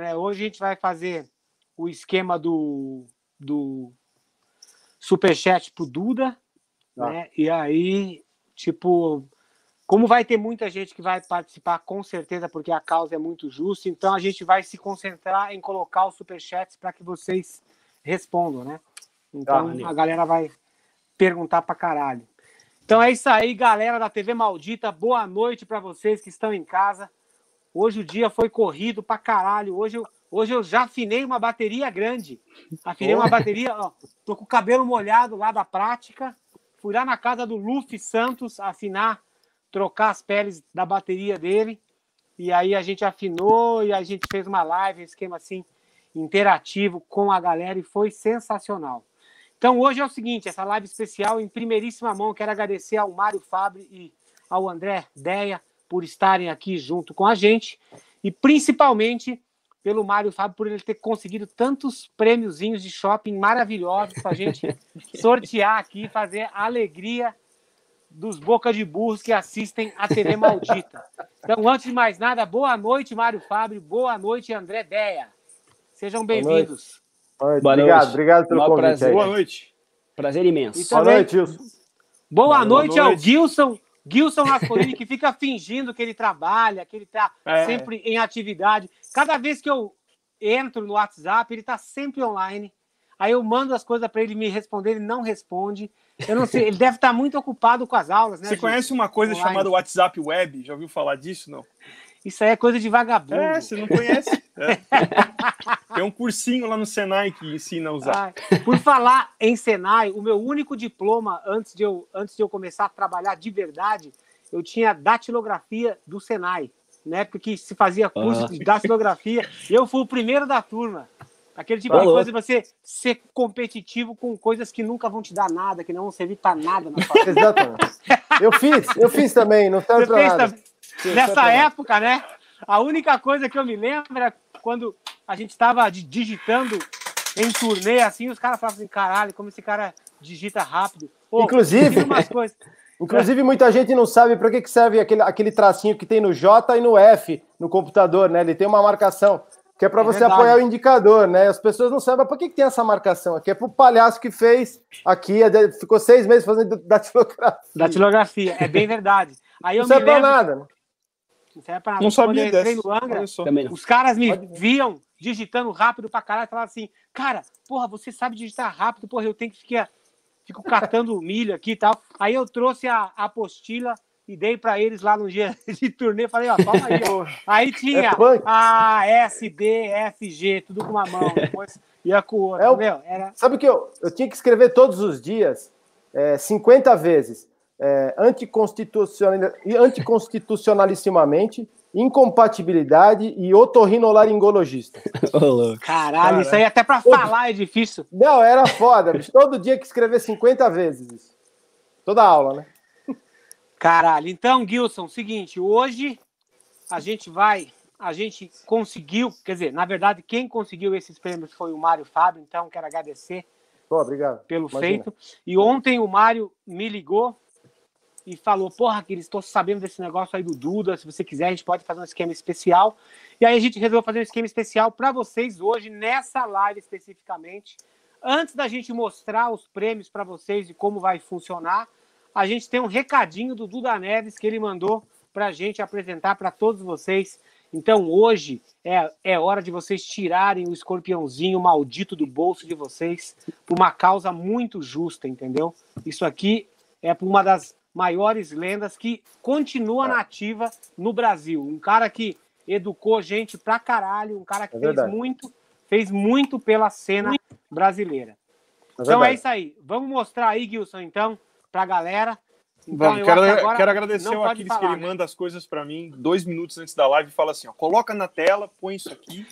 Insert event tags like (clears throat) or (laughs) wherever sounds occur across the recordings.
né? Hoje a gente vai fazer o esquema do, do superchat pro Duda, Tá. né? E aí, tipo, como vai ter muita gente que vai participar, com certeza, porque a causa é muito justa, então a gente vai se concentrar em colocar os superchats para que vocês respondam, né? Então Tá. a galera vai perguntar pra caralho. Então é isso aí, galera da TV Maldita. Boa noite para vocês que estão em casa. Hoje o dia foi corrido pra caralho. Hoje eu, hoje eu já afinei uma bateria grande. Afinei uma bateria, ó. Tô com o cabelo molhado lá da prática. Fui lá na casa do Luffy Santos afinar, trocar as peles da bateria dele. E aí a gente afinou e a gente fez uma live, um esquema assim, interativo com a galera e foi sensacional. Então hoje é o seguinte, essa live especial em primeiríssima mão, quero agradecer ao Mário Fabre e ao André Deia por estarem aqui junto com a gente e principalmente pelo Mário Fábio por ele ter conseguido tantos prêmiozinhos de shopping maravilhosos para a gente (laughs) sortear aqui, fazer a alegria dos boca de burros que assistem a TV Maldita. Então, antes de mais nada, boa noite, Mário Fábio, boa noite, André Deia. Sejam bem-vindos. Boa noite. Boa obrigado, obrigado pelo convite prazer. Boa noite. Prazer imenso. E Boa também- noite, Wilson. Boa, Boa noite ao noite. Gilson, Gilson Raspolini, que fica fingindo que ele trabalha, que ele está (laughs) É. sempre em atividade. Cada vez que eu entro no WhatsApp, ele está sempre online. Aí eu mando as coisas para ele me responder, ele não responde. Eu não sei, ele deve estar muito ocupado com as aulas, né? Você Gilson? conhece uma coisa Online. chamada WhatsApp Web? Já ouviu falar disso? Não. Isso aí é coisa de vagabundo. É, você não conhece. (laughs) É. Tem um cursinho lá no Senai que ensina a usar. Ai, por falar em Senai, o meu único diploma antes de, eu, antes de eu começar a trabalhar de verdade, eu tinha datilografia do Senai. Na época que se fazia curso Ah. de datilografia, eu fui o primeiro da turma. Aquele tipo Ô, de louco. coisa de você ser competitivo com coisas que nunca vão te dar nada, que não vão servir para nada na sua (laughs) vida. Exatamente. Eu fiz, eu fiz também, não serve fez nada. também? Nessa época, né? A única coisa que eu me lembro era quando a gente estava digitando em turnê, assim, os caras falavam assim, caralho, como esse cara digita rápido. Ô, Inclusive- coisas. (laughs) Inclusive, muita gente não sabe para que, que serve aquele, aquele tracinho que tem no J e no F no computador, né? Ele tem uma marcação, que é para É você verdade. apoiar o indicador, né? As pessoas não sabem, mas por que, que tem essa marcação aqui? É pro palhaço que fez aqui, é ficou seis meses fazendo datilografia. Datilografia, é bem verdade. Aí Não serve pra lembro. nada, né? Não serve pra nada. Não sabia dessa. Angra. Também não. os caras me viam digitando rápido pra caralho falavam assim, cara, porra, você sabe digitar rápido, porra, eu tenho que ficar fico (laughs) catando milho aqui e tal. Aí eu trouxe a, a apostila e dei pra eles lá no dia (laughs) de turnê, falei, ó, toma aí, ó. (laughs) Aí tinha É. A, S, D, F, G, tudo com uma mão, depois ia com o É o- meu, era... Sabe que eu, eu tinha que escrever todos os dias, é, 50 vezes, é, anticonstitucional, anticonstitucionalissimamente, incompatibilidade e otorrinolaringologista. (laughs) Caralho, Cara. isso aí até pra falar é difícil. Não, era foda, bicho. Todo dia que escrever 50 vezes isso. Toda aula, né? Caralho. Então, Gilson, seguinte, hoje a gente vai, a gente conseguiu, quer dizer, na verdade, quem conseguiu esses prêmios foi o Mário Fábio, então quero agradecer Pô, obrigado. pelo Imagina. feito. E ontem o Mário me ligou e falou: Porra, que estou sabendo desse negócio aí do Duda. Se você quiser, a gente pode fazer um esquema especial. E aí a gente resolveu fazer um esquema especial para vocês hoje, nessa live especificamente. Antes da gente mostrar os prêmios para vocês e como vai funcionar, a gente tem um recadinho do Duda Neves que ele mandou para a gente apresentar para todos vocês. Então hoje é, é hora de vocês tirarem o escorpiãozinho maldito do bolso de vocês por uma causa muito justa, entendeu? Isso aqui é por uma das maiores lendas que continua nativa no Brasil. Um cara que educou gente pra caralho, um cara que É fez verdade. muito, fez muito pela cena brasileira. É então é isso aí. Vamos mostrar aí, Gilson, então, pra galera. Então, Vamos, eu quero, que agora quero agradecer ao Aquiles falar, que ele né? manda as coisas pra mim dois minutos antes da live e fala assim: ó, coloca na tela, põe isso aqui.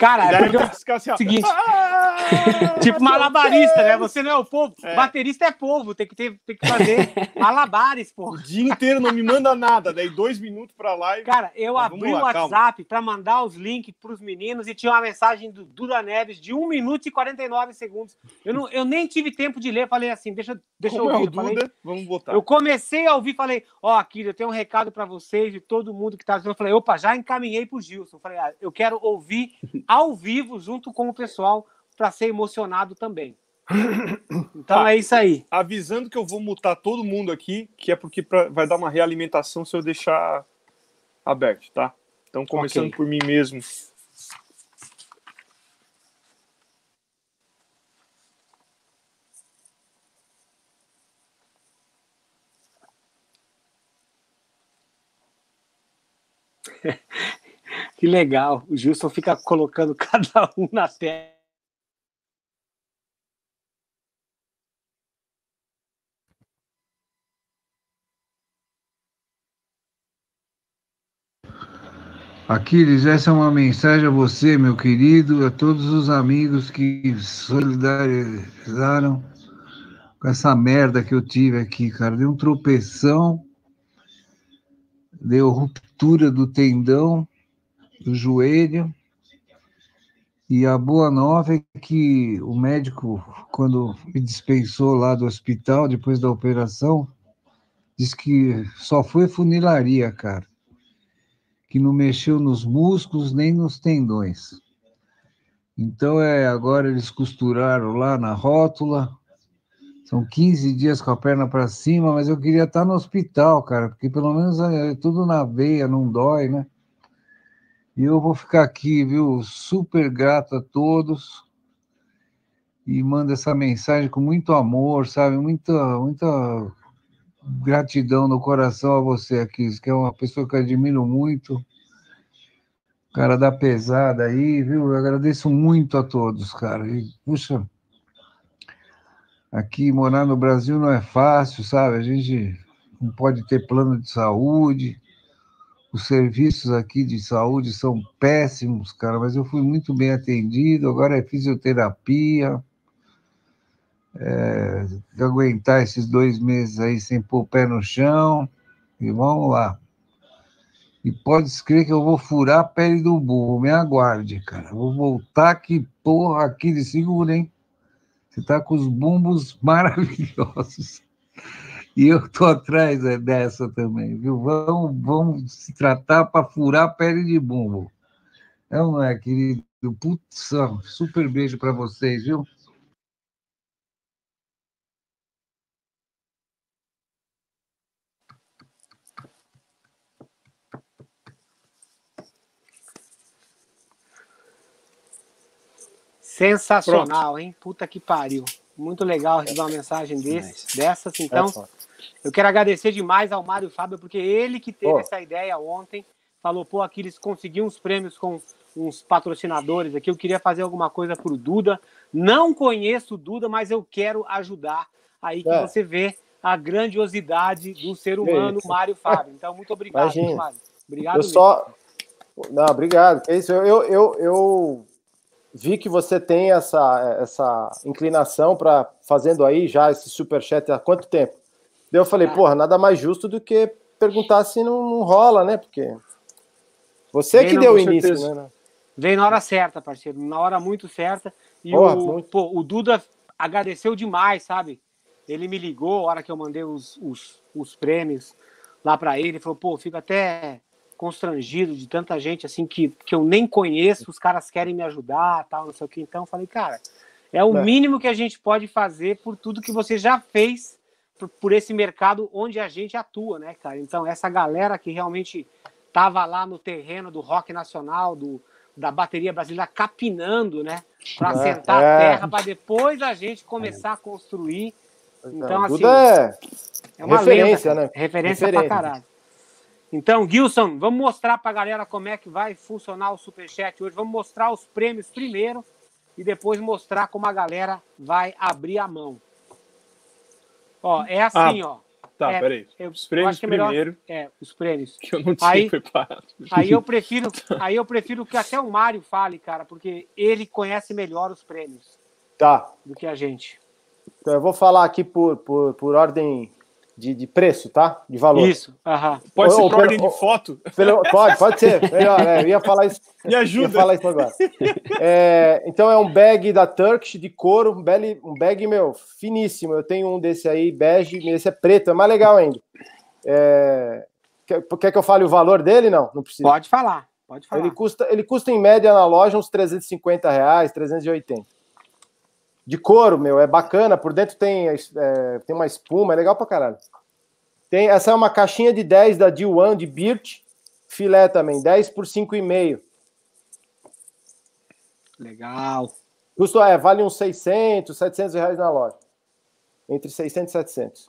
Cara, é porque eu eu- ficar assim, ó, seguinte. "Ah, tipo malabarista, né? Você não é o povo. Baterista é povo, tem que, ter, tem que fazer (laughs) malabares, pô. O dia inteiro não me manda nada, daí dois minutos pra live. Cara, eu Mas abri o lá, calma. WhatsApp para mandar os links para os meninos e tinha uma mensagem do Duda Neves de 1 minuto e 49 segundos. Eu, não, eu nem tive tempo de ler, falei assim, deixa, deixa Como eu é o ouvir. Eu falei- Duda, vamos botar. eu comecei a ouvir, falei, ó, aqui, eu tenho um recado para vocês e todo mundo que tá. Eu falei, opa, já encaminhei pro Gilson. Eu falei, ah, eu quero ouvir ao vivo junto com o pessoal para ser emocionado também. (coughs) Então Tá. é isso aí. Avisando que eu vou mutar todo mundo aqui, que é porque pra- vai dar uma realimentação se eu deixar aberto, tá? Então, começando Ok. por mim mesmo. (laughs) Que legal. O Gilson fica colocando (laughs) cada um na tela. Aquiles, essa é uma mensagem a você, meu querido, a todos os amigos que solidarizaram com essa merda que eu tive aqui, cara. Deu um tropeção, deu ruptura do tendão, do joelho. E a boa nova é que o médico, quando me dispensou lá do hospital, depois da operação, disse que só foi funilaria, cara que não mexeu nos músculos nem nos tendões. Então, é, agora eles costuraram lá na rótula. São 15 dias com a perna para cima, mas eu queria estar no hospital, cara, porque pelo menos é tudo na veia, não dói, né? E eu vou ficar aqui, viu? Super grato a todos. E mando essa mensagem com muito amor, sabe? Muita, muita gratidão no coração a você aqui, que é uma pessoa que eu admiro muito. Cara da pesada aí, viu? Eu agradeço muito a todos, cara. E, puxa, aqui morar no Brasil não é fácil, sabe? A gente não pode ter plano de saúde. Os serviços aqui de saúde são péssimos, cara, mas eu fui muito bem atendido. Agora é fisioterapia é, aguentar esses dois meses aí sem pôr o pé no chão. E vamos lá. E pode escrever que eu vou furar a pele do burro. Me aguarde, cara. Vou voltar que porra aqui de segura, hein? Você tá com os bumbos (laughs) maravilhosos. E eu tô atrás é, dessa também, viu? Vamos, vamos se tratar para furar a pele de bumbo. Não, não é, querido? Putz, super beijo para vocês, viu? Sensacional, hein? Puta que pariu. Muito legal receber uma mensagem desse, dessas. Então, É, eu quero agradecer demais ao Mário Fábio, porque ele que teve Pô. essa ideia ontem. Falou, pô, aqui eles conseguiram uns prêmios com uns patrocinadores aqui. Eu queria fazer alguma coisa pro Duda. Não conheço o Duda, mas eu quero ajudar. Aí que É. você vê a grandiosidade do ser humano. Mário Fábio. Então, muito obrigado, Imagina. Mário. Obrigado Eu mesmo. só. Não, obrigado. é isso. Eu, eu, eu, eu vi que você tem essa, essa inclinação para fazendo aí já esse superchat há quanto tempo? Daí eu falei, Ah. porra, nada mais justo do que perguntar se não, não rola, né? Porque você Bem, que não, deu com início, certeza. né? Veio na hora certa, parceiro, na hora muito certa. E Porra, o, muito. pô, o Duda agradeceu demais, sabe? Ele me ligou a hora que eu mandei os, os, os prêmios lá para ele. Falou, pô, fico até constrangido de tanta gente assim que, que eu nem conheço, os caras querem me ajudar, tal, não sei o que. Então, eu falei, cara, é o É. mínimo que a gente pode fazer por tudo que você já fez por, esse mercado onde a gente atua, né, cara? Então, essa galera que realmente tava lá no terreno do rock nacional, do, da bateria brasileira, capinando, né? Para É, assentar é. a terra, para depois a gente começar a construir. Então, assim, Duda é. é uma Referência, lenda, né? Referência, Referência. pra caralho. Então, Gilson, vamos mostrar pra galera como é que vai funcionar o Superchat hoje. Vamos mostrar os prêmios primeiro e depois mostrar como a galera vai abrir a mão. Ó, é assim, ó. Tá, É, peraí. eu- Os eu prêmios acho que é melhor- primeiro, É, os prêmios. que eu não tinha Aí- preparado. Aí eu (laughs) prefiro, aí eu prefiro que até o Mário fale, cara, porque ele conhece melhor os prêmios Tá. do que a gente. Então eu vou falar aqui por, por, por ordem de, de preço, tá? De valor. Isso, aham. Pode Ô, ser ô, por ordem pera- de foto? Pelo- pode, pode ser. (laughs) Melhor, é, eu ia falar isso. Me Eu ia ajuda. falar isso agora. É, então é um bag da Turkish de couro, um bag, um bag, meu, finíssimo. Eu tenho um desse aí, bege, esse é preto, é mais legal ainda. É, quer, quer que eu fale o valor dele? Não, não precisa. Pode falar, pode falar. Ele custa, ele custa em média na loja uns 350 reais, 380. De couro, meu, é bacana. Por dentro tem, é, tem uma espuma, é legal pra caralho. Tem, essa é uma caixinha de 10 da D1 de Birch, filé também, 10 por 5,5. Legal. Custa, é, vale uns 600, 700 reais na loja. Entre 600 e 700.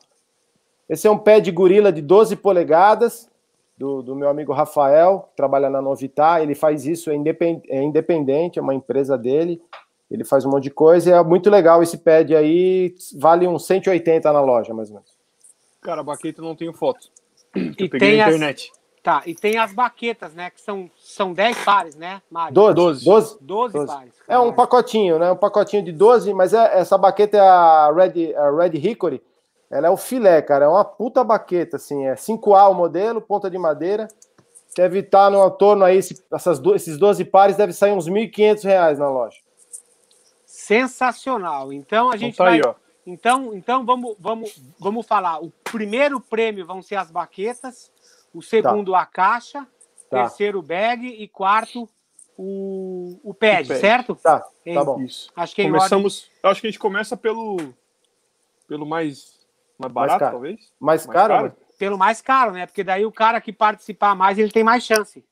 Esse é um pé de gorila de 12 polegadas, do, do meu amigo Rafael, que trabalha na Novitar. Ele faz isso, é independ- é independente, é uma empresa dele. Ele faz um monte de coisa e é muito legal esse pad aí. Vale uns 180 na loja, mais ou menos. Cara, a baqueta eu não tenho foto. E Eu peguei tem na as, internet. tá, e tem as baquetas, né, que são, são 10 pares, né, Mário? 12. Doze. 12. 12, 12. pares. É um pacotinho, né? Um pacotinho de 12, mas é, essa baqueta é a Red, a Red Hickory. Ela é o filé, cara. É uma puta baqueta, assim. É 5A o modelo, ponta de madeira. Deve estar no torno aí, esse- essas, do- esses 12 pares, deve sair uns 1.500 reais na loja. Sensacional. Então a Então gente tá vai aí, ó. Então, então vamos, vamos, vamos falar. O primeiro prêmio vão ser as baquetas, o segundo a caixa, Tá. terceiro o bag e quarto o, o pad, O pad. certo? Tá, Em- tá bom. Isso. Acho que é ordem, Começamos. Eu acho que a gente começa pelo. pelo mais. mais barato, caro. talvez. Mais Mais caro? caro? pelo mais caro, né? Porque daí o cara que participar mais, ele tem mais chance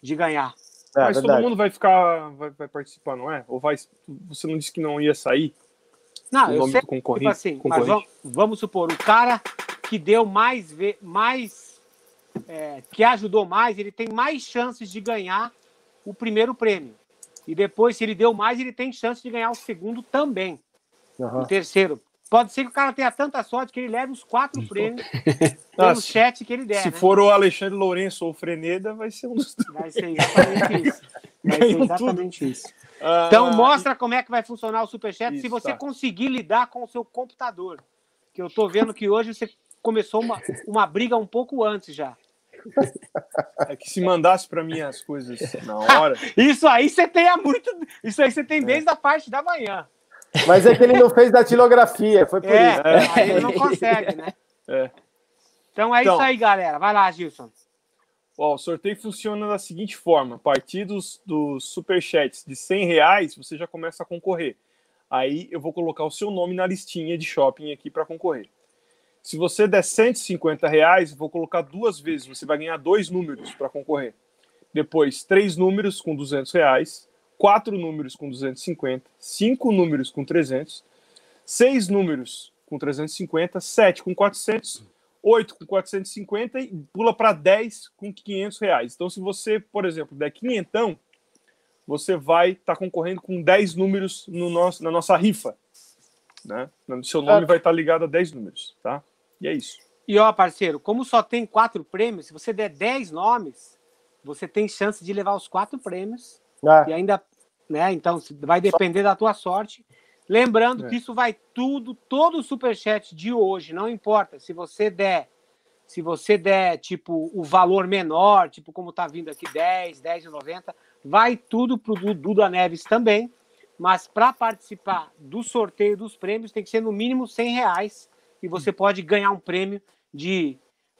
de ganhar. É, Mas verdade. todo mundo vai ficar. Vai, vai participar, não é? Ou vai. Você não disse que não ia sair Não, eu sei, do concorrente? tipo assim, mas concorrente? vamos, vamos supor, o cara que deu mais, mais é, que ajudou mais, ele tem mais chances de ganhar o primeiro prêmio. E depois, se ele deu mais, ele tem chance de ganhar o segundo também. Aham. O terceiro. Pode ser que o cara tenha tanta sorte que ele leve os quatro prêmios (laughs) Ah, pelo se- chat que ele der. Se né? for o Alexandre Lourenço ou o Freneda, vai ser um dos dois. Vai ser exatamente isso. Vai ser exatamente isso. Ah, Então mostra como é que vai funcionar o Superchat se Isso, você tá. conseguir lidar com o seu computador. Que eu tô vendo que hoje você começou uma, uma briga um pouco antes já. É que se mandasse para mim as coisas na hora. (laughs) Isso aí você tem há muito. Isso aí você É. tem desde a parte da manhã. Mas é que ele não fez datilografia, foi por É, isso. aí ele não (laughs) consegue, né? É. Então é Então. isso aí, galera. Vai lá, Gilson. Ó, o sorteio funciona da seguinte forma: a partir dos, dos superchats de 100 reais, você já começa a concorrer. Aí eu vou colocar o seu nome na listinha de shopping aqui para concorrer. Se você der 150 reais, vou colocar duas vezes. Você vai ganhar dois números para concorrer. Depois, três números com 200 reais, quatro números com 250, cinco números com 300, seis números com 350, sete com 400, 8 com 450 e pula para 10 com 500 reais. Então, se você, por exemplo, der quinhentão, você vai estar concorrendo com 10 números no nosso, na nossa rifa. Né? O seu nome vai estar ligado a 10 números, tá? E é isso. E ó, parceiro, como só tem quatro prêmios, se você der 10 nomes, você tem chance de levar os quatro prêmios É. e ainda, né? Então vai depender da tua sorte. Lembrando É. que isso vai tudo, todo o superchat de hoje, não importa se você der, se você der tipo o valor menor, tipo como tá vindo aqui 10, 10,90, vai tudo pro Dudu da Neves também. Mas para participar do sorteio dos prêmios tem que ser no mínimo 100 reais e você pode ganhar um prêmio de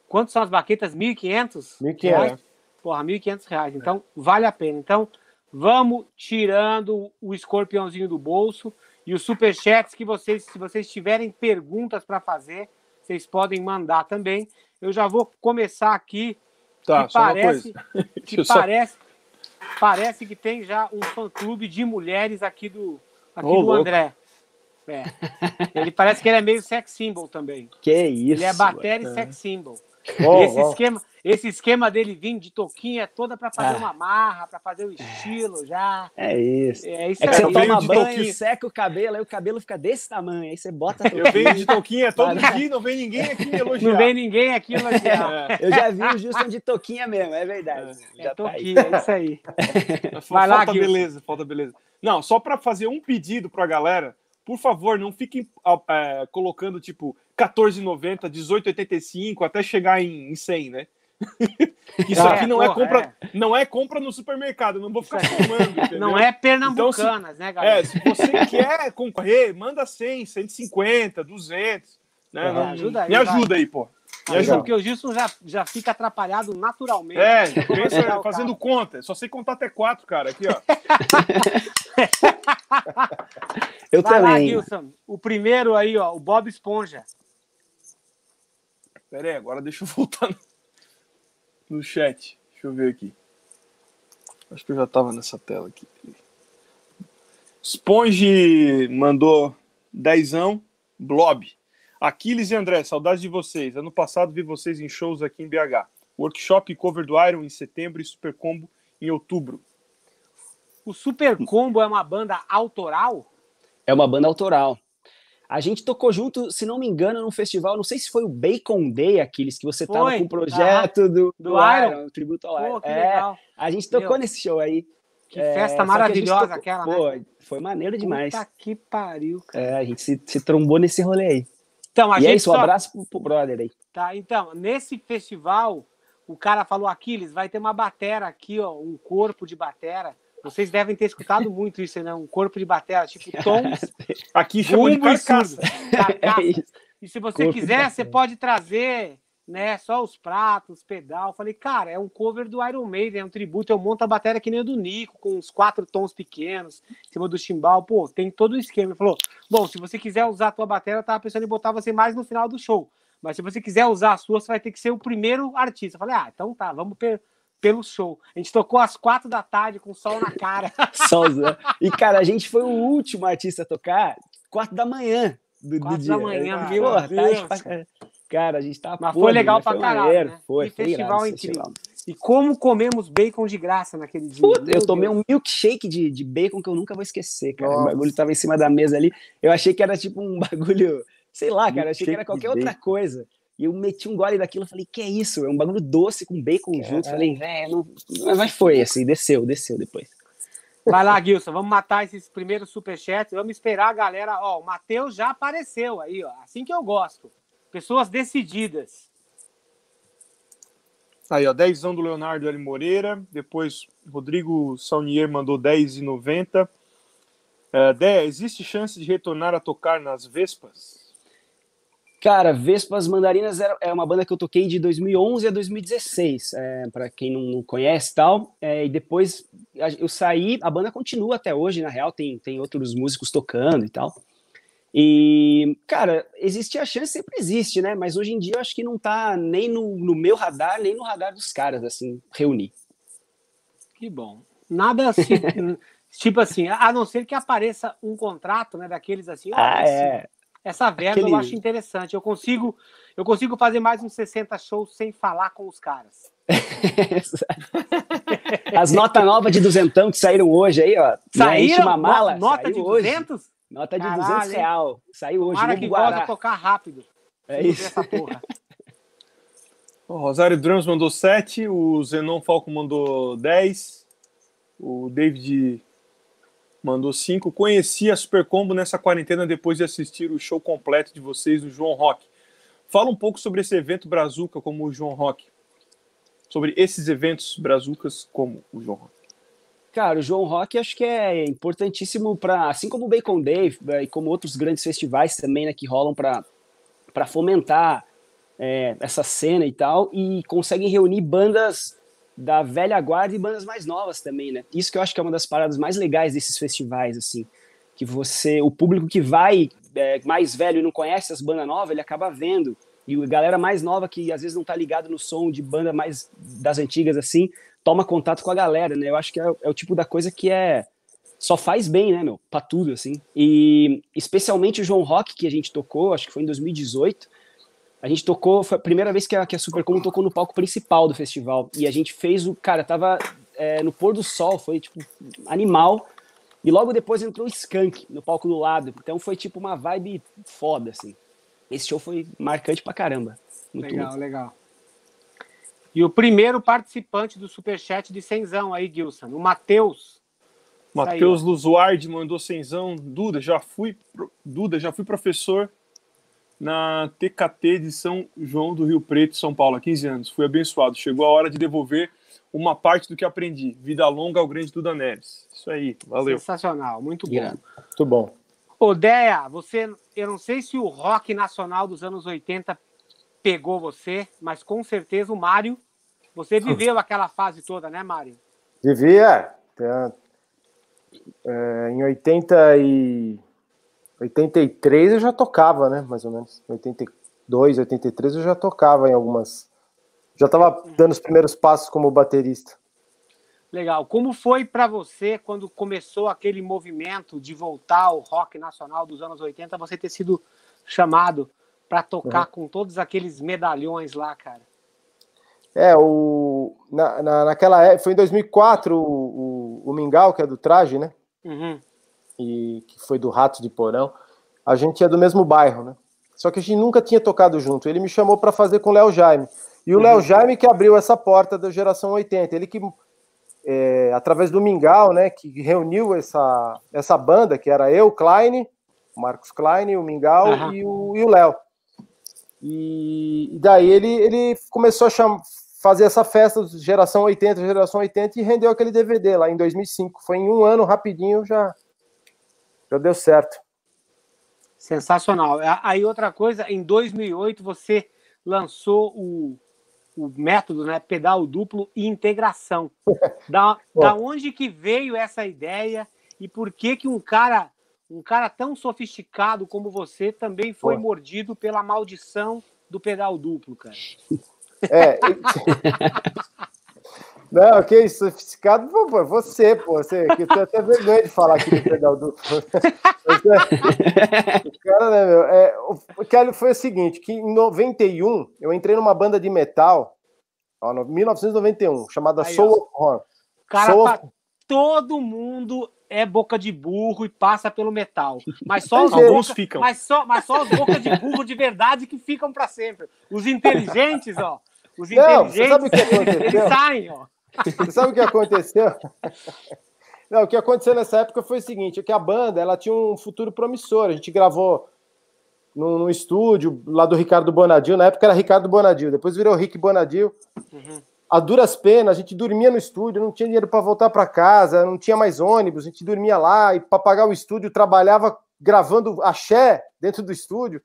quanto são as baquetas? 1.500? 1.500. reais? Porra, 1.500 reais. Então, vale a pena. Então, vamos tirando o escorpiãozinho do bolso e os superchats que vocês, se vocês tiverem perguntas para fazer, vocês podem mandar também. Eu já vou começar aqui. Tá, que só parece, (laughs) que eu só- parece, parece que tem já um fã-clube de mulheres aqui do, aqui Ô, do. André. É. (laughs) Ele parece que ele é meio sex symbol também. Que isso. Ele é bateria e sex symbol. Bom, esse, bom. Esquema, esse esquema dele vindo de toquinha é toda para fazer ah. uma marra, para fazer o estilo já. É isso. É, isso é que você toma banho, toquinha. seca o cabelo, aí o cabelo fica desse tamanho, aí você bota Eu venho de toquinha todo dia, não vem ninguém aqui me (laughs) elogiar. Não vem ninguém aqui elogiar. É. Eu já vi o Justin de toquinha mesmo, é verdade. É, já é toquinha, tá é isso aí. (laughs) Vai falta lá, beleza, falta beleza. Não, só para fazer um pedido para a galera, por favor, não fiquem é, colocando tipo 14,90, 18,85 até chegar em, em 100, né? (laughs) Isso é, aqui não é porra, é compra, é. não é compra no supermercado, não vou ficar filmando. (laughs) Não é pernambucanas, então, se, né, galera? É, se você quer concorrer, manda 100, 150, 200, né? Não, ajuda aí, me ajuda vai. aí, pô. Me ajuda. Porque o Gilson já, já fica atrapalhado naturalmente. É, pensa, fazendo conta. Só sei contar até quatro, cara. Aqui, ó. (laughs) Eu vai também. Lá, Gilson. O primeiro aí, ó, o Bob Esponja. Pera aí, agora deixa eu (laughs) voltar no chat. Deixa eu ver aqui. Acho que eu já estava nessa tela aqui. Sponge mandou dezão. Blob. Aquiles e André, saudades de vocês. Ano passado vi vocês em shows aqui em BH. Workshop e cover do Iron em setembro e Super Combo em outubro. O Super Combo é uma banda autoral? É uma banda autoral. A gente tocou junto, se não me engano, num festival, não sei se foi o Bacon Day, aqueles que você tava com o projeto ah, do, do, Iron, Iron, tributo ao Iron. é, legal. A gente tocou Meu, nesse show aí. Que é, festa maravilhosa tocou, aquela, pô, né? Foi maneiro demais. Puta que pariu, cara. É, a gente se, se trombou nesse rolê aí. Então, a e é gente é isso, só... um abraço pro, pro brother aí. Tá, então, nesse festival, o cara falou, Aquiles, vai ter uma batera aqui, ó, um corpo de batera vocês devem ter escutado muito isso, né? Um corpo de bateria, tipo (laughs) tons. Aqui chama de carcaça. carcaça. (laughs) É e se você corpo quiser, você pode trazer né, só os pratos, pedal. Falei, cara, é um cover do Iron Maiden, é um tributo. Eu monto a bateria que nem o do Nico, com uns quatro tons pequenos, em cima do chimbal. Pô, tem todo o esquema. Ele falou, bom, se você quiser usar a tua bateria, eu tava pensando em botar você mais no final do show. Mas se você quiser usar a sua, você vai ter que ser o primeiro artista. Eu falei, ah, então tá, vamos pelo show. A gente tocou às quatro da tarde com sol na cara. (laughs) Solzão. E, cara, a gente foi o último artista a tocar quatro da manhã do, quatro do dia. da manhã, Porra, tá, Cara, a gente tá Mas foi legal pra caralho, né? Foi, foi festival incrível. Festival. E como comemos bacon de graça naquele dia. Puta, eu tomei Deus. um milkshake de, de bacon que eu nunca vou esquecer, cara. Nossa. O bagulho tava em cima da mesa ali. Eu achei que era tipo um (laughs) bagulho, sei lá, cara. Achei que era qualquer outra coisa. E eu meti um gole daquilo e falei, que é isso? É um bagulho doce com bacon junto. Falei, velho, mas foi assim, desceu, desceu depois. Vai lá, Gilson, vamos matar esses primeiros superchats. Vamos esperar a galera. Ó, o Matheus já apareceu aí, ó. Assim que eu gosto. Pessoas decididas. Aí, ó, 10 do Leonardo L. Moreira. Depois, Rodrigo Saunier mandou 10,90. Uh, Dé, existe chance de retornar a tocar nas Vespas? Cara, Vespas Mandarinas é uma banda que eu toquei de 2011 a 2016, é, para quem não conhece tal. É, e depois eu saí, a banda continua até hoje, na real, tem, tem outros músicos tocando e tal. E, cara, existe a chance, sempre existe, né? Mas hoje em dia eu acho que não tá nem no, no meu radar, nem no radar dos caras, assim, reunir. Que bom. Nada assim, (laughs) tipo assim, a não ser que apareça um contrato, né, daqueles assim. Ah, é. Essa verba Aquele... eu acho interessante. Eu consigo, eu consigo fazer mais uns 60 shows sem falar com os caras. (laughs) As notas novas de duzentão que saíram hoje aí, ó. Saíram? Uma mala, nota de 200? Nota de Caralho, 200 real. Saiu hoje. Para que gosta tocar rápido. É isso. Essa porra. (laughs) O Rosário Drums mandou 7, o Zenon Falco mandou 10, o David mandou cinco. Conheci a Super Combo nessa quarentena depois de assistir o show completo de vocês do João Rock. Fala um pouco sobre esse evento Brazuca como o João Rock. Sobre esses eventos Brazucas como o João Rock. Cara, o João Rock acho que é importantíssimo para, assim como o Bacon Day eh, e como outros grandes festivais também né, que rolam para fomentar é, essa cena e tal, e conseguem reunir bandas da velha guarda e bandas mais novas também, né? Isso que eu acho que é uma das paradas mais legais desses festivais, assim, que você, o público que vai é, mais velho e não conhece as bandas novas, ele acaba vendo e a galera mais nova que às vezes não tá ligado no som de banda mais das antigas assim, toma contato com a galera, né? Eu acho que é, é o tipo da coisa que é só faz bem, né, meu? Pra tudo, assim. E especialmente o João Rock, que a gente tocou, acho que foi em 2018, A gente tocou, foi a primeira vez que a, que a Supercombo tocou no palco principal do festival. E a gente fez o. Cara, tava é, no pôr do sol, foi tipo animal. E logo depois entrou o Skank no palco do lado. Então foi tipo uma vibe foda, assim. Esse show foi marcante pra caramba. Muito legal, bom. legal. E o primeiro participante do Superchat de Cenzão aí, Gilson, o Matheus. Matheus Luzuardi mandou Cenzão. Duda, já fui, Duda, já fui professor na TKT de São João do Rio Preto, São Paulo, há 15 anos. Fui abençoado. Chegou a hora de devolver uma parte do que aprendi. Vida longa ao grande Duda Neves. Isso aí, valeu. Sensacional, muito bom. Yeah. Muito bom. Ô, Deia, você, eu não sei se o rock nacional dos anos 80 pegou você, mas com certeza o Mário, você viveu aquela fase toda, né, Mário? Vivia. É, em 80 e 83 eu já tocava, né? Mais ou menos. 82, 83 eu já tocava em algumas. Já estava dando os primeiros passos como baterista. Legal. Como foi para você quando começou aquele movimento de voltar ao rock nacional dos anos 80, você ter sido chamado para tocar uhum. com todos aqueles medalhões lá, cara? É, o, na, na, naquela época, foi em 2004 o, o, o Mingau, que é do traje, né? Uhum e que foi do Rato de Porão, a gente é do mesmo bairro, né? Só que a gente nunca tinha tocado junto. Ele me chamou para fazer com o Léo Jaime. E o uhum. Léo Jaime que abriu essa porta da geração 80. Ele que, é, através do Mingau, né, que reuniu essa, essa banda, que era eu, Klein, o Marcos Klein, o Mingau uhum. e o Léo. E, e, daí ele, ele começou a chamar, fazer essa festa geração 80, geração 80 e rendeu aquele DVD lá em 2005. Foi em um ano, rapidinho, já já deu certo. Sensacional. Aí outra coisa, em 2008 você lançou o, o método, né, pedal duplo e integração. (laughs) Da, da onde que veio essa ideia e por que que um cara, um cara tão sofisticado como você também foi Pô. mordido pela maldição do pedal duplo, cara? (laughs) É, (laughs) Não, que isso, sofisticado, pô, você, pô, você, que eu tenho até vergonha de falar aqui do pedal (laughs) duplo. o cara, né, meu, é, o que foi o seguinte, que em 91 eu entrei numa banda de metal, ó, 1991, chamada Aí, Soul of Horn. Cara, Soul of... todo mundo é boca de burro e passa pelo metal. Mas só os alguns boca, ficam. Mas só, mas só os bocas de burro de verdade que ficam para sempre. Os inteligentes, ó. Os inteligentes, Não, sabe o que (laughs) aconteceu? eles saem, ó. Você sabe o que aconteceu? (laughs) Não, o que aconteceu nessa época foi o seguinte: é que a banda ela tinha um futuro promissor. A gente gravou no, no estúdio lá do Ricardo Bonadil. Na época era Ricardo Bonadil, depois virou Rick Bonadil. Uhum. A duras penas, a gente dormia no estúdio, não tinha dinheiro para voltar para casa, não tinha mais ônibus, a gente dormia lá e para pagar o estúdio trabalhava gravando axé dentro do estúdio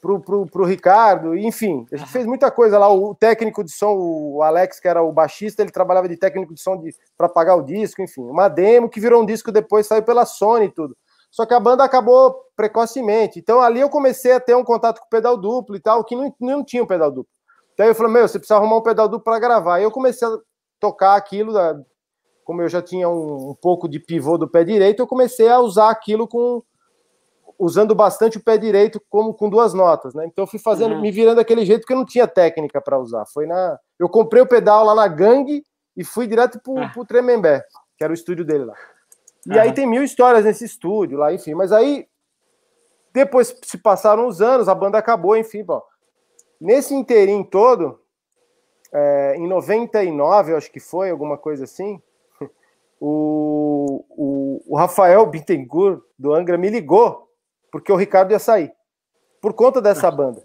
pro, pro, pro Ricardo, enfim, a gente fez muita coisa lá. O técnico de som, o Alex, que era o baixista, ele trabalhava de técnico de som para pagar o disco, enfim, uma demo que virou um disco depois, saiu pela Sony e tudo. Só que a banda acabou precocemente. Então ali eu comecei a ter um contato com o pedal duplo e tal, que não, não tinha um pedal duplo. Então eu falei, meu, você precisa arrumar um pedal duplo para gravar. Aí eu comecei a tocar aquilo, como eu já tinha um, um pouco de pivô do pé direito, eu comecei a usar aquilo com usando bastante o pé direito como com duas notas, né? Então eu fui fazendo, uhum. me virando daquele jeito que eu não tinha técnica para usar. Foi na, eu comprei o pedal lá na Gangue e fui direto pro, uhum. pro Tremembé, que era o estúdio dele lá. E uhum. aí tem mil histórias nesse estúdio lá, enfim. Mas aí depois se passaram os anos, a banda acabou, enfim, bom. Nesse inteirinho todo, é, em 99, eu acho que foi, alguma coisa assim, (laughs) o, o, o Rafael Bittencourt, do Angra, me ligou porque o Ricardo ia sair. Por conta dessa banda.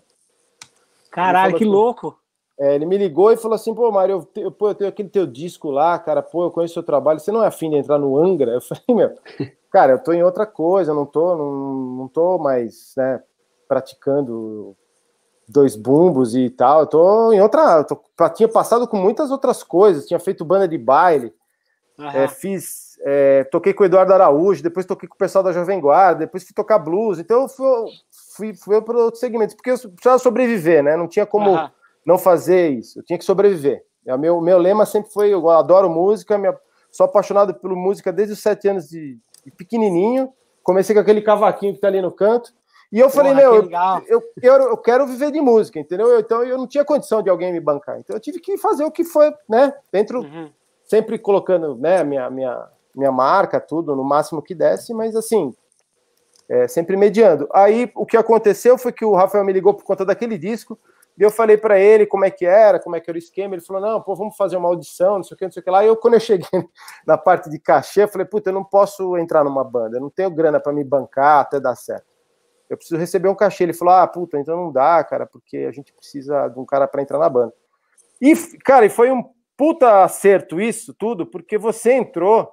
Caralho, que assim, louco! É, ele me ligou e falou assim: pô, Mário, eu, eu, eu tenho aquele teu disco lá, cara, pô, eu conheço o seu trabalho, você não é afim de entrar no Angra? Eu (laughs) falei, meu, cara, eu tô em outra coisa, eu não tô, não, não tô mais, né, praticando dois bumbos e tal, eu tô em outra. Eu tô, tinha passado com muitas outras coisas, tinha feito banda de baile, é, fiz é, toquei com o Eduardo Araújo, depois toquei com o pessoal da Jovem Guarda, depois fui tocar blues. Então eu fui, fui, fui para outros segmentos, porque eu precisava sobreviver, né? Não tinha como uhum. não fazer isso, eu tinha que sobreviver. O é, meu, meu lema sempre foi: eu adoro música, minha, sou apaixonado por música desde os sete anos de, de pequenininho. Comecei com aquele cavaquinho que está ali no canto. E eu falei, Porra, meu, que eu, eu, quero, eu quero viver de música, entendeu? Eu- Então eu não tinha condição de alguém me bancar. Então eu tive que fazer o que foi, né? Dentro, Uhum. sempre colocando, né, minha, minha, minha marca, tudo, no máximo que desse, mas assim, é, sempre mediando. Aí o que aconteceu foi que o Rafael me ligou por conta daquele disco, e eu falei para ele como é que era, como é que era o esquema. Ele falou: não, pô, vamos fazer uma audição, não sei o que, não sei o que lá. E eu, quando eu cheguei (laughs) na parte de cachê, eu falei: puta, eu não posso entrar numa banda, eu não tenho grana para me bancar até dar certo. Eu preciso receber um cachê. Ele falou: ah, puta, então não dá, cara, porque a gente precisa de um cara para entrar na banda. E, cara, e foi um puta acerto isso tudo, porque você entrou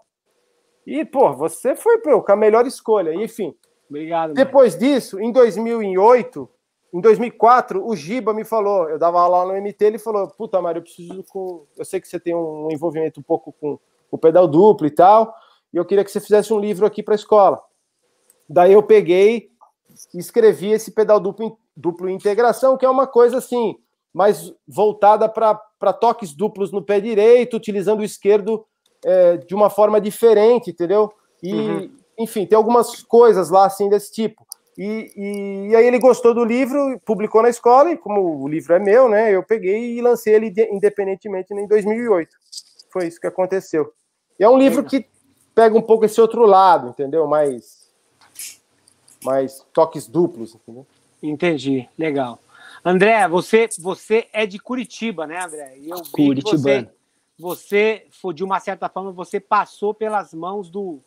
e, pô, você foi pô, com a melhor escolha. Enfim, Obrigado. mano. depois disso, em 2008, em 2004, o Giba me falou, eu dava aula no MT, ele falou, puta, Mário, eu preciso com... Eu sei que você tem um envolvimento um pouco com o pedal duplo e tal, e eu queria que você fizesse um livro aqui para a escola. Daí eu peguei e escrevi esse pedal duplo, duplo integração, que é uma coisa assim, mais voltada para toques duplos no pé direito, utilizando o esquerdo é, de uma forma diferente, entendeu? E, Uhum. enfim, tem algumas coisas lá assim desse tipo. E, e, e aí ele gostou do livro, publicou na escola, e como o livro é meu, né, eu peguei e lancei ele de- independentemente em 2008. Foi isso que aconteceu. E é um livro que pega um pouco esse outro lado, entendeu? Mais, mais toques duplos, entendeu? Entendi, legal. André, você, você é de Curitiba, né, André? E eu vi que Curitibano. Você, foi, de uma certa forma, você passou pelas mãos do,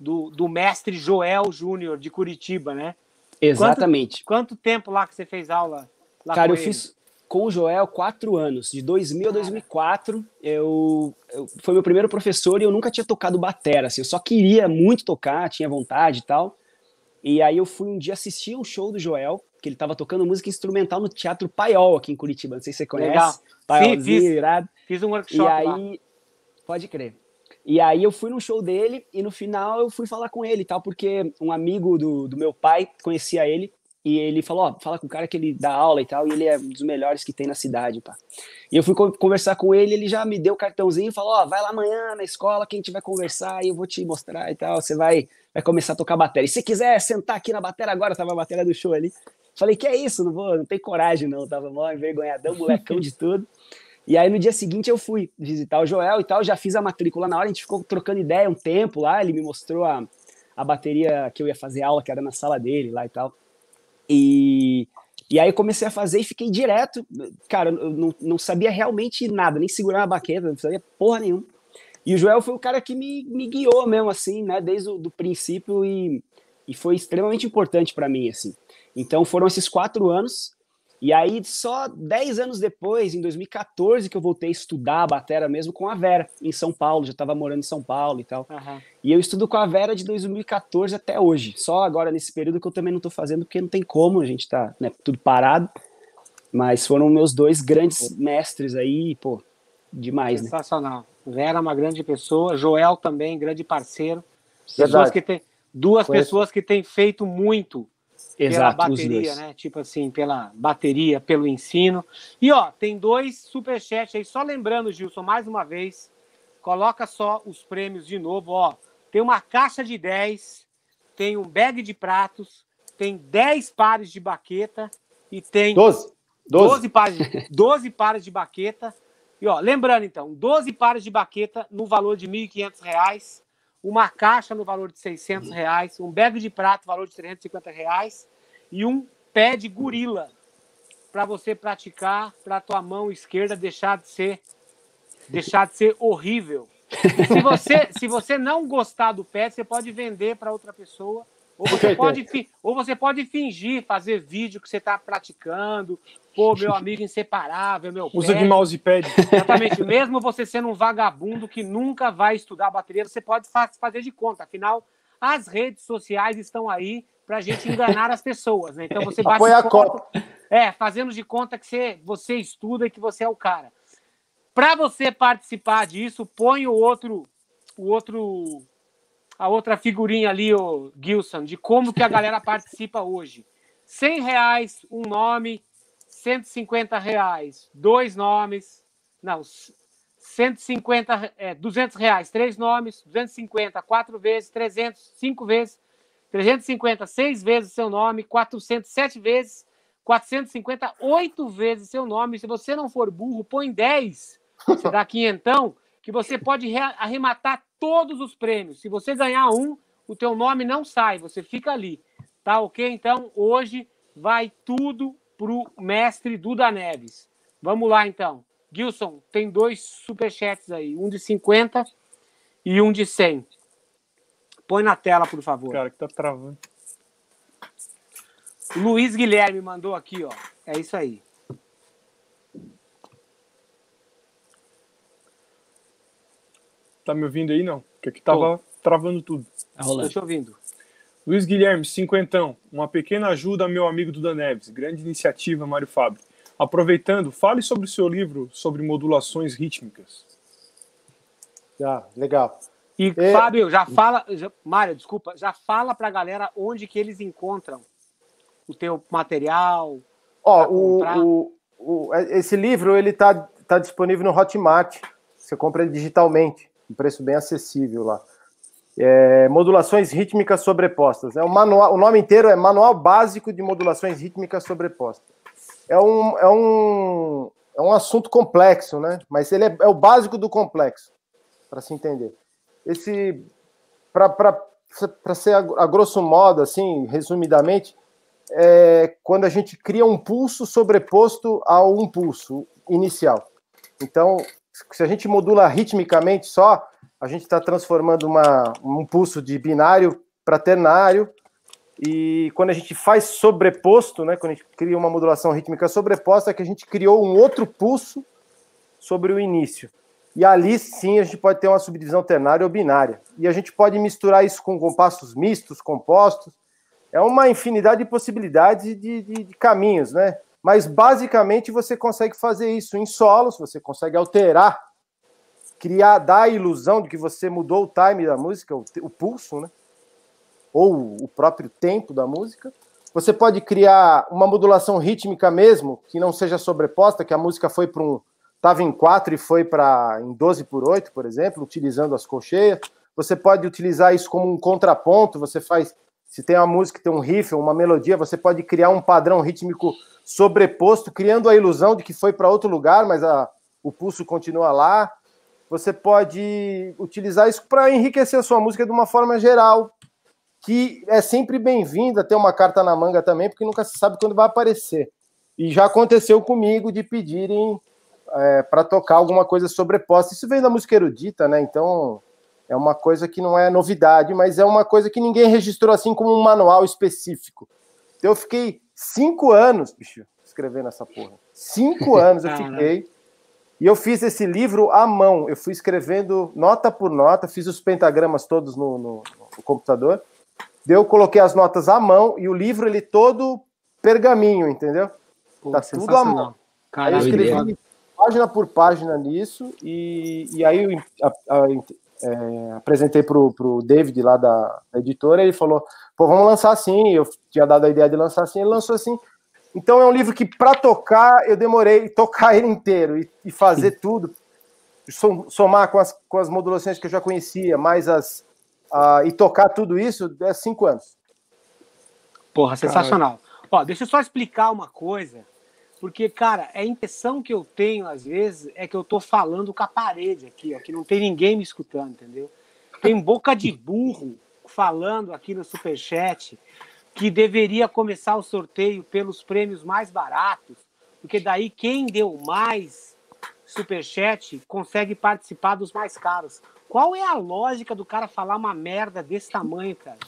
do, do mestre Joel Júnior de Curitiba, né? Exatamente. Quanto tempo lá que você fez aula lá Cara, com eu ele? fiz com o Joel quatro anos, de 2000 a 2004. Eu, eu foi meu primeiro professor e eu nunca tinha tocado batera. Assim, eu só queria muito tocar, tinha vontade e tal. E aí eu fui um dia assistir um show do Joel, que ele tava tocando música instrumental no Teatro Paiol aqui em Curitiba. Não sei se você conhece. Legal. Paiolzinho, fiz. irado. Fiz um E workshop lá. aí, pode crer. E aí eu fui no show dele e no final eu fui falar com ele e tal, porque um amigo do, do meu pai conhecia ele e ele falou, ó, fala com o cara que ele dá aula e tal, e ele é um dos melhores que tem na cidade, pá. E eu fui co- conversar com ele, ele já me deu o cartãozinho e falou, ó, vai lá amanhã na escola que a gente vai conversar e eu vou te mostrar e tal, você vai, vai começar a tocar bateria. E se quiser sentar aqui na bateria agora, tava a bateria do show ali. Falei, que é isso, não vou, não tem coragem não, tava mó envergonhadão, molecão de tudo. E aí no dia seguinte eu fui visitar o Joel e tal, já fiz a matrícula na hora, a gente ficou trocando ideia um tempo lá, ele me mostrou a, a bateria que eu ia fazer aula, que era na sala dele lá e tal. E, e aí comecei a fazer e fiquei direto, cara, eu não, não sabia realmente nada, nem segurar a baqueta, não sabia porra nenhuma. E o Joel foi o cara que me, me guiou mesmo, assim, né, desde o do princípio e, e foi extremamente importante para mim, assim. Então foram esses quatro anos, e aí, só 10 anos depois, em 2014, que eu voltei a estudar a batera mesmo com a Vera, em São Paulo. Já estava morando em São Paulo e tal. Aham. E eu estudo com a Vera de 2014 até hoje. Só agora nesse período que eu também não estou fazendo, porque não tem como, a gente tá né, tudo parado. Mas foram meus dois grandes mestres aí, pô, demais, né? Sensacional. Vera é uma grande pessoa, Joel também, grande parceiro. Pessoas Verdade. que tem, duas Conheço. pessoas que têm feito muito Exato, os bateria, né? Tipo assim, pela bateria, pelo ensino. E ó, tem dois superchats aí, só lembrando, Gilson, mais uma vez, coloca só os prêmios de novo, ó. Tem uma caixa de 10, tem um bag de pratos, tem 10 pares de baqueta e tem 12. 12, 12. pares, 12 pares de baqueta. E ó, lembrando então, 12 pares de baqueta no valor de R$ 1.500, uma caixa no valor de 600 reais, um bag de prato no valor de 350 reais, e um pé de gorila para você praticar para tua mão esquerda deixar de ser deixar de ser horrível. E (laughs) se você se você não gostar do pé, você pode vender para outra pessoa. Ou você, pode, ou você pode fingir fazer vídeo que você está praticando. Pô, meu amigo inseparável, meu Usa pé. de mousepad. Exatamente. Mesmo você sendo um vagabundo que nunca vai estudar bateria, você pode fa- fazer de conta. Afinal, as redes sociais estão aí para a gente enganar as pessoas. Né? Então você bate Apoia a foto, é, fazendo de conta que você, você estuda e que você é o cara. Para você participar disso, põe o outro, o outro, a outra figurinha ali, o Gilson, de como que a galera (laughs) participa hoje. 100 reais, um nome, 150 reais, dois nomes, não, 150, é, 200 reais, três nomes, 250, quatro vezes, 300, cinco vezes, 350, seis vezes seu nome. 407 vezes. 450, oito vezes seu nome. Se você não for burro, põe 10. Você dá quinhentão, que você pode arrematar todos os prêmios. Se você ganhar um, o teu nome não sai, você fica ali. Tá ok? Então, hoje vai tudo pro mestre Duda Neves. Vamos lá, então. Gilson, tem dois superchats aí, um de 50 e um de 100. Põe na tela, por favor. Cara, que tá travando. Luiz Guilherme mandou aqui, ó. É isso aí. Tá me ouvindo aí, não? Porque aqui tava Tô. travando tudo. Tá rolando. Tô te ouvindo. Luiz Guilherme, cinquentão. Uma pequena ajuda, meu amigo Duda Neves. Grande iniciativa, Mário Fábio. Aproveitando, fale sobre o seu livro sobre modulações rítmicas. Ah, legal. E, é... Fábio, já fala, já, Mário, desculpa, já fala para a galera onde que eles encontram o teu material. Ó, o, o, o, é, esse livro ele tá, tá disponível no Hotmart. Você compra ele digitalmente, um preço bem acessível lá. É, modulações rítmicas sobrepostas. É o, manual, o nome inteiro é Manual Básico de Modulações Rítmicas Sobrepostas. É um, é um, é um assunto complexo, né? Mas ele é, é o básico do complexo, para se entender. Esse, para ser a, a, grosso modo, assim, resumidamente, é quando a gente cria um pulso sobreposto a um pulso inicial. Então, se a gente modula ritmicamente só, a gente está transformando uma, um pulso de binário para ternário, e quando a gente faz sobreposto, né, quando a gente cria uma modulação rítmica sobreposta, é que a gente criou um outro pulso sobre o início. E ali sim a gente pode ter uma subdivisão ternária ou binária. E a gente pode misturar isso com compassos mistos, compostos. É uma infinidade de possibilidades de, de, de caminhos, né? Mas basicamente você consegue fazer isso em solos, você consegue alterar criar, dar a ilusão de que você mudou o time da música, o, o pulso, né? Ou o próprio tempo da música. Você pode criar uma modulação rítmica mesmo, que não seja sobreposta, que a música foi para um. estava em 4 e foi para em 12 por 8, por exemplo, utilizando as colcheias. Você pode utilizar isso como um contraponto, você faz. Se tem uma música que tem um riff, uma melodia, você pode criar um padrão rítmico sobreposto, criando a ilusão de que foi para outro lugar, mas a, o pulso continua lá você pode utilizar isso para enriquecer a sua música de uma forma geral, que é sempre bem-vinda ter uma carta na manga também, porque nunca se sabe quando vai aparecer. E já aconteceu comigo de pedirem é, para tocar alguma coisa sobreposta. Isso vem da música erudita, né? Então é uma coisa que não é novidade, mas é uma coisa que ninguém registrou assim como um manual específico. Então eu fiquei cinco anos, bicho, escrevendo essa porra. Cinco (laughs) anos eu fiquei e eu fiz esse livro à mão. Eu fui escrevendo nota por nota, fiz os pentagramas todos no, no, no computador. Eu coloquei as notas à mão e o livro ele todo pergaminho, entendeu? Pô, tá tudo à mão. Caralho, aí eu escrevi página por página nisso e, e aí a, a, é, apresentei pro, pro David lá da, da editora e ele falou, pô, vamos lançar assim. Eu tinha dado a ideia de lançar assim, ele lançou assim. Então é um livro que, para tocar, eu demorei tocar ele inteiro e, e fazer Sim. tudo, somar com as, com as modulações que eu já conhecia, mais as. Uh, e tocar tudo isso, é cinco anos. Porra, sensacional. Ó, deixa eu só explicar uma coisa, porque, cara, a impressão que eu tenho, às vezes, é que eu tô falando com a parede aqui, ó, que não tem ninguém me escutando, entendeu? Tem boca de burro falando aqui no Superchat que deveria começar o sorteio pelos prêmios mais baratos, porque daí quem deu mais superchat consegue participar dos mais caros. Qual é a lógica do cara falar uma merda desse tamanho, cara?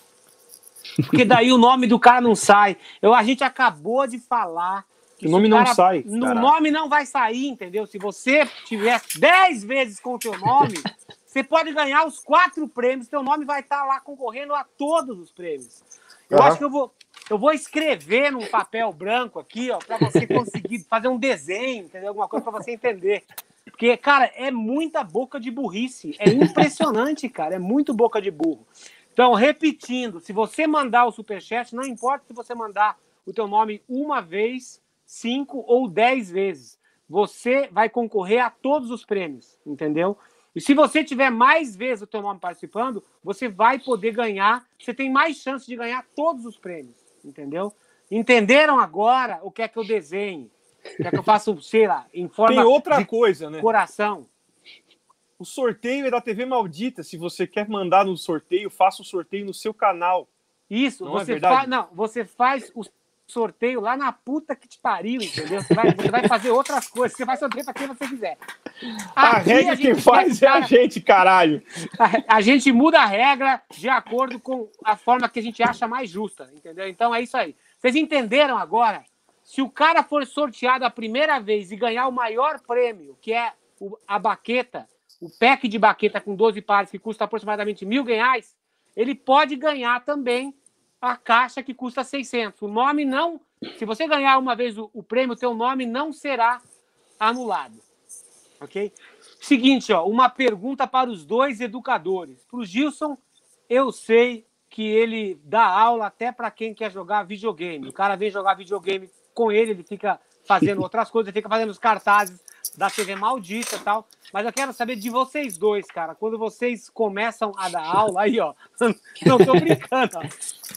Porque daí o nome do cara não sai. Eu, a gente acabou de falar. O nome cara, não sai. O nome não vai sair, entendeu? Se você tiver 10 vezes com o teu nome, (laughs) você pode ganhar os quatro prêmios. Teu nome vai estar lá concorrendo a todos os prêmios. Eu uhum. acho que eu vou, eu vou escrever num papel branco aqui, ó, para você conseguir fazer um desenho, entendeu? Alguma coisa para você entender. Porque, cara, é muita boca de burrice. É impressionante, (laughs) cara. É muito boca de burro. Então, repetindo, se você mandar o superchat, não importa se você mandar o teu nome uma vez, cinco ou dez vezes, você vai concorrer a todos os prêmios, entendeu? E se você tiver mais vezes o teu nome participando, você vai poder ganhar, você tem mais chance de ganhar todos os prêmios, entendeu? Entenderam agora o que é que eu desenho? O que é que eu faço, (laughs) sei lá, em forma Tem outra de coisa, né? coração? O sorteio é da TV Maldita. Se você quer mandar no sorteio, faça o sorteio no seu canal. Isso, Não é você verdade? faz. Não, você faz o sorteio lá na puta que te pariu, entendeu? Você vai, você vai fazer outras coisas, você vai sorteio para quem você quiser. A regra quem quer faz que é a gente, caralho. a, a gente muda a regra de acordo com a forma que a gente acha mais justa, entendeu? Então é isso aí. Vocês entenderam agora? Se o cara for sorteado a primeira vez e ganhar o maior prêmio, que é o- a baqueta, o pack de baqueta com 12 pares, que custa aproximadamente mil reais, ele pode ganhar também a caixa que custa 600. O nome não. Se você ganhar uma vez o, o prêmio, teu nome não será anulado. Ok? Seguinte, ó, uma pergunta para os dois educadores. Para o Gilson, eu sei que ele dá aula até para quem quer jogar videogame. O cara vem jogar videogame com ele, ele fica fazendo (laughs) outras coisas, ele fica fazendo os cartazes da TV maldita e tal. Mas eu quero saber de vocês dois, cara. Quando vocês começam a dar aula, aí, ó. (laughs) Não tô brincando, ó.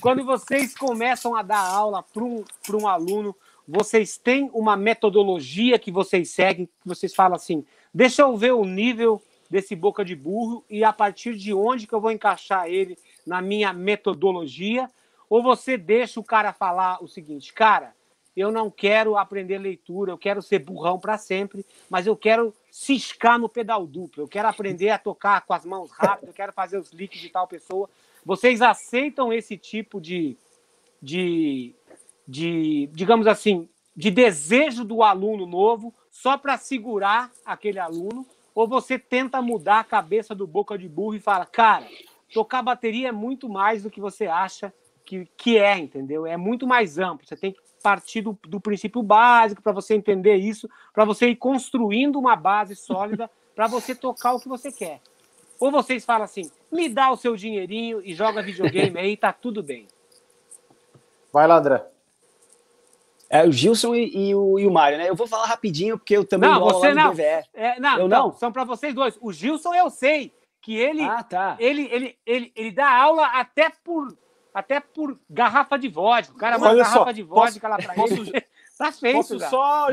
Quando vocês começam a dar aula para um, um aluno, vocês têm uma metodologia que vocês seguem, que vocês falam assim: deixa eu ver o nível desse boca de burro e a partir de onde que eu vou encaixar ele na minha metodologia? Ou você deixa o cara falar o seguinte, cara, eu não quero aprender leitura, eu quero ser burrão para sempre, mas eu quero ciscar no pedal duplo, eu quero aprender a tocar com as mãos rápido, eu quero fazer os licks de tal pessoa. Vocês aceitam esse tipo de, de, de digamos assim, de desejo do aluno novo só para segurar aquele aluno? Ou você tenta mudar a cabeça do boca de burro e fala, cara, tocar bateria é muito mais do que você acha que, que é, entendeu? É muito mais amplo. Você tem que partir do, do princípio básico para você entender isso, para você ir construindo uma base sólida (laughs) para você tocar o que você quer. Ou vocês falam assim, me dá o seu dinheirinho e joga videogame aí, tá tudo bem. Vai lá, André. É o Gilson e, e o, e o Mário, né? Eu vou falar rapidinho, porque eu também Não, dou você lá no não. É, não, Eu então, não? são para vocês dois. O Gilson eu sei que ele, Ah, tá. ele, ele, ele, ele dá aula até por até por garrafa de vodka. O cara manda Olha garrafa só, de posso- vodka lá para posso- ele. (laughs) tá feito, Posso cara. só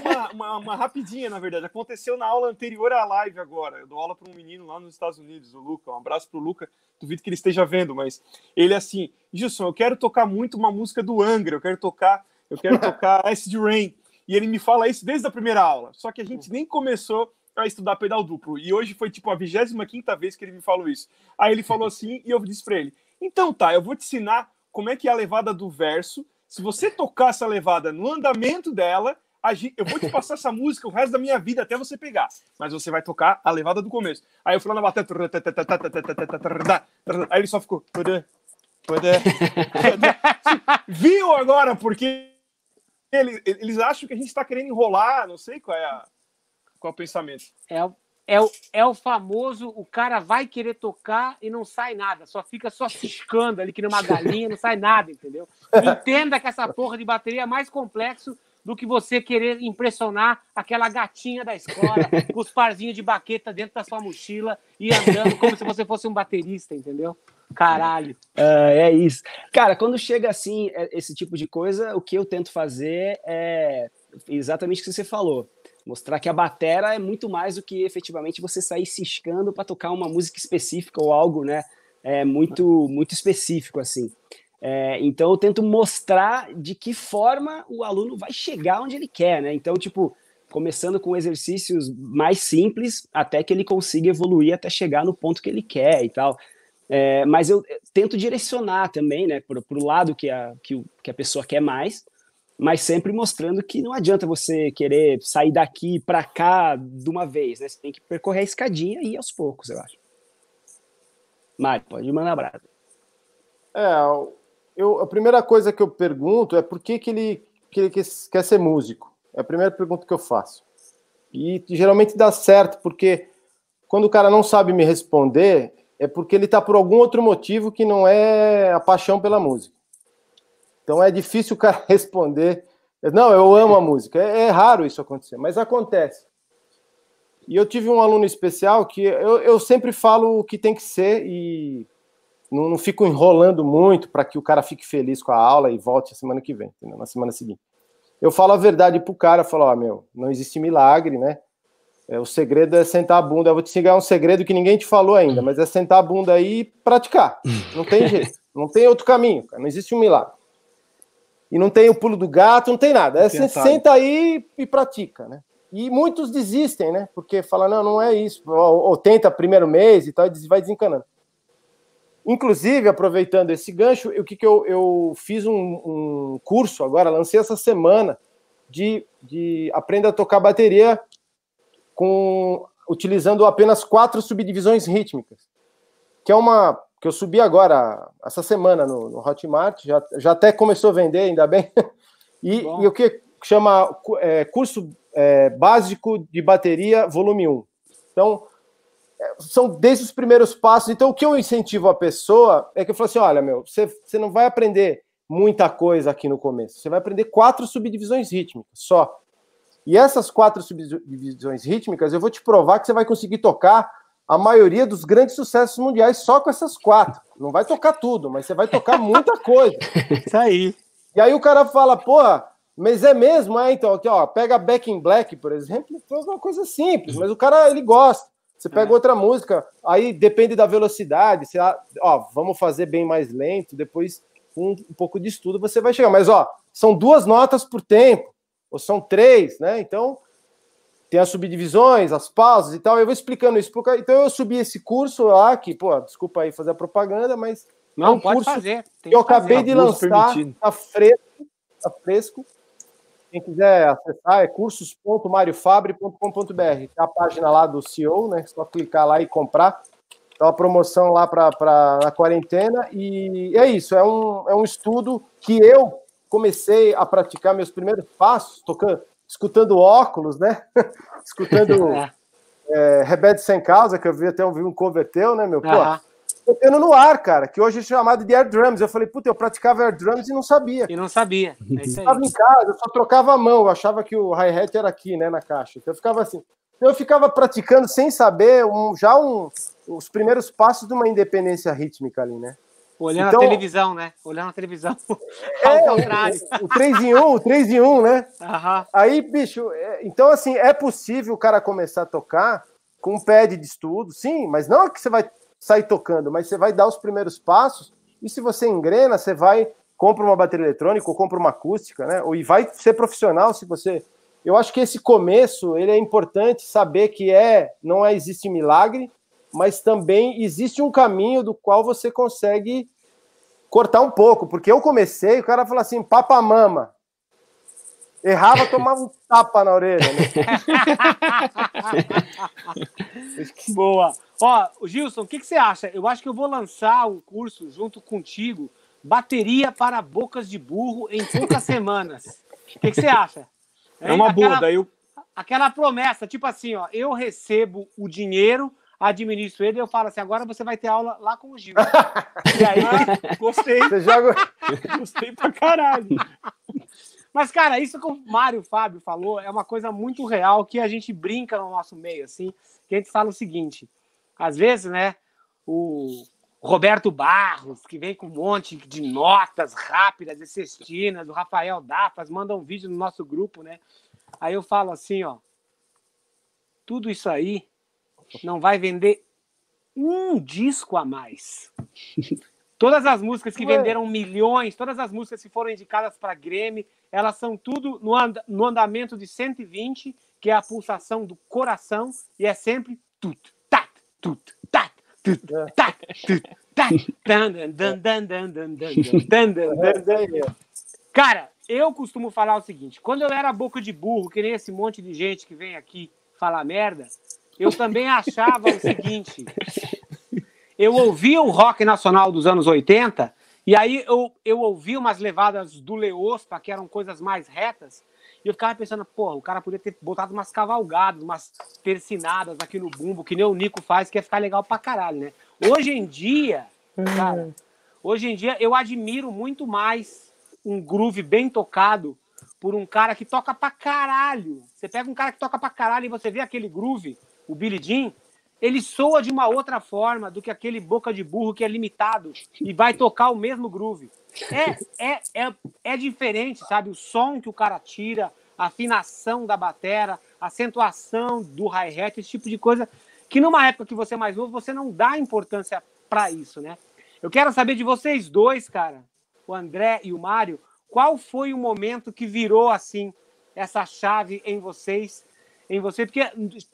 uma, uma, uma rapidinha, na verdade. Aconteceu na aula anterior à live agora. Eu dou aula para um menino lá nos Estados Unidos, o Luca. Um abraço pro Luca. Duvido que ele esteja vendo, mas ele é assim, Gilson, eu quero tocar muito uma música do Angra, eu quero tocar, eu quero (laughs) tocar Acid Rain. E ele me fala isso desde a primeira aula. Só que a gente nem começou a estudar pedal duplo. E hoje foi tipo a 25 quinta vez que ele me falou isso. Aí ele falou assim, e eu disse para ele: "Então tá, eu vou te ensinar como é que é a levada do verso. Se você tocar essa levada no andamento dela, eu vou te passar essa música o resto da minha vida até você pegar. Mas você vai tocar a levada do começo. Aí eu fui lá na bateria. Aí ele só ficou. Viu agora? Porque eles, eles acham que a gente está querendo enrolar, não sei qual é, a, qual é o pensamento. É, o- é, o, é o famoso, o cara vai querer tocar e não sai nada, só fica só ciscando ali que numa galinha, não sai nada, entendeu? Entenda que essa porra de bateria é mais complexo do que você querer impressionar aquela gatinha da escola com os parzinhos de baqueta dentro da sua mochila e andando como se você fosse um baterista, entendeu? Caralho. Ah, é isso. Cara, quando chega assim, é- esse tipo de coisa, o que eu tento fazer é exatamente o que você falou. Mostrar que a batera é muito mais do que efetivamente você sair ciscando para tocar uma música específica ou algo, né? É muito, muito específico, assim. É, então eu tento mostrar de que forma o aluno vai chegar onde ele quer, né? Então, tipo, começando com exercícios mais simples até que ele consiga evoluir até chegar no ponto que ele quer e tal. É, mas eu tento direcionar também, né, para o lado que a, que, que a pessoa quer mais, mas sempre mostrando que não adianta você querer sair daqui para cá de uma vez, né? Você tem que percorrer a escadinha e ir aos poucos, eu acho. Mário, pode mandar brasa. É, eu, a primeira coisa que eu pergunto é por que, que, ele, que ele quer quer ser músico. É a primeira pergunta que eu faço. E geralmente dá certo, porque quando o cara não sabe me responder, é porque ele está por algum outro motivo que não é a paixão pela música. Então é difícil o cara (laughs) responder. Não, eu amo a música. É, é raro isso acontecer, mas acontece. E eu tive um aluno especial que eu, eu sempre falo o que tem que ser e não, não fico enrolando muito para que o cara fique feliz com a aula e volte a semana que vem, entendeu? na semana seguinte. Eu falo a verdade pro cara, falo, ó, oh, meu, não existe milagre, né? É, o segredo é sentar a bunda. Eu vou te ensinar um segredo que ninguém te falou ainda, mas é sentar a bunda aí e praticar. Não tem jeito, não tem outro caminho, cara. não existe um milagre. E não tem o pulo do gato, não tem nada. É você senta aí e pratica, né? E muitos desistem, né? Porque falam, não, não é isso. Ou, ou tenta primeiro mês e tal, e vai desencanando. Inclusive, aproveitando esse gancho, o que, que eu, eu fiz um, um, curso agora, lancei essa semana, de, de aprenda a tocar bateria com utilizando apenas quatro subdivisões rítmicas, que é uma que eu subi agora essa semana no, no Hotmart, já, já até começou a vender, ainda bem. (laughs) E, e o que chama é, curso é, básico de bateria, volume 1. Então, são desde os primeiros passos. Então, o que eu incentivo a pessoa é que eu falo assim: olha, meu, você, você não vai aprender muita coisa aqui no começo. Você vai aprender quatro subdivisões rítmicas só. E essas quatro subdivisões rítmicas, eu vou te provar que você vai conseguir tocar a maioria dos grandes sucessos mundiais só com essas quatro. Não vai tocar tudo, mas você vai tocar (laughs) muita coisa. Isso aí. E aí o cara fala, porra, mas é mesmo? É, então, aqui, ó, pega Back in Black, por exemplo, foi uma coisa simples, mas o cara, ele gosta. Você pega é. outra música, aí depende da velocidade, você, ó, vamos fazer bem mais lento, depois com um pouco de estudo você vai chegar. Mas, ó, são duas notas por tempo, ou são três, né? Então, tem as subdivisões, as pausas e tal. Eu vou explicando isso. Então, eu subi esse curso lá, que, pô, desculpa aí fazer a propaganda, mas. Não, é um pode curso fazer. que eu acabei de lançar, tá fresco, tá fresco. Quem quiser acessar é cursos.mariofabre.com.br. Tem a página lá do CEO, né? É só clicar lá e comprar. Então, a promoção lá para a quarentena. E é isso, é um, é um estudo que eu comecei a praticar meus primeiros passos, tocando, escutando óculos, né? (laughs) escutando (laughs) é. é, Rebelde Sem Causa, que eu vi até um, um cover teu, né, meu? Pô, tocando no ar, cara, que hoje é chamado de air drums. Eu falei, puta, eu praticava air drums e não sabia. E não sabia. É eu estava em casa, eu só trocava a mão, eu achava que o hi-hat era aqui, né, na caixa. Então eu ficava assim. Eu ficava praticando sem saber um, já um, os primeiros passos de uma independência rítmica ali, né? Olhando então, a televisão, né? Olhando a televisão. (laughs) É, Ao contrário. O, o 3 em 1, o 3 em 1, né? Uhum. Aí, bicho, é, então assim, é possível o cara começar a tocar com um pad de estudo, sim, mas não é que você vai sair tocando, mas você vai dar os primeiros passos e se você engrena, você vai compra uma bateria eletrônica ou compra uma acústica, né? E vai ser profissional se você. Eu acho que esse começo ele é importante saber que é não é existe milagre, mas também existe um caminho do qual você consegue cortar um pouco, porque eu comecei, o cara falou assim, papa mama. Errava, (laughs) tomava um tapa na orelha. Né? (laughs) Boa. Ó, Gilson, o que, que você acha? Eu acho que eu vou lançar um curso junto contigo, bateria para bocas de burro em poucas semanas. O que, que você acha? É uma aquela, boa, daí eu... Aquela promessa, tipo assim, ó, eu recebo o dinheiro, administro ele e eu falo assim, agora você vai ter aula lá com o Gil. (laughs) e aí, gostei. Você joga... (laughs) Gostei pra caralho. Mas, cara, isso que o Mário Fábio falou é uma coisa muito real que a gente brinca no nosso meio, assim, que a gente fala o seguinte, às vezes, né, o Roberto Barros, que vem com um monte de notas rápidas e cestinas, o Rafael Dafas, manda um vídeo no nosso grupo, né? Aí eu falo assim, ó, tudo isso aí não vai vender um disco a mais. Todas as músicas que venderam milhões, todas as músicas que foram indicadas para Grêmio, elas são tudo no, and no andamento de 120, que é a pulsação do coração, e é sempre tudo tut, tat, tut, tat, tut, tat, Cara, eu costumo falar o seguinte: quando eu era boca de burro, que nem esse monte de gente que vem aqui falar merda, eu também achava o seguinte: eu ouvia o rock nacional dos anos 80, e aí eu, eu ouvia umas levadas do Leospa, que eram coisas mais retas, e eu ficava pensando, porra, o cara podia ter botado umas cavalgadas, umas persinadas aqui no bumbo, que nem o Nico faz, que ia ficar legal pra caralho, né? Hoje em dia, cara, hoje em dia eu admiro muito mais um groove bem tocado por um cara que toca pra caralho. Você pega um cara que toca pra caralho e você vê aquele groove, o Billy Jean, ele soa de uma outra forma do que aquele boca de burro que é limitado e vai tocar o mesmo groove. É, é, é, é diferente, sabe? O som que o cara tira, a afinação da batera, a acentuação do hi-hat, esse tipo de coisa que numa época que você é mais novo, você não dá importância para isso, né? Eu quero saber de vocês dois, cara, o André e o Mário, qual foi o momento que virou assim essa chave em vocês, em você? Porque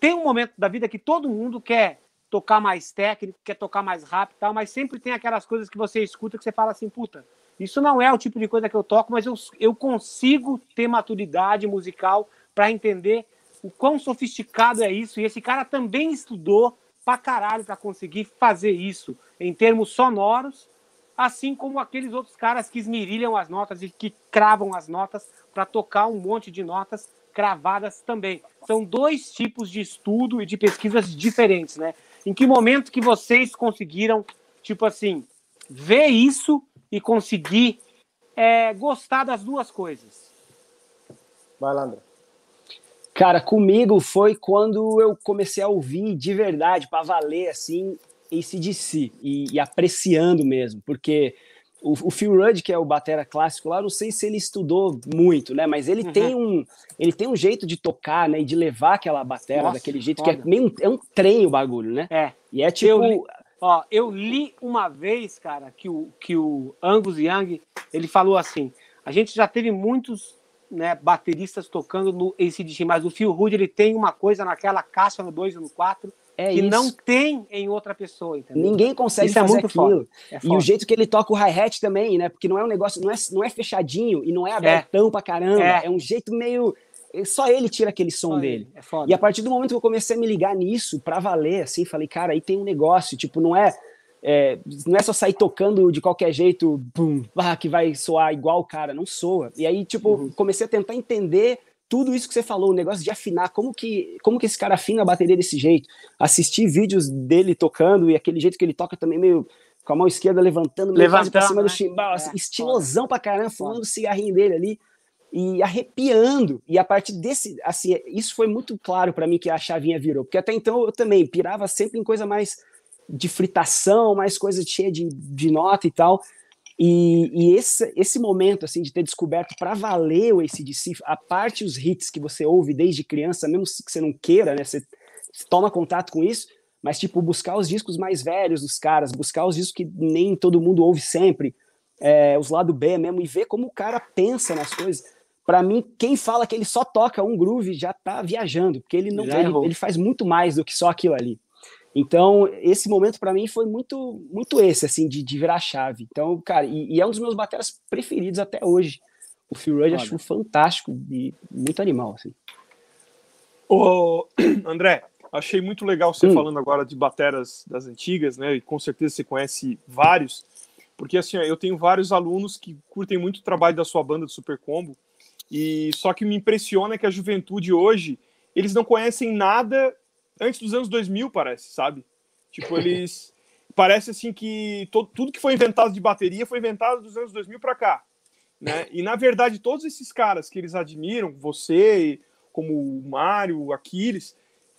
tem um momento da vida que todo mundo quer tocar mais técnico, quer tocar mais rápido, tal, mas sempre tem aquelas coisas que você escuta que você fala assim, puta, isso não é o tipo de coisa que eu toco, mas eu, eu consigo ter maturidade musical para entender o quão sofisticado é isso. E esse cara também estudou pra caralho para conseguir fazer isso em termos sonoros, assim como aqueles outros caras que esmirilham as notas e que cravam as notas para tocar um monte de notas cravadas também. São dois tipos de estudo e de pesquisas diferentes, né? Em que momento que vocês conseguiram, tipo assim, ver isso e conseguir é, gostar das duas coisas? Vai lá, André. Cara, comigo foi quando eu comecei a ouvir de verdade, para valer, assim, ACDC, e, e apreciando mesmo, porque o, o, Phil Rudd, que é o batera clássico lá, não sei se ele estudou muito, né? Mas ele uhum. tem um ele tem um jeito de tocar, né? E de levar aquela batera Nossa, daquele jeito foda. que é meio é um trem o bagulho, né? É. E é tipo eu, Ó, eu li uma vez, cara, que o, que o Angus Young, ele falou assim, a gente já teve muitos né, bateristas tocando no ACDC, mas o Phil Hood, ele tem uma coisa naquela caixa no 2 e no 4 é que isso. não tem em outra pessoa, entendeu? Ninguém consegue isso é fazer é aquilo. É e o jeito que ele toca o hi-hat também, né? Porque não é um negócio, não é, não é fechadinho e não é, é. abertão é. pra caramba. É. é um jeito meio só ele tira aquele som só dele. É e a partir do momento que eu comecei a me ligar nisso para valer, assim, falei, cara, aí tem um negócio, tipo, não é, é, não é só sair tocando de qualquer jeito, bum, ah, que vai soar igual o cara, não soa. E aí, tipo, uhum. comecei a tentar entender tudo isso que você falou, o negócio de afinar, como que, como que esse cara afina a bateria desse jeito, assistir vídeos dele tocando e aquele jeito que ele toca também meio com a mão esquerda levantando, meio levantando pra cima né? do chimbal, assim, é, estilosão foda. pra caramba, fumando o cigarrinho dele ali e arrepiando. E a partir desse, assim, isso foi muito claro para mim que a chavinha virou, porque até então eu também pirava sempre em coisa mais de fritação, mais coisa cheia de, de nota e tal. E, e esse, esse momento assim de ter descoberto para valer o ACDC, a parte os hits que você ouve desde criança, mesmo que você não queira, né? Você, você toma contato com isso, mas tipo buscar os discos mais velhos dos caras, buscar os discos que nem todo mundo ouve sempre, é, os lado B mesmo e ver como o cara pensa nas coisas para mim, quem fala que ele só toca um groove já tá viajando, porque ele não ele, ele, faz muito mais do que só aquilo ali. Então, esse momento para mim foi muito muito esse, assim, de, de virar chave. Então, cara, e, e, é um dos meus bateras preferidos até hoje. O Phil Rudd acho fantástico e muito animal, assim. Ô, (clears throat) André, achei muito legal você hum. falando agora de bateras das antigas, né? E com certeza você conhece vários, porque assim, eu tenho vários alunos que curtem muito o trabalho da sua banda do Super Combo e só que me impressiona que a juventude hoje, eles não conhecem nada antes dos anos 2000, parece, sabe? Tipo, eles (laughs) parece assim que todo, tudo que foi inventado de bateria foi inventado dos anos 2000 para cá, né? E na verdade, todos esses caras que eles admiram, você, como o Mário, o Aquiles,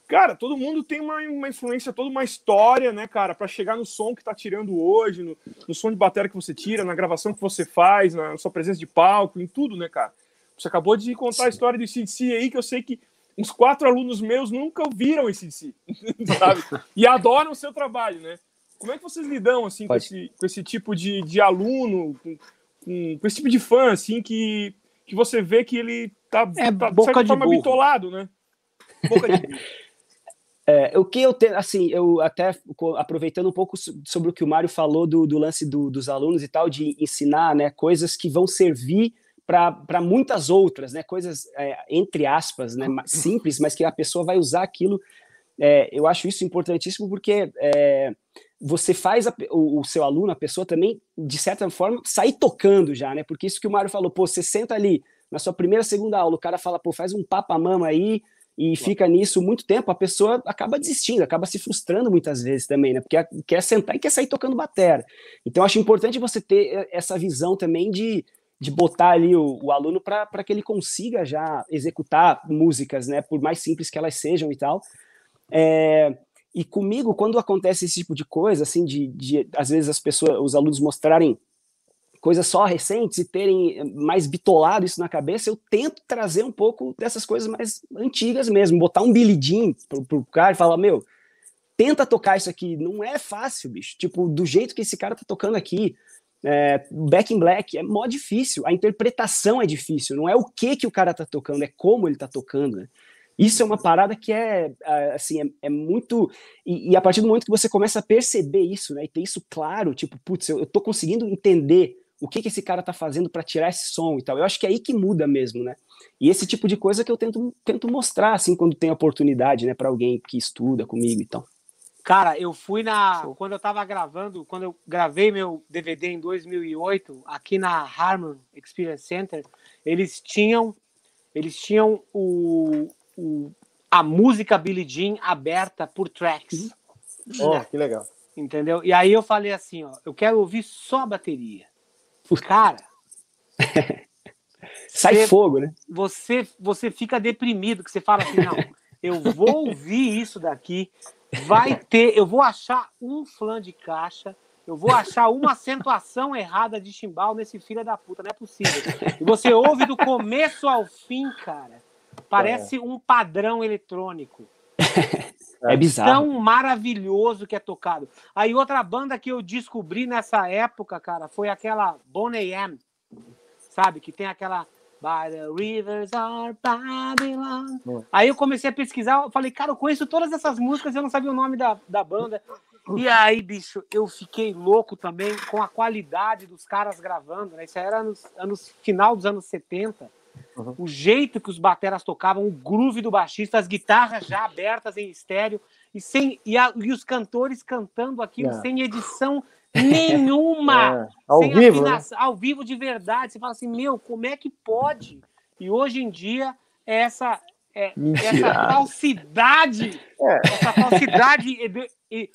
cara, todo mundo tem uma, uma influência, toda uma história, né, cara, para chegar no som que tá tirando hoje, no, no som de bateria que você tira, na gravação que você faz, na sua presença de palco, em tudo, né, cara? Você acabou de contar Sim. a história do CDC aí, que eu sei que uns quatro alunos meus nunca viram esse CDC, (laughs) sabe? E adoram o seu trabalho, né? Como é que vocês lidam, assim, com esse, com esse, tipo de, de aluno, com, com, com, esse tipo de fã, assim, que, que você vê que ele tá, é, tá boca de certa forma, burro. bitolado, né? Boca de (laughs) burro. É, o que eu tenho, assim, eu até aproveitando um pouco sobre o que o Mário falou do, do lance do, dos alunos e tal, de ensinar né, coisas que vão servir para muitas outras, né? Coisas, é, entre aspas, né? simples, mas que a pessoa vai usar aquilo. É, eu acho isso importantíssimo porque é, você faz a, o, o, seu aluno, a pessoa também, de certa forma, sair tocando já, né? Porque isso que o Mário falou, pô, você senta ali na sua primeira, segunda aula, o cara fala, pô, faz um papa-mama aí e fica nisso muito tempo, a pessoa acaba desistindo, acaba se frustrando muitas vezes também, né? Porque quer sentar e quer sair tocando batera. Então, acho importante você ter essa visão também de de botar ali o, o aluno para que ele consiga já executar músicas, né, por mais simples que elas sejam e tal. É, e comigo, quando acontece esse tipo de coisa, assim, de, de às vezes as pessoas, os alunos mostrarem coisas só recentes e terem mais bitolado isso na cabeça, eu tento trazer um pouco dessas coisas mais antigas mesmo, botar um Billy Jean pro, pro cara e falar, meu, tenta tocar isso aqui, não é fácil, bicho, tipo, do jeito que esse cara tá tocando aqui, é, Back in Black é mó difícil, a interpretação é difícil, não é o que que o cara tá tocando, é como ele tá tocando, né? Isso é uma parada que é, assim, é, é muito. E, e, a partir do momento que você começa a perceber isso, né, e ter isso claro, tipo, putz, eu, eu tô conseguindo entender o que, que esse cara tá fazendo para tirar esse som e tal. Eu acho que é aí que muda mesmo, né? E esse tipo de coisa que eu tento, tento mostrar, assim, quando tem oportunidade, né, para alguém que estuda comigo e tal. Cara, eu fui na. Quando eu tava gravando, quando eu gravei meu DVD em 2008, aqui na Harmon Experience Center, eles tinham. Eles tinham o, o a música Billie Jean aberta por tracks. Oh, que legal. Entendeu? E aí eu falei assim, ó, eu quero ouvir só a bateria. Cara. (laughs) Sai você, fogo, né? Você, você fica deprimido, que você fala assim, não, eu vou ouvir isso daqui, vai ter, eu vou achar um flan de caixa, eu vou achar uma acentuação errada de chimbal nesse filho da puta, não é possível. E você ouve do começo ao fim, cara, parece é. um padrão eletrônico. É bizarro. Tão maravilhoso que é tocado. Aí outra banda que eu descobri nessa época, cara, foi aquela Boney M, sabe? Que tem aquela By the rivers are Babylon. Aí eu comecei a pesquisar, eu falei, cara, eu conheço todas essas músicas, eu não sabia o nome da, da banda. E aí, bicho, eu fiquei louco também com a qualidade dos caras gravando, né? Isso era nos anos, final dos anos 70. Uhum. O jeito que os bateras tocavam, o groove do baixista, as guitarras já abertas em estéreo e, sem, e, a, e os cantores cantando aquilo yeah. sem edição nenhuma. É. Ao sem vivo. Né? Ao vivo de verdade. Você fala assim, meu, como é que pode? E hoje em dia, essa, é, essa falsidade, é. essa falsidade ide,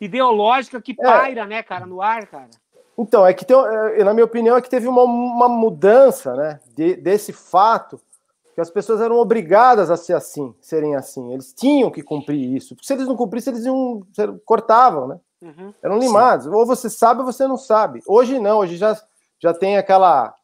ideológica que é. paira, né, cara, no ar, cara. Então, é que tem, é, na minha opinião, é que teve uma, uma mudança, né, de, desse fato, que as pessoas eram obrigadas a ser assim, serem assim. Eles tinham que cumprir isso. Porque se eles não cumprissem, eles iam, cortavam, né? Uhum. Eram limados. Sim. Ou você sabe ou você não sabe. Hoje não, hoje já, já tem aquela.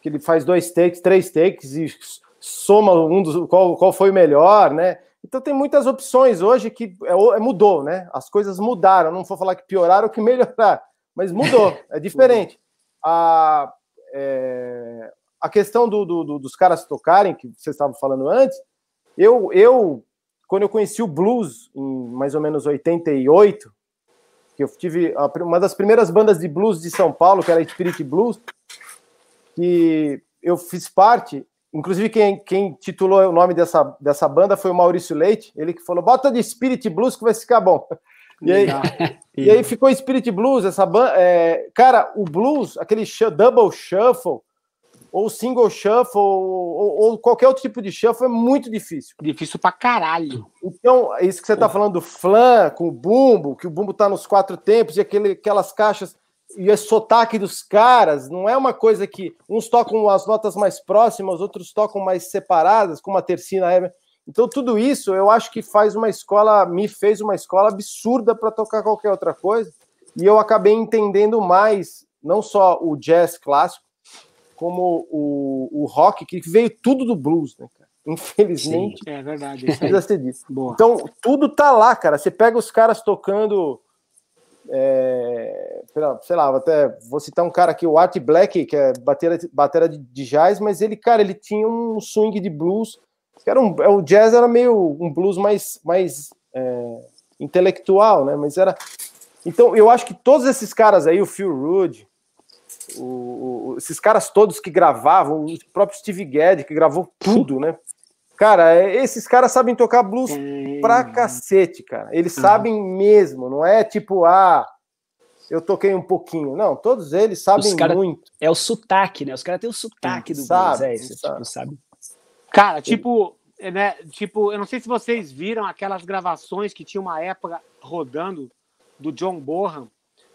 que ele faz dois takes, três takes e soma um dos. qual, qual foi o melhor, né? Então tem muitas opções hoje que é, é, mudou, né? As coisas mudaram. Não vou falar que pioraram ou que (laughs) melhoraram, mas mudou, é diferente. a, é, a questão do, do, do, dos caras tocarem, que vocês estavam falando antes, eu, eu, quando eu conheci o blues, em mais ou menos 88, que eu tive uma das primeiras bandas de blues de São Paulo, que era a Spirit Blues, que eu fiz parte. Inclusive, quem, quem titulou o nome dessa, dessa banda foi o Maurício Leite, ele que falou: bota de Spirit Blues que vai ficar bom. E aí, (laughs) e aí ficou Spirit Blues, essa banda. É, cara, o blues, aquele double shuffle, ou single shuffle, ou, ou, qualquer outro tipo de shuffle, é muito difícil. Difícil pra caralho. Então, isso que você tá falando do flan, com o bumbo, que o bumbo tá nos quatro tempos, e aquele, aquelas caixas, e esse sotaque dos caras, não é uma coisa que uns tocam as notas mais próximas, outros tocam mais separadas, como a tercina é. Então, tudo isso eu acho que faz uma escola, me fez uma escola absurda para tocar qualquer outra coisa, e eu acabei entendendo mais, não só o jazz clássico, como o, o rock, que veio tudo do blues, né, cara? Infelizmente. Sim, é verdade. Precisa ser disso. Então, tudo tá lá, cara. Você pega os caras tocando. É, sei lá, até vou citar um cara aqui, o Art Black, que é batera, batera de, de jazz, mas ele, cara, ele tinha um swing de blues. Que era um, é, o jazz era meio um blues mais, mais é, intelectual, né? Mas era. Então, eu acho que todos esses caras aí, o Phil Rudd, o, o, esses caras todos que gravavam, o próprio Steve Gadd, que gravou tudo, né? Cara, é, esses caras sabem tocar blues pra cacete, cara. Eles uhum. sabem mesmo, não é tipo, ah, eu toquei um pouquinho. Não, todos eles sabem cara, muito. É o sotaque, né? Os caras têm o sotaque do sabe, blues, é isso, sabe. Tipo, sabe? Cara, tipo, né, tipo, eu não sei se vocês viram aquelas gravações que tinha uma época rodando do John Bohan,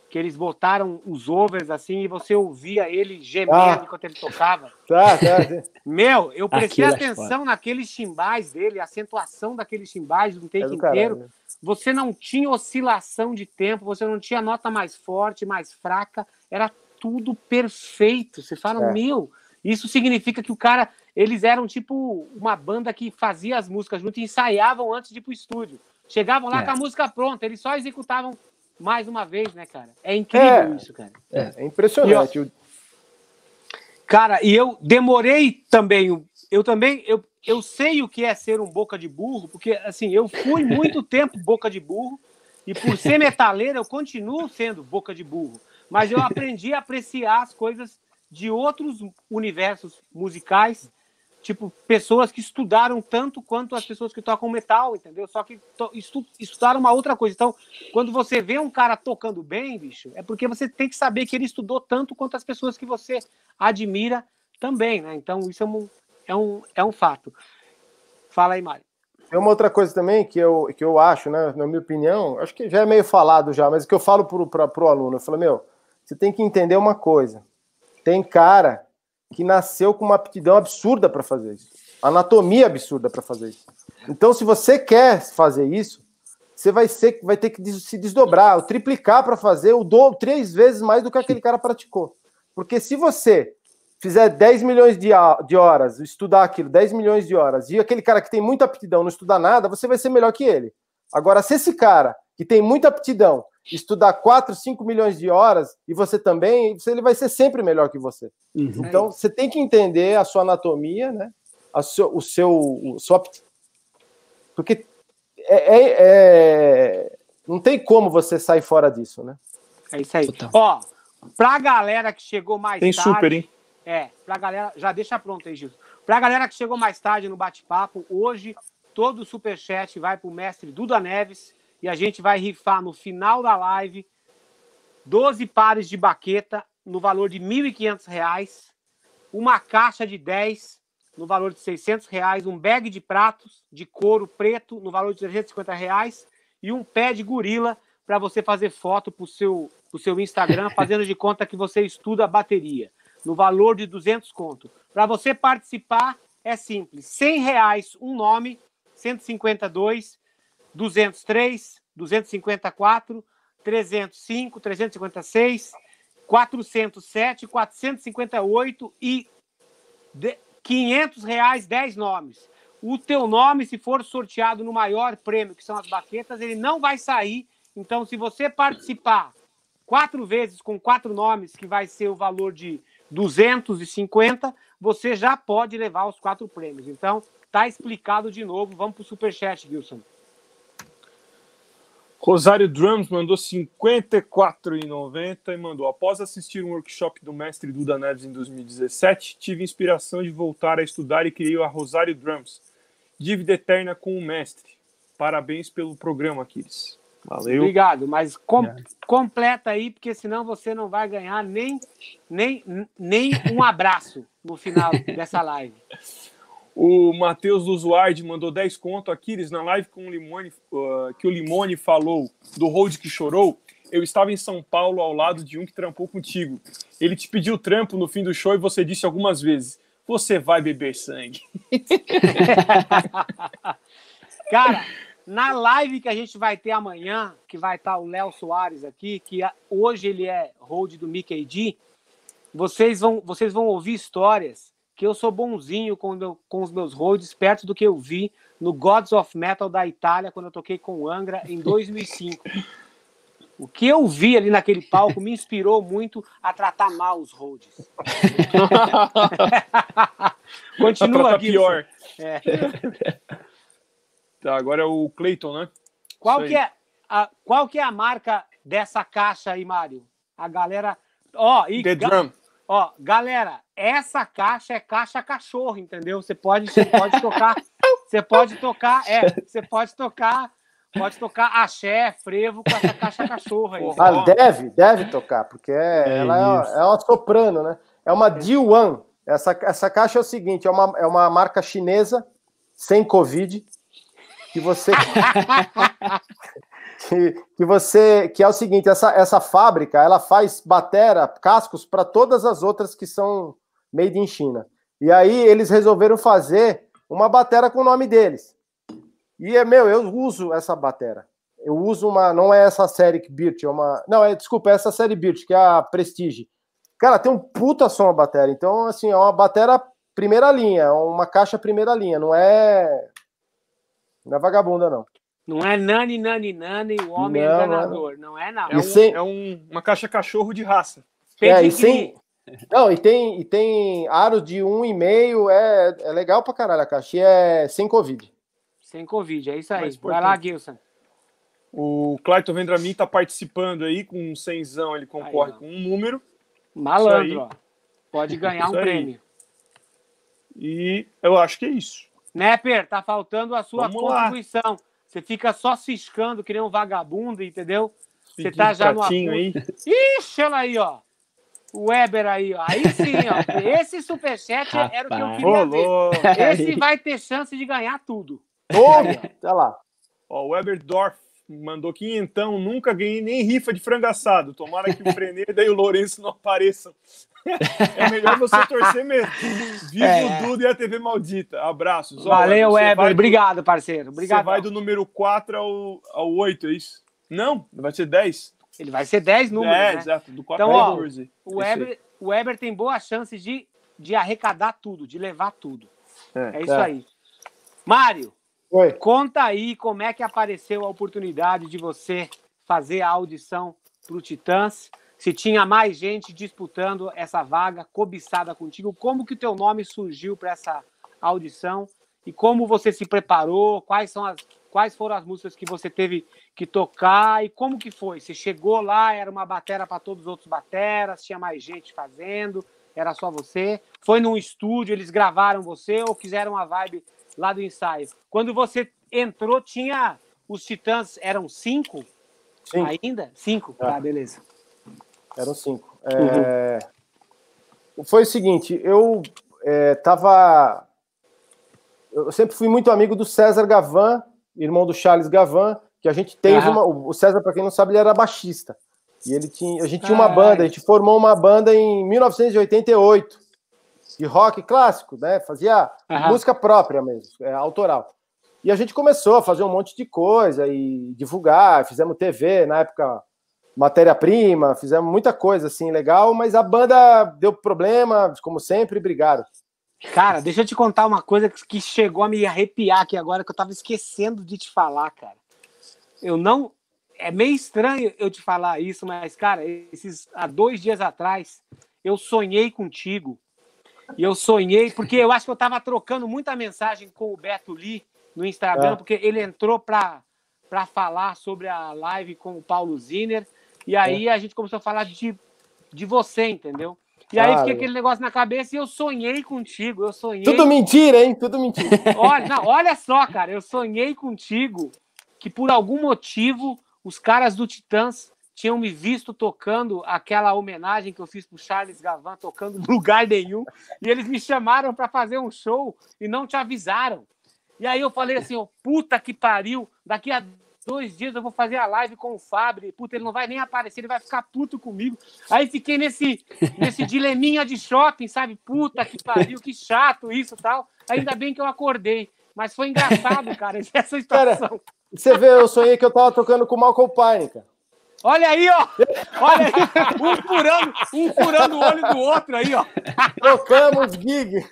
que eles botaram os overs assim e você ouvia ele gemendo Ah. enquanto ele tocava. Tá, tá. tá. Meu, eu prestei Aquilo é atenção naqueles chimbais dele, a acentuação daqueles chimbais no take É do inteiro. caralho. Você não tinha oscilação de tempo, você não tinha nota mais forte, mais fraca, era tudo perfeito. Você fala, É. meu, isso significa que o cara, eles eram tipo uma banda que fazia as músicas junto e ensaiavam antes de ir pro estúdio. Chegavam lá É. com a música pronta, eles só executavam mais uma vez, né, cara? É incrível É. isso, cara. É impressionante. O- Cara, e eu demorei também. Eu também, eu, eu sei o que é ser um boca de burro, porque assim, eu fui muito (laughs) tempo boca de burro, e por ser metaleiro, eu continuo sendo boca de burro. Mas eu aprendi a apreciar as coisas de outros universos musicais, tipo, pessoas que estudaram tanto quanto as pessoas que tocam metal, entendeu? Só que estu- estudaram uma outra coisa. Então, quando você vê um cara tocando bem, bicho, é porque você tem que saber que ele estudou tanto quanto as pessoas que você admira também, né? Então, isso é um, é um, é um fato. Fala aí, Mário. Tem uma outra coisa também que eu, que eu acho, né, na minha opinião, acho que já é meio falado já, mas que eu falo para o aluno, eu falo, meu, você tem que entender uma coisa. Tem cara que nasceu com uma aptidão absurda para fazer isso. Anatomia absurda para fazer isso. Então, se você quer fazer isso, você vai, ser, vai ter que se desdobrar, ou triplicar para fazer o do, três vezes mais do que aquele cara praticou. Porque se você fizer 10 milhões de, de horas, estudar aquilo, 10 milhões de horas, e aquele cara que tem muita aptidão não estudar nada, você vai ser melhor que ele. Agora, se esse cara que tem muita aptidão estudar 4, 5 milhões de horas, e você também, ele vai ser sempre melhor que você. Uhum. Então, você tem que entender a sua anatomia, né? A seu, o seu, o apti- porque é, é- é- não tem como você sair fora disso, né? É isso aí. Total. Ó, pra galera que chegou mais Tem tarde. super, hein? É, pra galera. Já deixa pronto aí, Gilson. Pra galera que chegou mais tarde no bate-papo, hoje todo o superchat vai pro mestre Duda Neves e a gente vai rifar no final da live 12 pares de baqueta no valor de R$ 1.500, uma caixa de 10 no valor de 600 reais, um bag de pratos de couro preto no valor de 350 reais, e um pé de gorila para você fazer foto pro seu, pro seu Instagram, (laughs) fazendo de conta que você estuda bateria no valor de 200 conto. Para você participar, é simples. 100 reais um nome, 152, 203, 254, 305, 356, 407, 458 e de- 500 reais 10 nomes. O teu nome, se for sorteado no maior prêmio, que são as baquetas, ele não vai sair. Então, se você participar quatro vezes com quatro nomes, que vai ser o valor de 250, você já pode levar os quatro prêmios. Então, tá explicado de novo. Vamos pro superchat, Wilson. Rosário Drums mandou 54,90 e mandou: Após assistir um workshop do mestre Duda Neves em 2017, tive inspiração de voltar a estudar e criei a Rosário Drums. Dívida eterna com o mestre. Parabéns pelo programa, Aquiles. Valeu. Obrigado, mas com- É. completa aí, porque senão você não vai ganhar nem, nem, nem um abraço no final (laughs) dessa live. O Matheus Luzuardi mandou 10 conto. Aquiles, na live com o Limone, uh, que o Limone falou do Hold que chorou, eu estava em São Paulo ao lado de um que trampou contigo. Ele te pediu trampo no fim do show e você disse algumas vezes: Você vai beber sangue. (laughs) Cara, na live que a gente vai ter amanhã, que vai estar o Léo Soares aqui, que hoje ele é hold do Mickey D, vocês vão, vocês vão ouvir histórias que eu sou bonzinho com, meu- com os meus holds, perto do que eu vi no Gods of Metal da Itália, quando eu toquei com o Angra em (laughs) 2005. O que eu vi ali naquele palco me inspirou muito a tratar mal os holds. (laughs) Continua aqui. pior. É. Tá, agora é o Clayton, né? Qual que, é a, qual que é a marca dessa caixa aí, Mário? A galera. Ó, e The ga- Drum. Ó, galera, essa caixa é caixa cachorro, entendeu? Você pode, você pode tocar. Você pode tocar, é, você pode tocar, pode tocar axé, frevo com essa caixa cachorro aí. Ah, deve, deve tocar, porque ela isso. é, é uma soprano, né? É uma D1. Essa, essa caixa é o seguinte: é uma, é uma marca chinesa, sem Covid, que você. (laughs) que, que você que é o seguinte, essa, essa fábrica, ela faz batera, cascos para todas as outras que são made in China. E aí eles resolveram fazer uma batera com o nome deles. E é meu, eu uso essa batera. Eu uso uma, não é essa série Birch, é uma, não, é, desculpa, é essa série Birch, que é a Prestige. Cara, tem um puta som a bateria. Então, assim, é uma bateria primeira linha, é uma caixa primeira linha, não é não é vagabunda não. Não é nani, nani, nani, o homem não, enganador. Não é, não. É, um, sem... é um, uma caixa cachorro de raça. É, e sem... Não, e tem, e tem aro de um e meio, é, é legal pra caralho a caixa. E é sem Covid. Sem Covid, é isso aí. Vai lá, Gilson. O Clayton Vendramin tá participando aí com um cenzão, ele concorre aí, com um número. Malandro, ó. Pode (laughs) ganhar um prêmio. E eu acho que é isso. Nepper, tá faltando a sua Vamos contribuição. Lá. Você fica só ciscando que nem um vagabundo, entendeu? Você tá já no aí. Ixi, olha aí, ó. O Weber aí, ó. Aí sim, ó. Esse superchat Rapaz. era o que eu queria ver. Esse vai ter chance de ganhar tudo. Olha lá. Ó, o Weber Dorf mandou que então nunca ganhei nem rifa de frango assado. Tomara que o Freneda e o Lourenço não apareçam. É melhor você torcer mesmo. Viva é. o Duda e a TV Maldita. Abraços. Valeu, Weber. Obrigado, parceiro. Obrigado. Você vai do número 4 ao, ao 8, é isso? Não, vai ser 10. Ele vai ser 10 números. É, né? exato. Do 4 então, ao 14. Ó, o, Weber, o Weber tem boas chances de, de arrecadar tudo, de levar tudo. É, é isso é. aí. Mário, Oi. conta aí como é que apareceu a oportunidade de você fazer a audição para o Titãs se tinha mais gente disputando essa vaga cobiçada contigo, como que o teu nome surgiu para essa audição e como você se preparou, quais são as quais foram as músicas que você teve que tocar e como que foi? Você chegou lá, era uma batera para todos os outros bateras, tinha mais gente fazendo, era só você? Foi num estúdio, eles gravaram você ou fizeram a vibe lá do ensaio? Quando você entrou, tinha os Titãs, eram cinco? Ainda? Cinco? Ah. Tá, beleza. Eram cinco. É... Uhum. Foi o seguinte, eu é, tava. Eu sempre fui muito amigo do César Gavan, irmão do Charles Gavan, que a gente tem uhum. uma. O César, para quem não sabe, ele era baixista. E ele tinha, a gente tinha uma banda, a gente formou uma banda em 1988 de rock clássico, né? Fazia uhum. música própria mesmo, é, autoral. E a gente começou a fazer um monte de coisa e divulgar, fizemos TV, na época matéria-prima, fizemos muita coisa assim legal, mas a banda deu problema, como sempre, obrigado. Cara, deixa eu te contar uma coisa que chegou a me arrepiar aqui agora, que eu tava esquecendo de te falar, cara. Eu não. É meio estranho eu te falar isso, mas, cara, esses há dois dias atrás, eu sonhei contigo. E eu sonhei, porque eu acho que eu tava trocando muita mensagem com o Beto Lee no Instagram, é. porque ele entrou para falar sobre a live com o Paulo Ziner. E aí é. a gente começou a falar de, de você, entendeu? E aí fiquei aquele negócio na cabeça e eu sonhei contigo. Eu sonhei. Tudo mentira, hein? Tudo mentira. (laughs) Olha, não, olha só, cara. Eu sonhei contigo que por algum motivo os caras do Titãs tinham me visto tocando aquela homenagem que eu fiz pro Charles Gavan, tocando em lugar nenhum, e eles me chamaram para fazer um show e não te avisaram. E aí eu falei assim, ó, puta que pariu, daqui a dois dias eu vou fazer a live com o Fábio. Puta, ele não vai nem aparecer, ele vai ficar puto comigo. Aí fiquei nesse, nesse (laughs) dileminha de shopping, sabe? Puta que pariu, que chato isso tal. Ainda bem que eu acordei. Mas foi engraçado, cara, (laughs) essa situação. Cara, você vê, eu sonhei que eu tava tocando com o Malcolm Pine, cara. Olha aí, ó! Olha aí, um furando, um furando o olho do outro aí, ó. Trocamos gig.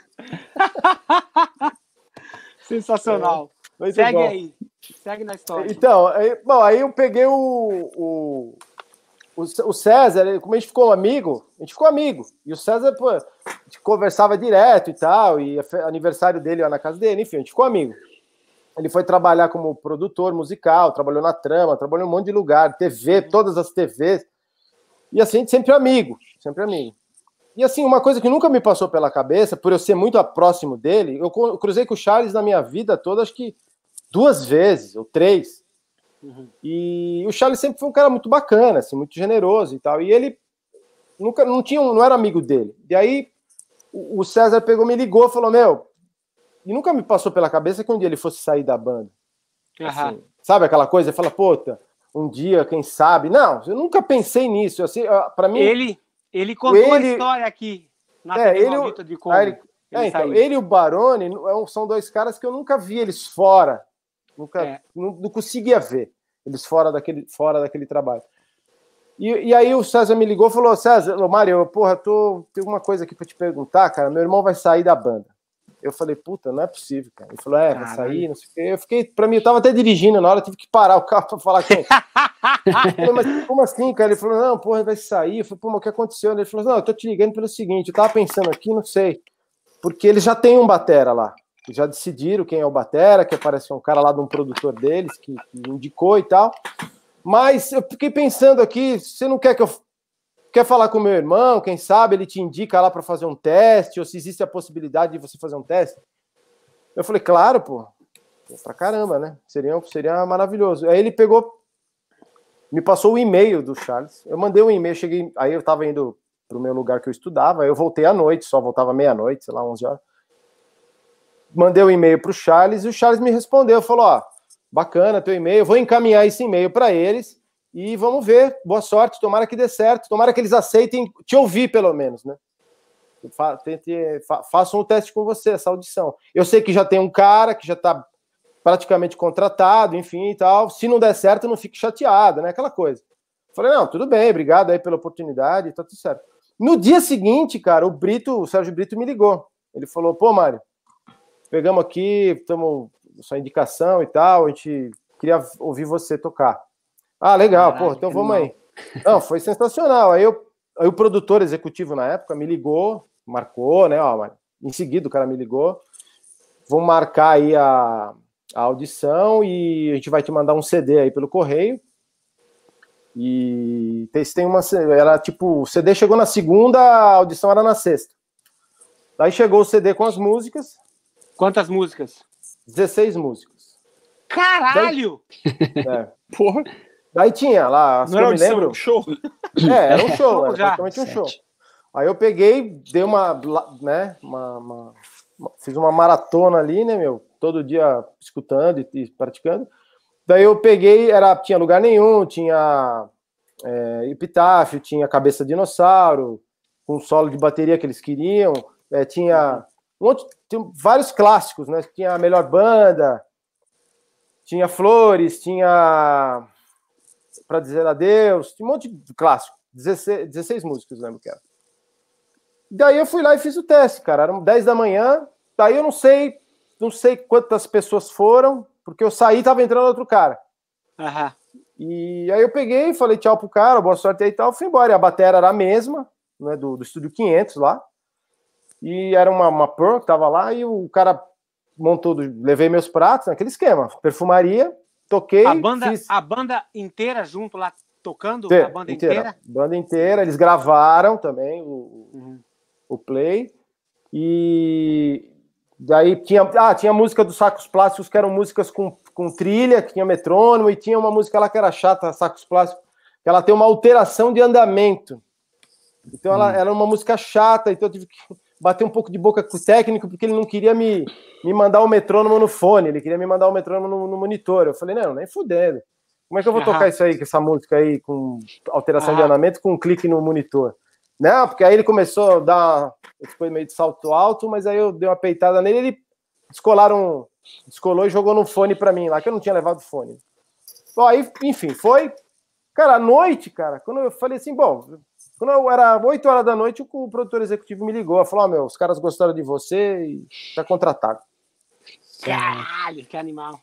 Sensacional. É, Segue bom. aí. Segue na história. Então, aí, bom, aí eu peguei o, o, o, César, como a gente ficou amigo, a gente ficou amigo. E o César, pô, a gente conversava direto e tal, e aniversário dele lá na casa dele, enfim, a gente ficou amigo. Ele foi trabalhar como produtor musical, trabalhou na trama, trabalhou em um monte de lugar, TV, todas as TVs. E assim, sempre amigo, sempre amigo. E assim, uma coisa que nunca me passou pela cabeça, por eu ser muito próximo dele, eu cruzei com o Charles na minha vida toda, acho que duas vezes ou três. Uhum. E o Charles sempre foi um cara muito bacana, assim, muito generoso e tal. E ele nunca não tinha, não era amigo dele. E aí o César pegou, me ligou, falou: "Meu, e nunca me passou pela cabeça que um dia ele fosse sair da banda". Uhum. Assim, sabe aquela coisa? Fala, puta, um dia, quem sabe. Não, eu nunca pensei nisso. Assim, para mim. Ele, ele contou ele, a história aqui na é, ele, de como. Ele, é, então, ele e o Baroni é são dois caras que eu nunca vi eles fora. Nunca, é. não, não, conseguia ver eles fora daquele, fora daquele trabalho. E, e aí o César me ligou e falou: César, Mário, porra, tô, tem uma coisa aqui para te perguntar, cara. Meu irmão vai sair da banda. Eu falei, puta, não é possível, cara. Ele falou, é, vai sair, não sei o quê. Eu fiquei, pra mim, eu tava até dirigindo na hora, tive que parar o carro pra falar com ele. (laughs) falei, mas como assim, cara? Ele falou, não, porra, vai sair. Eu falei, pô, mas o que aconteceu? Ele falou, não, eu tô te ligando pelo seguinte, eu tava pensando aqui, não sei. Porque eles já têm um batera lá. Já decidiram quem é o batera, que apareceu um cara lá de um produtor deles, que, que indicou e tal. Mas eu fiquei pensando aqui, você não quer que eu quer falar com meu irmão, quem sabe ele te indica lá para fazer um teste, ou se existe a possibilidade de você fazer um teste. Eu falei, claro, pô, pra caramba, né? Seria, seria maravilhoso. Aí ele pegou, me passou o e-mail do Charles. Eu mandei um e-mail, cheguei, aí eu tava indo pro meu lugar que eu estudava, eu voltei à noite, só voltava meia-noite, sei lá, 11 horas. Mandei o um e-mail pro Charles e o Charles me respondeu, falou, ó, bacana teu e-mail, vou encaminhar esse e-mail para eles e vamos ver. Boa sorte, tomara que dê certo, tomara que eles aceitem te ouvir, pelo menos, né? Fa tente, fa façam um teste com você, essa audição. Eu sei que já tem um cara que já está praticamente contratado, enfim e tal. Se não der certo, não fique chateado, né? Aquela coisa. Falei, não, tudo bem, obrigado aí pela oportunidade, tá tudo certo. No dia seguinte, cara, o Brito, o Sérgio Brito me ligou. Ele falou, pô, Mário, pegamos aqui, estamos sua indicação e tal, a gente queria ouvir você tocar. Ah, legal, pô, então vamos aí. Não, foi sensacional. Aí, eu, aí o produtor executivo na época me ligou, marcou, né? Ó, em seguida o cara me ligou. Vamos marcar aí a, a audição e a gente vai te mandar um CD aí pelo correio. E tem uma. Era tipo, o CD chegou na segunda, a audição era na sexta. Aí chegou o CD com as músicas. Quantas músicas? 16 músicas. Caralho! Daí, é. (laughs) Porra! Daí tinha lá, Não era eu me lembro. Um show? (laughs) É, era um show, era praticamente um show. Aí eu peguei, dei uma, né, uma, uma, fiz uma maratona ali, né, meu, todo dia escutando e, e praticando. Daí eu peguei, era, tinha lugar nenhum, tinha é, epitáfio, tinha cabeça de dinossauro, com solo de bateria que eles queriam, é, tinha um monte, tinha vários clássicos, né? Tinha a melhor banda, tinha flores, tinha para dizer adeus, tinha um monte de clássico, 16, 16 músicas, lembro que era. Daí eu fui lá e fiz o teste, cara. Eram 10 da manhã. Daí eu não sei, não sei quantas pessoas foram, porque eu saí e tava entrando outro cara. Uhum. E aí eu peguei, falei tchau pro cara, boa sorte aí e tal, fui embora. E a bateria era a mesma, né, do, do estúdio 500 lá. E era uma, uma que tava lá e o cara montou, levei meus pratos, naquele esquema, perfumaria, toquei. A banda, fiz... a banda inteira junto lá tocando? Inteira, a banda inteira, inteira? Banda inteira, eles gravaram também o, uhum. o play. E daí tinha, ah, tinha música dos sacos plásticos que eram músicas com, com trilha, que tinha metrônomo, e tinha uma música lá que era chata, sacos plásticos, que ela tem uma alteração de andamento. Então ela hum. era uma música chata, então eu tive que bater um pouco de boca com o técnico, porque ele não queria me, me mandar o metrônomo no fone, ele queria me mandar o metrônomo no, no monitor. Eu falei, não, nem fudendo. Como é que eu vou tocar isso aí, com essa música aí, com alteração de andamento, com um clique no monitor? Não, porque aí ele começou a dar. Foi meio de salto alto, mas aí eu dei uma peitada nele, ele descolaram, descolou e jogou no fone para mim lá, que eu não tinha levado fone. Bom, aí, enfim, foi. Cara, à noite, cara, quando eu falei assim, bom, quando eu era 8 horas da noite, o produtor executivo me ligou, falou: oh, meu, os caras gostaram de você e tá contratado. Caralho, que animal.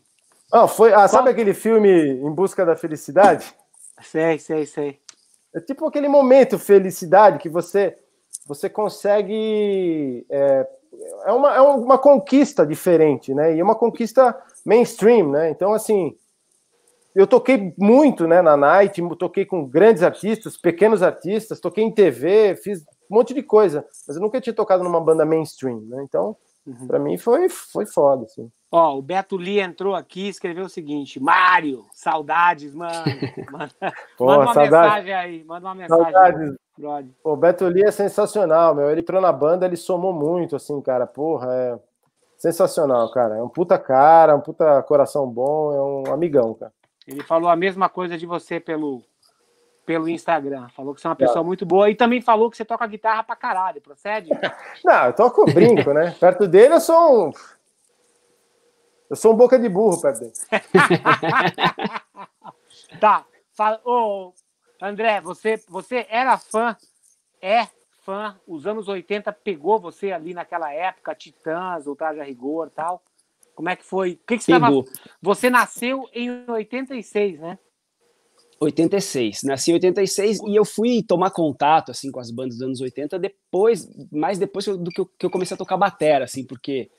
Ah, foi, ah, sabe aquele filme Em Busca da Felicidade? Sei, sei, sei. É tipo aquele momento felicidade que você você consegue é, é, uma, é uma conquista diferente, né? E é uma conquista mainstream, né? Então assim, eu toquei muito né, na Night, toquei com grandes artistas, pequenos artistas, toquei em TV, fiz um monte de coisa, mas eu nunca tinha tocado numa banda mainstream, né? Então, uhum. para mim foi, foi foda, assim. Ó, o Beto Lee entrou aqui e escreveu o seguinte: Mário, saudades, mano. (laughs) Manda, Pô, manda uma saudade. mensagem aí, manda uma mensagem. Saudades. O Beto Lee é sensacional, meu. Ele entrou na banda, ele somou muito, assim, cara. Porra, é sensacional, cara. É um puta cara, um puta coração bom, é um amigão, cara. Ele falou a mesma coisa de você pelo, pelo Instagram. Falou que você é uma pessoa tá. muito boa e também falou que você toca guitarra pra caralho. Procede? (laughs) Não, eu toco brinco, né? Perto dele eu sou um. Eu sou um boca de burro perto dele. (laughs) tá. Fala, ô, André, você, você era fã, é fã, os anos 80 pegou você ali naquela época, Titãs, Ultraje a Rigor tal. Como é que foi? O que, que você tava... Você nasceu em 86, né? 86. Nasci em 86 e eu fui tomar contato assim com as bandas dos anos 80 depois, mais depois do que eu, que eu comecei a tocar batera, assim, porque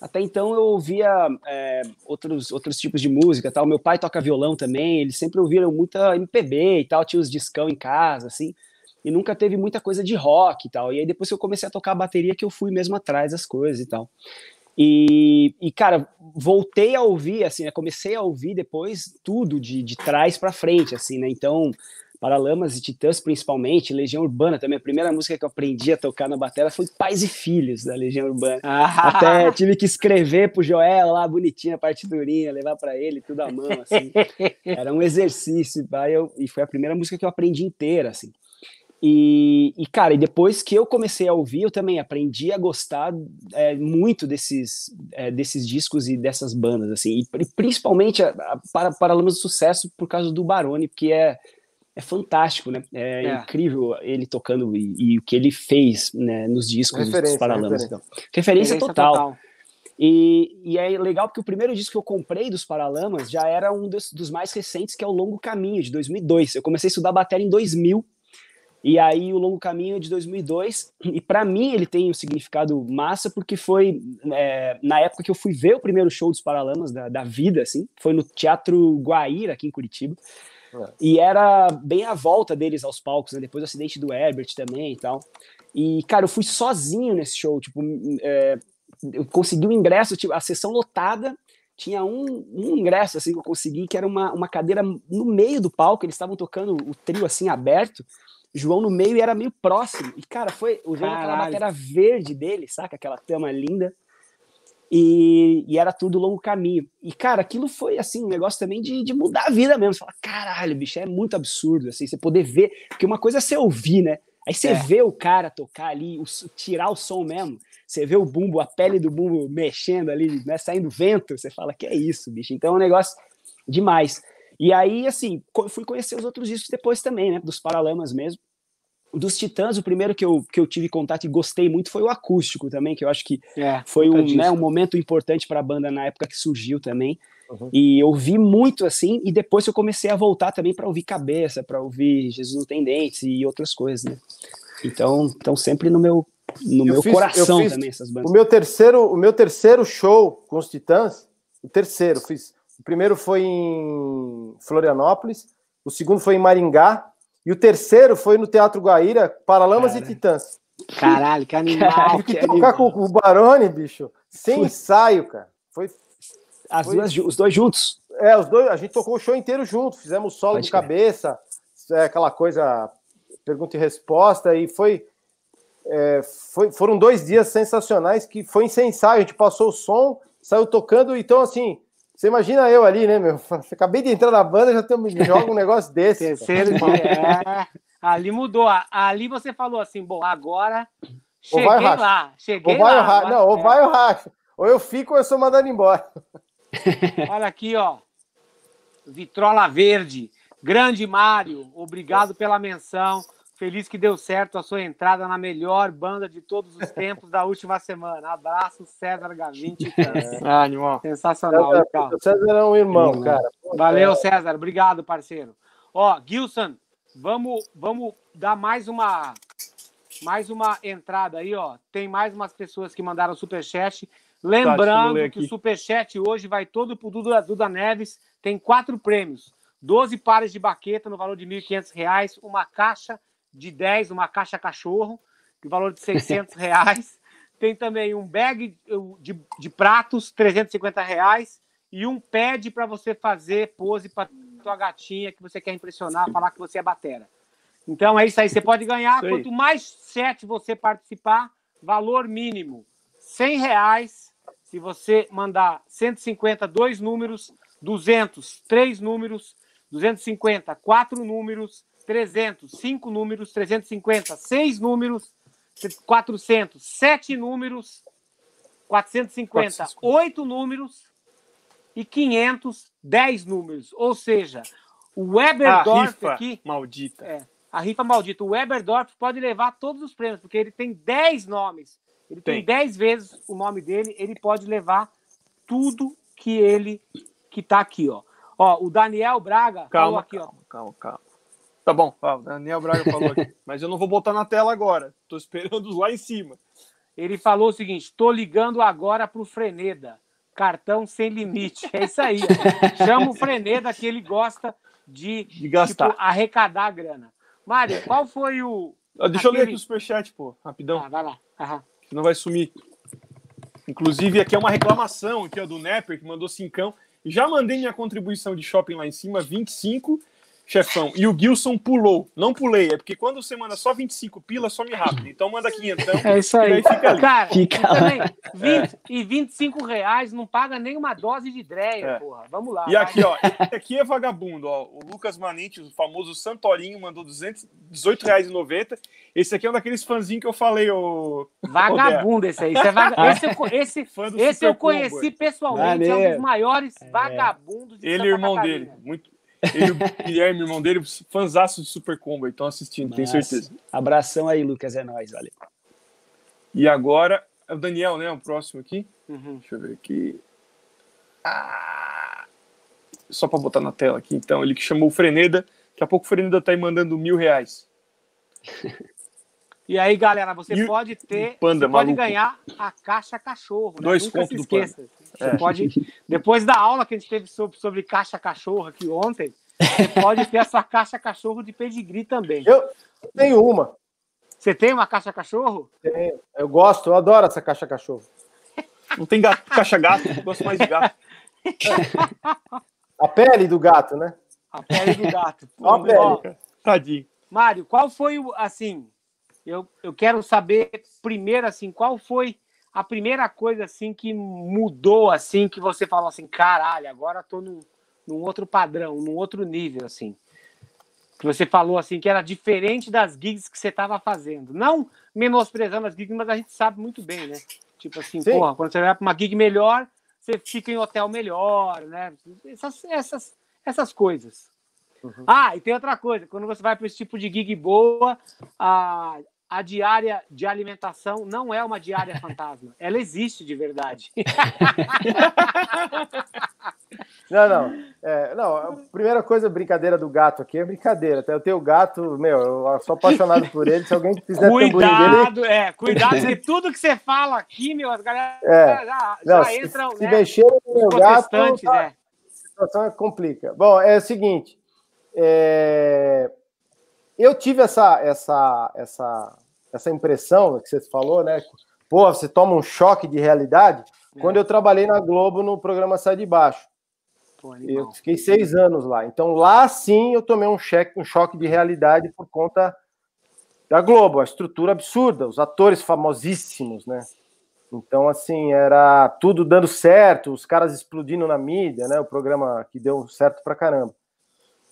até então eu ouvia é, outros, outros tipos de música, tal. Meu pai toca violão também, eles sempre ouviram muita MPB e tal, tinha os discão em casa, assim, e nunca teve muita coisa de rock e tal. E aí depois que eu comecei a tocar bateria que eu fui mesmo atrás das coisas e tal. E, e, cara, voltei a ouvir, assim, né? Comecei a ouvir depois tudo de, de trás para frente, assim, né? Então, Paralamas e Titãs, principalmente, Legião Urbana também. A primeira música que eu aprendi a tocar na bateria foi Pais e Filhos, da Legião Urbana. Ah. Até tive que escrever pro Joel lá, bonitinha, a partiturinha, levar para ele, tudo à mão, assim. (laughs) Era um exercício, eu, e foi a primeira música que eu aprendi inteira, assim. E, e, cara, e depois que eu comecei a ouvir, eu também aprendi a gostar é, muito desses, é, desses discos e dessas bandas, assim, e, principalmente a, a, para Paralamas do Sucesso por causa do Barone, porque é, é fantástico, né? É, é, incrível ele tocando e, e, o que ele fez né, nos discos dos Paralamas. Referência, então. referência, referência total. total. E, e, é legal porque o primeiro disco que eu comprei dos Paralamas já era um dos, dos mais recentes, que é o Longo Caminho, de 2002. Eu comecei a estudar bateria em 2000, e aí o Longo Caminho de 2002, e para mim ele tem um significado massa porque foi é, na época que eu fui ver o primeiro show dos Paralamas da, da vida, assim, foi no Teatro Guaíra aqui em Curitiba. É. E era bem a volta deles aos palcos, né? Depois do acidente do Herbert também e tal. E, cara, eu fui sozinho nesse show, tipo, é, eu consegui o um ingresso, tipo, a sessão lotada, tinha um, um, ingresso assim que eu consegui, que era uma, uma cadeira no meio do palco, eles estavam tocando o trio assim aberto, João no meio e era meio próximo. E, cara, foi usando aquela matéria verde dele, saca? Aquela tama linda. E, e, era tudo longo caminho. E, cara, aquilo foi, assim, um negócio também de, de mudar a vida mesmo. Você fala, caralho, bicho, é muito absurdo, assim, você poder ver. Porque uma coisa é você ouvir, né? Aí você é. vê o cara tocar ali, o, tirar o som mesmo. Você vê o bumbo, a pele do bumbo mexendo ali, né, saindo vento. Você fala, que é isso, bicho? Então é um negócio demais. E aí, assim, fui conhecer os outros discos depois também, né? Dos Paralamas mesmo. Dos Titãs, o primeiro que eu, que eu tive contato e gostei muito foi o acústico também, que eu acho que é, foi um, né, um momento importante para a banda na época que surgiu também. Uhum. E eu vi muito assim, e depois eu comecei a voltar também para ouvir cabeça, para ouvir Jesus não tem dentes e outras coisas, né? Então, então sempre no meu no eu meu fiz, coração fiz, também essas bandas. O meu terceiro, o meu terceiro show com os Titãs, o terceiro, fiz o primeiro foi em Florianópolis, o segundo foi em Maringá, e o terceiro foi no Teatro Guaíra, Paralamas Cara. e Titãs. Caralho, que animal. Tive que, que tocar animal. com o Barone, bicho, sem foi. ensaio, cara. Foi. As foi... Duas, os dois juntos? É, os dois, a gente tocou o show inteiro junto, fizemos solo Pode de cabeça, é, aquela coisa, pergunta e resposta, e foi, é, foi, Foram dois dias sensacionais que foi sem ensaio, a gente passou o som, saiu tocando, então assim você imagina eu ali, né, meu? Acabei de entrar na banda, já tem, (laughs) joga um negócio desse. Terceiro. É, ali mudou. Ali você falou assim, bom, agora cheguei ou vai lá. Cheguei ou vai lá. Agora, não, ou é. vai ou racha. Ou eu fico ou eu sou mandado embora. (laughs) (laughs) Olha aqui, ó. Vitrola Verde. Grande Mário, obrigado pela menção. Feliz que deu certo a sua entrada na melhor banda de todos os tempos da última semana. Abraço, César Gavinte. É. (laughs) Ah, animal. Sensacional, César, César é um irmão, cara. Valeu, César. Obrigado, parceiro. Ó, Gilson, vamos, vamos dar mais uma mais uma entrada aí, ó. Tem mais umas pessoas que mandaram superchat. Lembrando tá, que o superchat hoje vai todo pro Duda, Duda Neves. Tem quatro prêmios. 12 pares de baqueta no valor de R$ 1.500, uma caixa de 10, uma caixa cachorro, de valor de 600 (laughs) reais. Tem também um bag de, de pratos, 350 reais. E um pad para você fazer pose para tua gatinha que você quer impressionar, falar que você é batera. Então é isso aí, você pode ganhar. Quanto mais sete você participar, valor mínimo 100 reais. Se você mandar 150, dois números, 200, três números, 250, quatro números, 300, cinco números, 350, seis números, 400, sete números, 450, oito números e 500, 10 números. Ou seja, o Weberdorf aqui. Maldita. É, a rifa maldita. O Weberdorf pode levar todos os prêmios, porque ele tem 10 nomes. Ele tem, tem 10 vezes o nome dele, ele pode levar tudo que ele que tá aqui, ó. Ó, o Daniel Braga calma, aqui, calma, ó. Calma, calma. Tá bom, o Daniel Braga falou aqui. (laughs) mas eu não vou botar na tela agora. Tô esperando lá em cima. Ele falou o seguinte: tô ligando agora pro Freneda. Cartão sem limite. É isso aí. Chama o Freneda que ele gosta de, de gastar. Tipo, arrecadar a grana. Mário, qual foi o. Deixa aquele... eu ler aqui o superchat, pô, rapidão. Ah, vai lá. Aham. Que não vai sumir. Inclusive, aqui é uma reclamação aqui, ó, do Nepper, que mandou cincão. Já mandei minha contribuição de shopping lá em cima, 25 chefão. E o Gilson pulou. Não pulei, é porque quando você manda só 25 pila, some rápido. Então manda 500. É isso aí. fica ali. Cara, fica e, também, 20, e 25 reais não paga nem uma dose de dreia, é. porra. Vamos lá. E vai. aqui, ó, aqui é vagabundo, ó. O Lucas Manente, o famoso Santorinho, mandou 200, 18 reais e 90. Esse aqui é um daqueles fãzinhos que eu falei, o Vagabundo esse aí. Esse, é vaga... esse, eu, esse, esse eu conheci pessoalmente, é um dos maiores é. vagabundos de Ele e irmão dele. Muito, ele o Guilherme, irmão dele, fãzaço de Super Combo, estão assistindo, Nossa. tenho certeza. Abração aí, Lucas, é nóis, valeu. E agora, é o Daniel, né? O próximo aqui. Uhum. Deixa eu ver aqui. Ah, só para botar na tela aqui, então. Ele que chamou o Freneda. Daqui a pouco o Freneda tá aí mandando mil reais. E aí, galera, você e pode ter, panda, você pode ganhar a caixa cachorro. Né? Dois Nunca se esqueça. Você é. pode, depois da aula que a gente teve sobre, sobre caixa cachorro aqui ontem, você (laughs) pode ter essa caixa cachorro de pedigree também. Eu tenho uma. Você tem uma caixa cachorro? Tenho. Eu gosto, eu adoro essa caixa cachorro. Não tem gato, caixa gato, eu gosto mais de gato. A pele do gato, né? A pele do gato. (laughs) Pô, a pele. Tadinho. Mário, qual foi o, assim, eu, eu quero saber primeiro assim, qual foi a primeira coisa assim que mudou assim, que você falou assim, caralho, agora tô num, num outro padrão, num outro nível assim. Que você falou assim que era diferente das gigs que você estava fazendo. Não menosprezando as gigs, mas a gente sabe muito bem, né? Tipo assim, Sim. porra, quando você vai para uma gig melhor, você fica em hotel melhor, né? Essas, essas, essas coisas. Uhum. Ah, e tem outra coisa, quando você vai para esse tipo de gig boa, a, a diária de alimentação não é uma diária fantasma. Ela existe de verdade. (laughs) Não, não. É, não, a primeira coisa, brincadeira do gato aqui é brincadeira. Até eu tenho gato, meu, eu sou apaixonado por ele. Se alguém quiser cuidado, dele... é, cuidado, que (laughs) tudo que você fala aqui, meu, as galera é. já, não, já entram. Se, né, se mexer no meu gato, tá, é. a situação é complica. Bom, é o seguinte. É, eu tive essa, essa, essa essa impressão que você falou, né? Pô, você toma um choque de realidade. É. Quando eu trabalhei na Globo no programa Sai de Baixo. Pô, eu fiquei seis anos lá. Então lá sim eu tomei um, cheque, um choque de realidade por conta da Globo, a estrutura absurda, os atores famosíssimos, né? Então, assim, era tudo dando certo, os caras explodindo na mídia, né? O programa que deu certo pra caramba.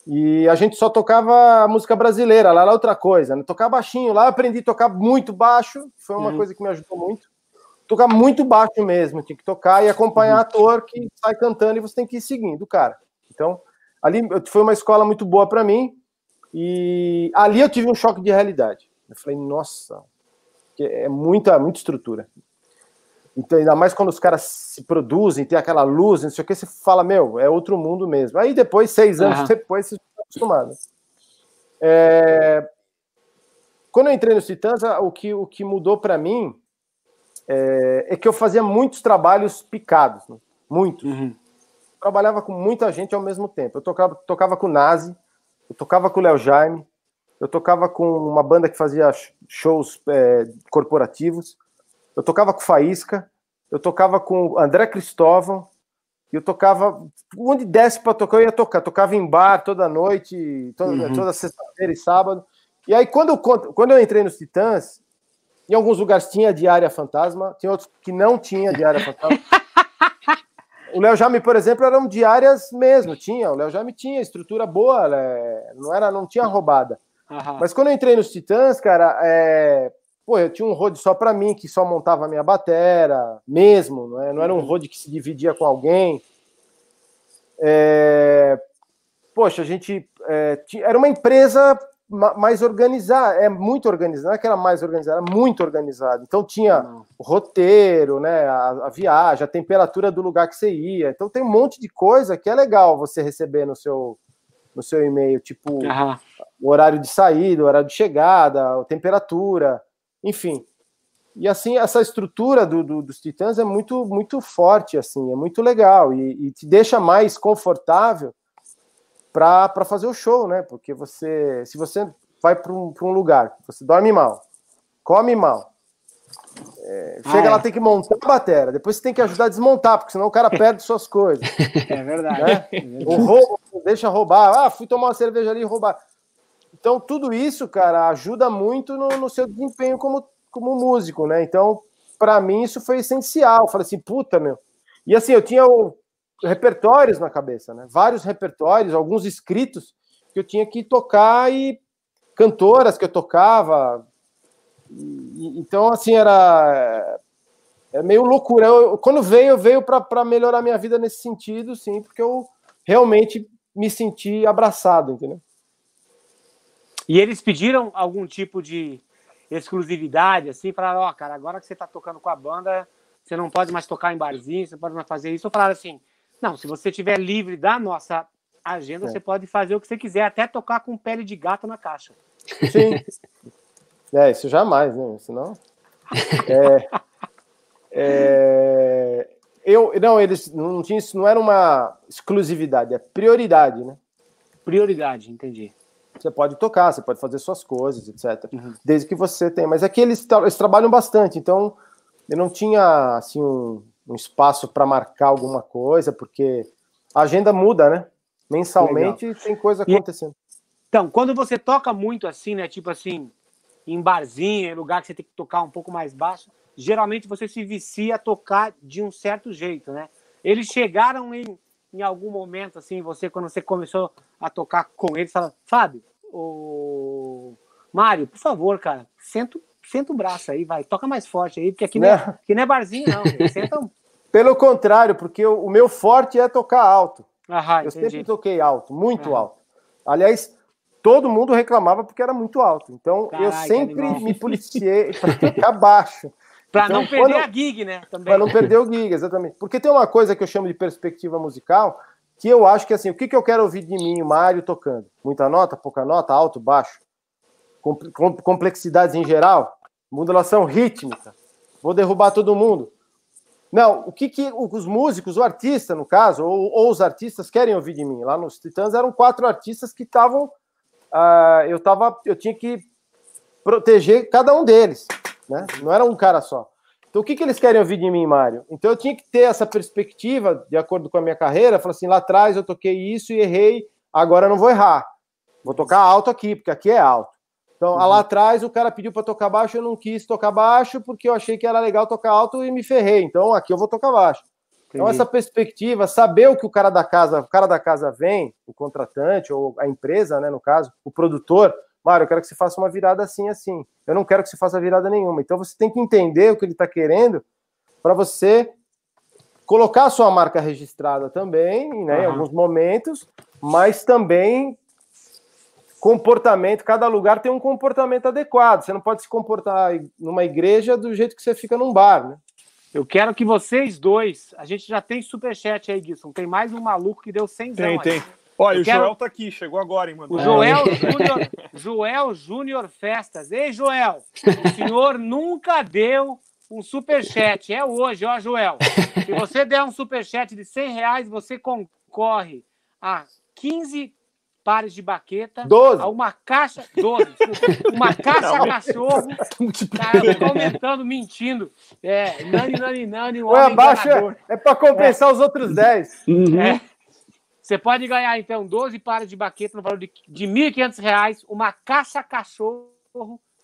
E a gente só tocava música brasileira, lá era outra coisa, né? Tocar baixinho, lá eu aprendi a tocar muito baixo, foi uma uhum. coisa que me ajudou muito. Tocar muito baixo mesmo, tinha que tocar e acompanhar uhum. ator que sai cantando e você tem que ir seguindo, cara. Então, ali foi uma escola muito boa para mim e ali eu tive um choque de realidade. Eu falei, nossa, é muita, muita estrutura. Então, ainda mais quando os caras se produzem, tem aquela luz, não sei o que, você fala, meu, é outro mundo mesmo. Aí depois, seis anos uhum. depois, você está acostumado. É... Quando eu entrei no Titãs, o que, o que mudou para mim é... é, que eu fazia muitos trabalhos picados, né? muitos. Uhum. Trabalhava com muita gente ao mesmo tempo. Eu tocava, tocava com o Nazi, eu tocava com o Léo Jaime, eu tocava com uma banda que fazia shows é, corporativos, eu tocava com Faísca, eu tocava com André Cristóvão, eu tocava onde desce para tocar, eu ia tocar, tocava em bar toda noite, toda, uhum. toda sexta-feira e sábado. E aí, quando eu, quando eu entrei nos Titãs, em alguns lugares tinha diária fantasma, tinha outros que não tinha diária fantasma. (laughs) o Léo Jaime, por exemplo, eram diárias mesmo, tinha. O Léo Jaime tinha estrutura boa, né? não era, não tinha roubada. Aham. Mas quando eu entrei nos Titãs, cara, é... pô, eu tinha um road só pra mim, que só montava a minha batera, mesmo, não, é? não era um road que se dividia com alguém. É... Poxa, a gente é, ti- era uma empresa ma- mais organizada, é muito organizada, não é que era mais organizada, era muito organizada. Então tinha Não. o roteiro, né, a, a viagem, a temperatura do lugar que você ia. Então tem um monte de coisa que é legal você receber no seu no seu e-mail, tipo o horário de saída, o horário de chegada, a temperatura, enfim. E assim, essa estrutura do, do- dos Titãs é muito, muito forte, assim, é muito legal e, e te deixa mais confortável para fazer o show, né? Porque você, se você vai para um, pra um lugar, você dorme mal, come mal, é, Ah, chega é. lá, tem que montar a bateria, depois você tem que ajudar a desmontar, porque senão o cara perde suas coisas. (laughs) É verdade. Né? É verdade. O roubo, deixa roubar. Ah, fui tomar uma cerveja ali e roubar. Então, tudo isso, cara, ajuda muito no, no seu desempenho como, como músico, né? Então, para mim, isso foi essencial. Eu falei assim, puta, meu. E assim, eu tinha o- repertórios na cabeça, né? Vários repertórios, alguns escritos que eu tinha que tocar e cantoras que eu tocava. E- então, assim, era. É meio loucura. Eu- quando veio, veio para melhorar minha vida nesse sentido, sim, porque eu realmente me senti abraçado, entendeu? E eles pediram algum tipo de exclusividade, assim, falaram, ó, cara, agora que você tá tocando com a banda, você não pode mais tocar em barzinho, você não pode mais fazer isso. Ou falaram assim, não, se você estiver livre da nossa agenda, É. você pode fazer o que você quiser, até tocar com pele de gato na caixa. Sim. (laughs) é, isso jamais, né? Senão. É, é, eu, não, eles não tinha isso, não era uma exclusividade, é prioridade, né? Prioridade, entendi. Você pode tocar, você pode fazer suas coisas, etc. Uhum. Desde que você tenha. Mas é que eles, tra- eles trabalham bastante, então eu não tinha assim um, um espaço para marcar alguma coisa, porque a agenda muda, né? Mensalmente tem coisa E- acontecendo. Então, quando você toca muito assim, né, tipo assim, em barzinho, em lugar que você tem que tocar um pouco mais baixo, geralmente você se vicia a tocar de um certo jeito, né? Eles chegaram em, em algum momento, assim, você, quando você começou a tocar com eles, falaram, Fábio, o Mário, por favor, cara, senta, senta o braço aí, vai, toca mais forte aí, porque aqui não é, Não. aqui não é barzinho, não. (laughs) Senta um. Pelo contrário, porque o, o meu forte é tocar alto. Ah, Eu entendi. sempre toquei alto, muito alto. Aliás, todo mundo reclamava porque era muito alto. Então eu Caralho, que sempre me policiei (laughs) para tocar baixo. (laughs) Pra Então, não perder quando- a gig, né? Para não perder o gig, exatamente. Porque tem uma coisa que eu chamo de perspectiva musical, que eu acho que assim, o que, que eu quero ouvir de mim, Mário, tocando? Muita nota, pouca nota, alto, baixo? Com- com- complexidades em geral? Modulação rítmica? Vou derrubar todo mundo? Não, o que, que os músicos, o artista, no caso, ou, ou os artistas querem ouvir de mim? Lá nos Titãs eram quatro artistas que estavam. ah, eu, tava, eu tinha que proteger cada um deles, né? Não era um cara só. Então, o que, que eles querem ouvir de mim, Mário? Então, eu tinha que ter essa perspectiva, de acordo com a minha carreira, falar assim: lá atrás eu toquei isso e errei, agora eu não vou errar. Vou tocar alto aqui, porque aqui é alto. Então, lá atrás o cara pediu para tocar baixo, eu não quis tocar baixo, porque eu achei que era legal tocar alto e me ferrei. Então, aqui eu vou tocar baixo. Então, Entendi. essa perspectiva, saber o que o cara da casa, o cara da casa vem, o contratante, ou a empresa, né, no caso, o produtor, Mário, eu quero que você faça uma virada assim, assim. Eu não quero que você faça virada nenhuma. Então você tem que entender o que ele está querendo para você colocar a sua marca registrada também, né, em Aham. alguns momentos, mas também comportamento, cada lugar tem um comportamento adequado. Você não pode se comportar numa igreja do jeito que você fica num bar, né? Eu quero que vocês dois. A gente já tem superchat aí, Gilson. Tem mais um maluco que deu 100 Tem, aí. tem. Olha, Eu o quero- Joel tá aqui, chegou agora, hein, mano. O É. Joel Júnior, Joel Júnior Festas. Ei, Joel, o senhor nunca deu um superchat. É hoje, ó, Joel. Se você der um superchat de 100 reais, você concorre a 15 pares de baqueta, Doze. a uma caixa, 12, desculpa, uma caixa cachorro, cara, eu tô aumentando, mentindo. É, nani, nani, nani, um homem abaixo enganador. é, é para compensar os outros 10. Uhum. É. Você pode ganhar, então, 12 pares de baqueta no valor de, de R$ 1.500, uma caixa cachorro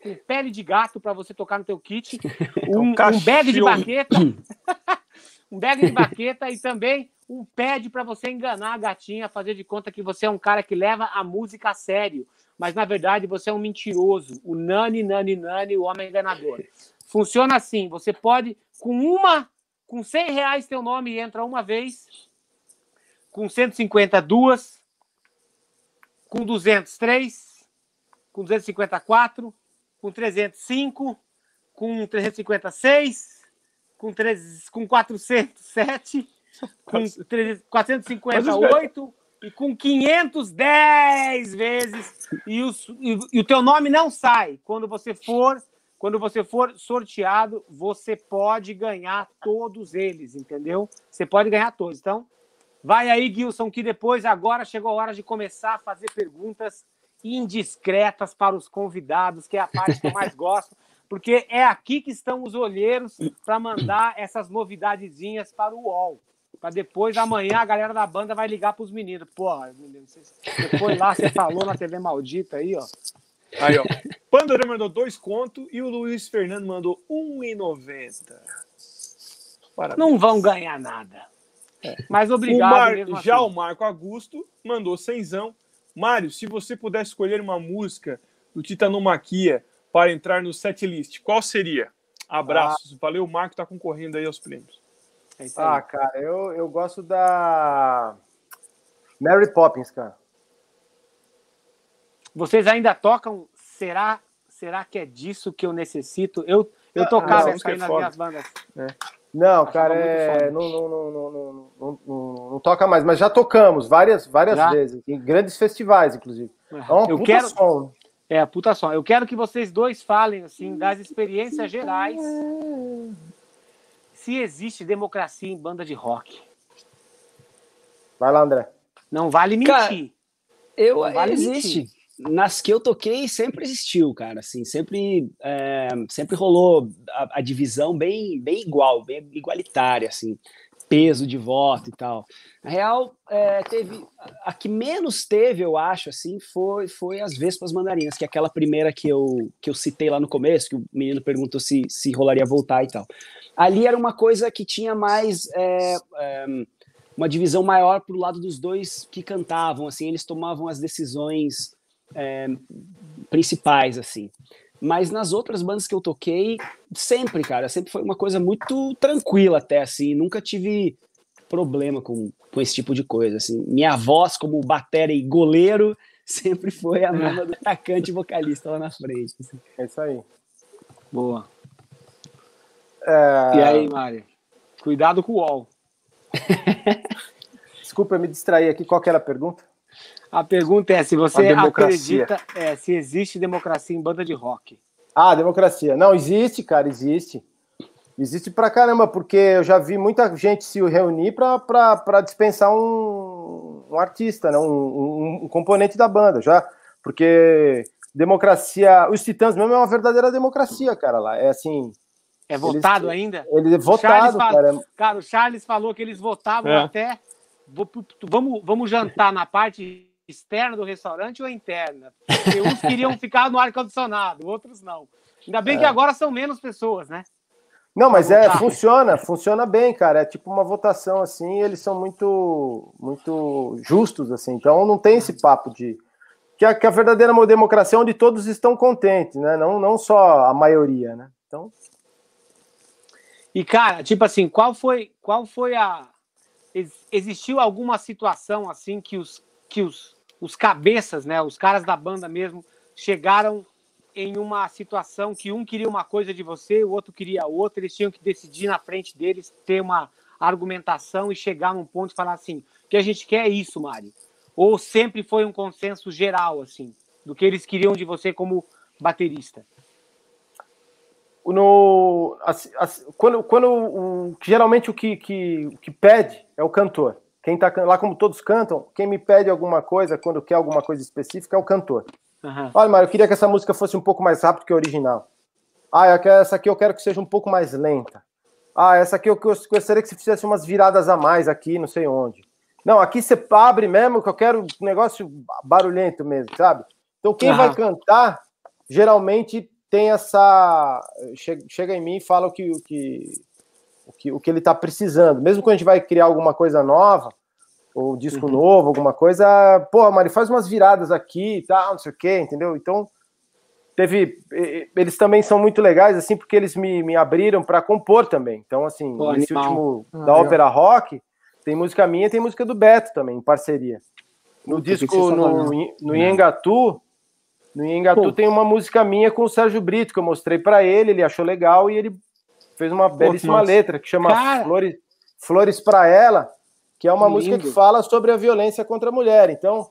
com pele de gato para você tocar no teu kit, (laughs) um, um bag de baqueta, (laughs) um bag de baqueta e também um pad para você enganar a gatinha, fazer de conta que você é um cara que leva a música a sério. Mas na verdade você é um mentiroso, o nani, nani, nani, o homem enganador. Funciona assim: você pode, com uma, com 100 reais, teu nome entra uma vez, com 150, duas, com 200, três, com 254, com 305, com 356, com, 3, com 407, com 458 e com 510 vezes. E, os, e, e o teu nome não sai. Quando você for quando você for sorteado, você pode ganhar todos eles, entendeu? Você pode ganhar todos. Então, vai aí, Gilson, que depois, agora chegou a hora de começar a fazer perguntas indiscretas para os convidados, que é a parte que eu mais (laughs) gosto, porque é aqui que estão os olheiros para mandar essas novidadezinhas para o UOL. Para depois, amanhã, a galera da banda vai ligar para os meninos. Pô, você foi lá, você falou na TV Maldita aí, ó. Aí, ó. Pandora mandou dois contos e o Luiz Fernando mandou 1,90. Não vão ganhar nada. É. Mas obrigado. O Mar... Já assim. o Marco Augusto mandou cenzão. Mário, se você pudesse escolher uma música do Titanomaquia para entrar no setlist, qual seria? Abraços. Ah. Valeu, o Marco está concorrendo aí aos prêmios. É ah, cara, eu, eu gosto da Mary Poppins, cara. Vocês ainda tocam? Será, será que é disso que eu necessito? Eu, eu ah, tocava essa aí é nas minhas bandas. É. Não, Acho cara, é... não, não, não, não, não, toca mais, mas já tocamos várias, várias já? vezes, em grandes festivais, inclusive. É uma eu puta quero... som. É, puta som. Eu quero que vocês dois falem, assim, das experiências gerais. Se existe democracia em banda de rock. Vai lá, André. Não vale mentir. Cara, eu, não vale existe. Mentir nas que eu toquei sempre existiu, cara, assim, sempre, é, sempre rolou a, a, divisão bem, bem igual, bem igualitária, assim, peso de voto e tal. Na real, é, teve, a que menos teve, eu acho, assim, foi, foi as Vespas Mandarinas, que é aquela primeira que eu, que eu citei lá no começo, que o menino perguntou se, se rolaria voltar e tal. Ali era uma coisa que tinha mais... É, é uma divisão maior para o lado dos dois que cantavam, assim, eles tomavam as decisões é, principais, assim. Mas nas outras bandas que eu toquei, sempre, cara, sempre foi uma coisa muito tranquila até, assim, nunca tive problema com, com esse tipo de coisa, assim. Minha voz como batera e goleiro (laughs) sempre foi a mesma do atacante e vocalista lá na frente. Assim. É isso aí. Boa. É... E aí, Mari? Cuidado com o UOL. (laughs) Desculpa, eu me distraí aqui. Qual que era a pergunta? A pergunta é se você acredita é, se existe democracia em banda de rock. Ah, democracia. Não, existe, cara, existe. Existe pra caramba, porque eu já vi muita gente se reunir para dispensar um, um, artista, né? Um, um, um, componente da banda, já. Porque democracia. Os Titãs mesmo é uma verdadeira democracia, cara, lá. É assim. É votado eles, ainda? Ele é votado, cara. Cara, o Charles falou que eles votavam é. até. Vamos, vamos jantar na parte externa do restaurante ou interna? Porque uns queriam (laughs) ficar no ar-condicionado, outros não. Ainda bem é. que agora são menos pessoas, né? Não, mas é, funciona, funciona bem, cara. É tipo uma votação assim, eles são muito muito justos, assim. Então não tem esse papo de. Que a, que a verdadeira democracia é onde todos estão contentes, né? Não, não só a maioria, né? Então. E, cara, tipo assim, qual foi, qual foi a. Existiu alguma situação assim que os, que os os cabeças, né, os caras da banda mesmo, chegaram em uma situação que um queria uma coisa de você, o outro queria outra, eles tinham que decidir na frente deles, ter uma argumentação e chegar num ponto e falar assim, que a gente quer é isso, Mário. Ou sempre foi um consenso geral, assim, do que eles queriam de você como baterista? No, assim, assim, quando, quando o, geralmente o que, que, o que pede é o cantor. Quem tá lá, como todos cantam, quem me pede alguma coisa, quando quer alguma coisa específica, é o cantor. Uhum. Olha, Mário, eu queria que essa música fosse um pouco mais rápida que a original. Ah, essa aqui eu quero que seja um pouco mais lenta. Ah, essa aqui eu gostaria que você fizesse umas viradas a mais aqui, não sei onde. Não, aqui você abre mesmo, que eu quero um negócio barulhento mesmo, sabe? Então quem uhum. vai cantar, geralmente tem essa. Chega, em mim e fala o que, o que, o que, o que ele está precisando. Mesmo quando a gente vai criar alguma coisa nova, ou disco uhum. novo, alguma coisa, pô, Mari, faz umas viradas aqui e tal, não sei o quê, entendeu? Então, teve. Eles também são muito legais, assim, porque eles me, me abriram para compor também. Então, assim, pô, esse animal. último ah, da ópera rock, tem música minha tem música do Beto também, em parceria. No Puta, disco, no, no Iengatu, no Iengatu tem uma música minha com o Sérgio Brito, que eu mostrei para ele, ele achou legal e ele fez uma belíssima letra que chama Cara. Flores, Flores para Ela, que é uma música que fala sobre a violência contra a mulher. Então,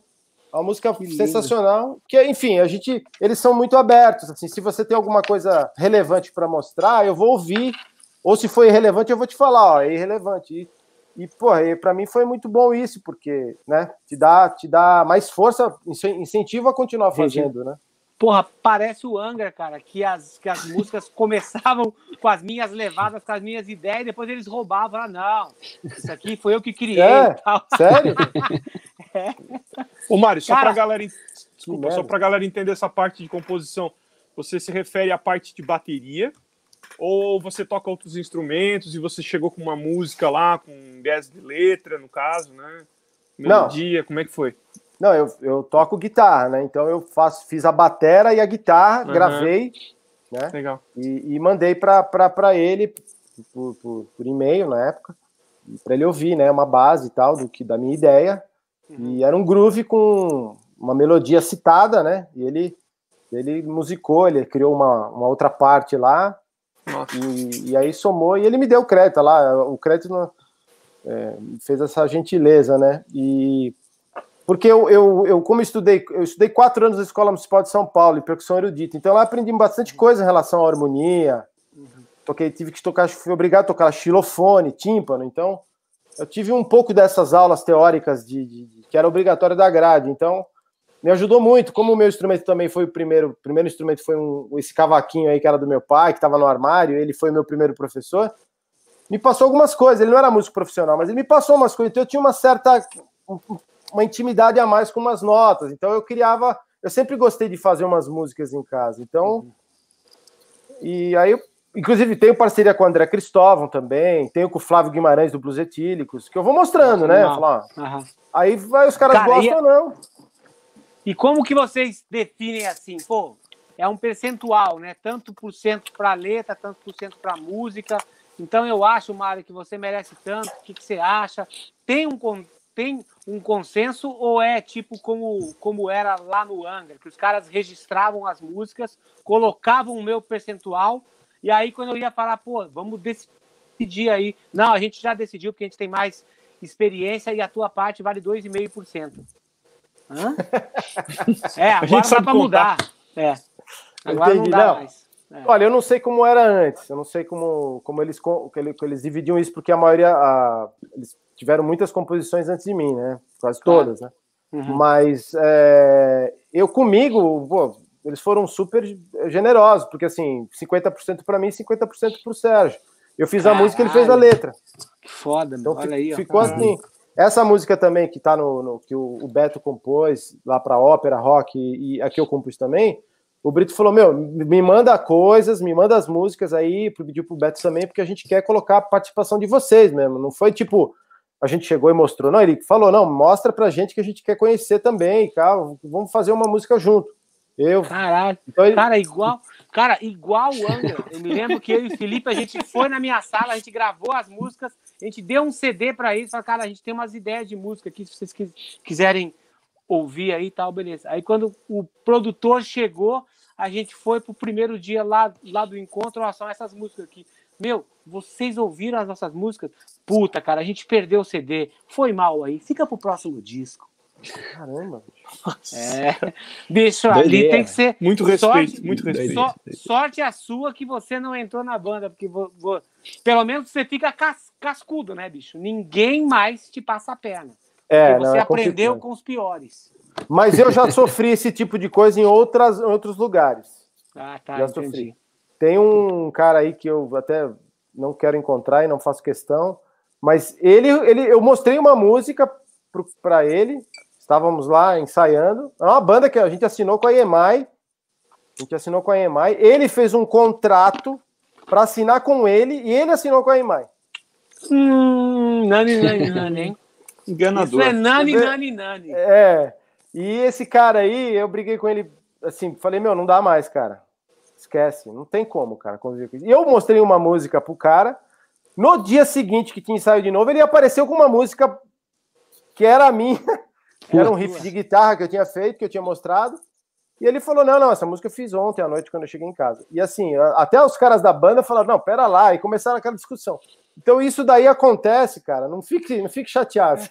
é uma música que sensacional, que enfim, a gente, eles são muito abertos, assim, se você tem alguma coisa relevante para mostrar, eu vou ouvir, ou se foi irrelevante, eu vou te falar, ó, é irrelevante. E, e pô, para mim foi muito bom isso, porque, né, te dá, te dá mais força, incentivo a continuar fazendo, né? Porra, parece o Angra, cara, que as, que as músicas (laughs) começavam com as minhas levadas, com as minhas ideias, e depois eles roubavam. Ah, não, isso aqui foi eu que criei. É, sério? (laughs) é. Ô, Mário, só para galera, desculpa, só pra galera entender essa parte de composição, você se refere à parte de bateria, ou você toca outros instrumentos e você chegou com uma música lá, com 10 de letra, no caso, né? Melodia, não. como é que foi? Não, eu, eu toco guitarra, né? Então eu faço, fiz a batera e a guitarra, uhum. gravei, né? Legal. E, e mandei para ele por, por, por, e-mail na época, para ele ouvir, né? Uma base e tal do que da minha ideia. Uhum. E era um groove com uma melodia citada, né? E ele ele musicou, ele criou uma, uma outra parte lá. E, e, aí somou e ele me deu o crédito lá. O crédito é, fez essa gentileza, né? E porque eu, eu, eu, como estudei, eu estudei quatro anos na Escola Municipal de São Paulo, em percussão erudita, então lá aprendi bastante coisa em relação à harmonia. Toquei, tive que tocar, fui obrigado a tocar xilofone, tímpano, então eu tive um pouco dessas aulas teóricas de, de, de, que era obrigatório da grade, então me ajudou muito. Como o meu instrumento também foi o primeiro, o primeiro instrumento foi um, esse cavaquinho aí que era do meu pai, que estava no armário, ele foi meu primeiro professor. Me passou algumas coisas, ele não era músico profissional, mas ele me passou umas coisas, então eu tinha uma certa uma intimidade a mais com umas notas. Então eu criava, eu sempre gostei de fazer umas músicas em casa. Então, e aí inclusive tenho parceria com o André Cristóvão também, tenho com o Flávio Guimarães do Blues Etílicos, que eu vou mostrando, né? Falar, uhum. Aí vai os caras Cara, gostam ou não. E como que vocês definem assim, pô, é um percentual, né? Tanto por cento para letra, tanto por cento para música. Então eu acho, Mário, que você merece tanto. O que, que você acha? Tem um, tem um consenso ou é tipo como, como era lá no Angra, que os caras registravam as músicas, colocavam o meu percentual, e aí quando eu ia falar, pô, vamos decidir aí. Não, a gente já decidiu porque a gente tem mais experiência e a tua parte vale 2,5%. Hã? (laughs) É, agora dá para mudar. É. Agora Entendi, não dá não. mais. É. Olha, eu não sei como era antes, eu não sei como, como eles, como eles dividiam isso, porque a maioria, a, eles tiveram muitas composições antes de mim, né? Quase todas, né? Uhum. Mas é, eu comigo, pô, eles foram super generosos, porque assim, 50% para mim e 50% para o Sérgio. Eu fiz Caralho. a música, ele fez a letra. Que foda, então, olha aí. Ficou assim. Essa música também que tá no, no que o, o, Beto compôs lá para ópera, rock e, e aqui eu compus também. O Brito falou: Meu, me manda coisas, me manda as músicas aí, pediu pro Beto também, porque a gente quer colocar a participação de vocês mesmo. Não foi tipo, a gente chegou e mostrou. Não, ele falou, não, mostra pra gente que a gente quer conhecer também, cara, vamos fazer uma música junto. Eu. Caralho, então ele... cara, igual, cara, igual o Angra. Eu me lembro que eu e o Felipe, a gente foi na minha sala, a gente gravou as músicas, a gente deu um CD para eles, falou, cara, a gente tem umas ideias de música aqui, se vocês quiserem ouvir aí e tal, beleza. Aí quando o produtor chegou, a gente foi pro primeiro dia lá, lá do encontro, ó, são essas músicas aqui. Meu, vocês ouviram as nossas músicas? Puta, cara, a gente perdeu o CD. Foi mal aí. Fica pro próximo disco. Caramba. É. Bicho, ali tem que ser. Muito respeito, sorte, muito respeito. So, sorte a sua que você não entrou na banda, porque vou, vou, pelo menos você fica cas, cascudo, né, bicho? Ninguém mais te passa a perna. É, você não, é aprendeu complicado. com os piores. Mas eu já sofri esse tipo de coisa em, outras, em outros lugares. Ah, tá. Já entendi. sofri. Tem um cara aí que eu até não quero encontrar e não faço questão, mas ele, ele eu mostrei uma música para ele, estávamos lá ensaiando, é uma banda que a gente assinou com a EMAI, a gente assinou com a EMAI, ele fez um contrato para assinar com ele e ele assinou com a EMAI. Hum, nani, (laughs) nani, nani, hein? Enganador. Isso é nani, nani, nani. É. E esse cara aí, eu briguei com ele assim, falei, meu, não dá mais, cara. Esquece, não tem como, cara, conviver com isso. E eu mostrei uma música pro cara. No dia seguinte que tinha ensaio de novo, ele apareceu com uma música que era a minha, (laughs) que era um riff de guitarra que eu tinha feito, que eu tinha mostrado. E ele falou: Não, não, essa música eu fiz ontem à noite quando eu cheguei em casa. E assim, até os caras da banda falaram: Não, pera lá, e começaram aquela discussão. Então isso daí acontece, cara. Não fique, não fique chateado.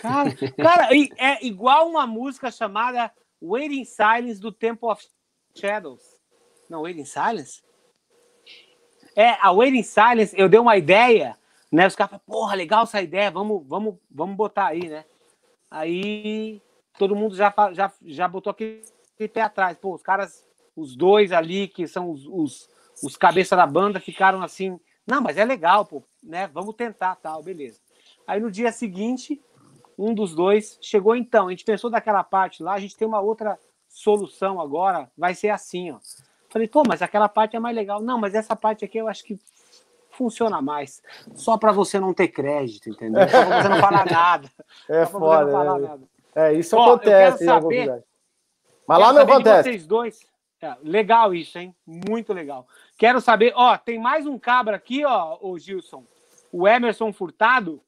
Cara, cara, e é igual uma música chamada Waiting Silence do Temple of Shadows. Não, Waiting Silence? É, a Waiting Silence, eu dei uma ideia, né? Os caras falaram, porra, legal essa ideia, vamos, vamos, vamos botar aí, né? Aí todo mundo já, já, já botou aquele pé atrás. Pô, os caras, os dois ali, que são os, os, os cabeça da banda, ficaram assim, não, mas é legal, pô, né? Vamos tentar, tal, beleza. Aí no dia seguinte, um dos dois chegou então. A gente pensou daquela parte lá, a gente tem uma outra solução agora, vai ser assim, ó. Falei, pô, mas aquela parte é mais legal. Não, mas essa parte aqui eu acho que funciona mais. Só para você não ter crédito, entendeu? Só pra você não falar (laughs) nada. É Só pra você não falar foda, né? nada. É, isso Ó, acontece saber-. Mas lá Quero não acontece. Vocês dois. É, legal isso, hein? Muito legal. Quero saber, ó, tem mais um cabra aqui, ó, o Gilson. O Emerson Furtado,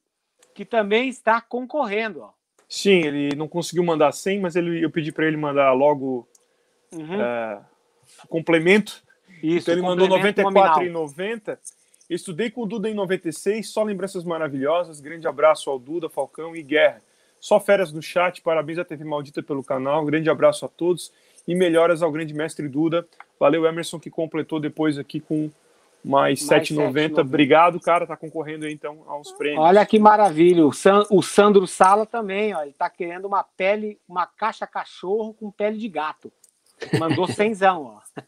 que também está concorrendo, ó. Sim, ele não conseguiu mandar 100, mas ele, eu pedi para ele mandar logo Uhum. é, complemento. Isso, então ele mandou complemento 94 nominal. e 90. Estudei com o Duda em 96, só lembranças maravilhosas. Grande abraço ao Duda, Falcão e Guerra. Só férias no chat, parabéns à TV Maldita pelo canal. Grande abraço a todos e melhoras ao grande mestre Duda. Valeu, Emerson, que completou depois aqui com mais, Mais 7,90. 7,90. Obrigado, cara. Tá concorrendo aí então aos prêmios. Olha que maravilha. O, San- o Sandro Sala também, ó. Ele tá querendo uma pele, uma caixa cachorro com pele de gato. Mandou (laughs) cenzão, ó.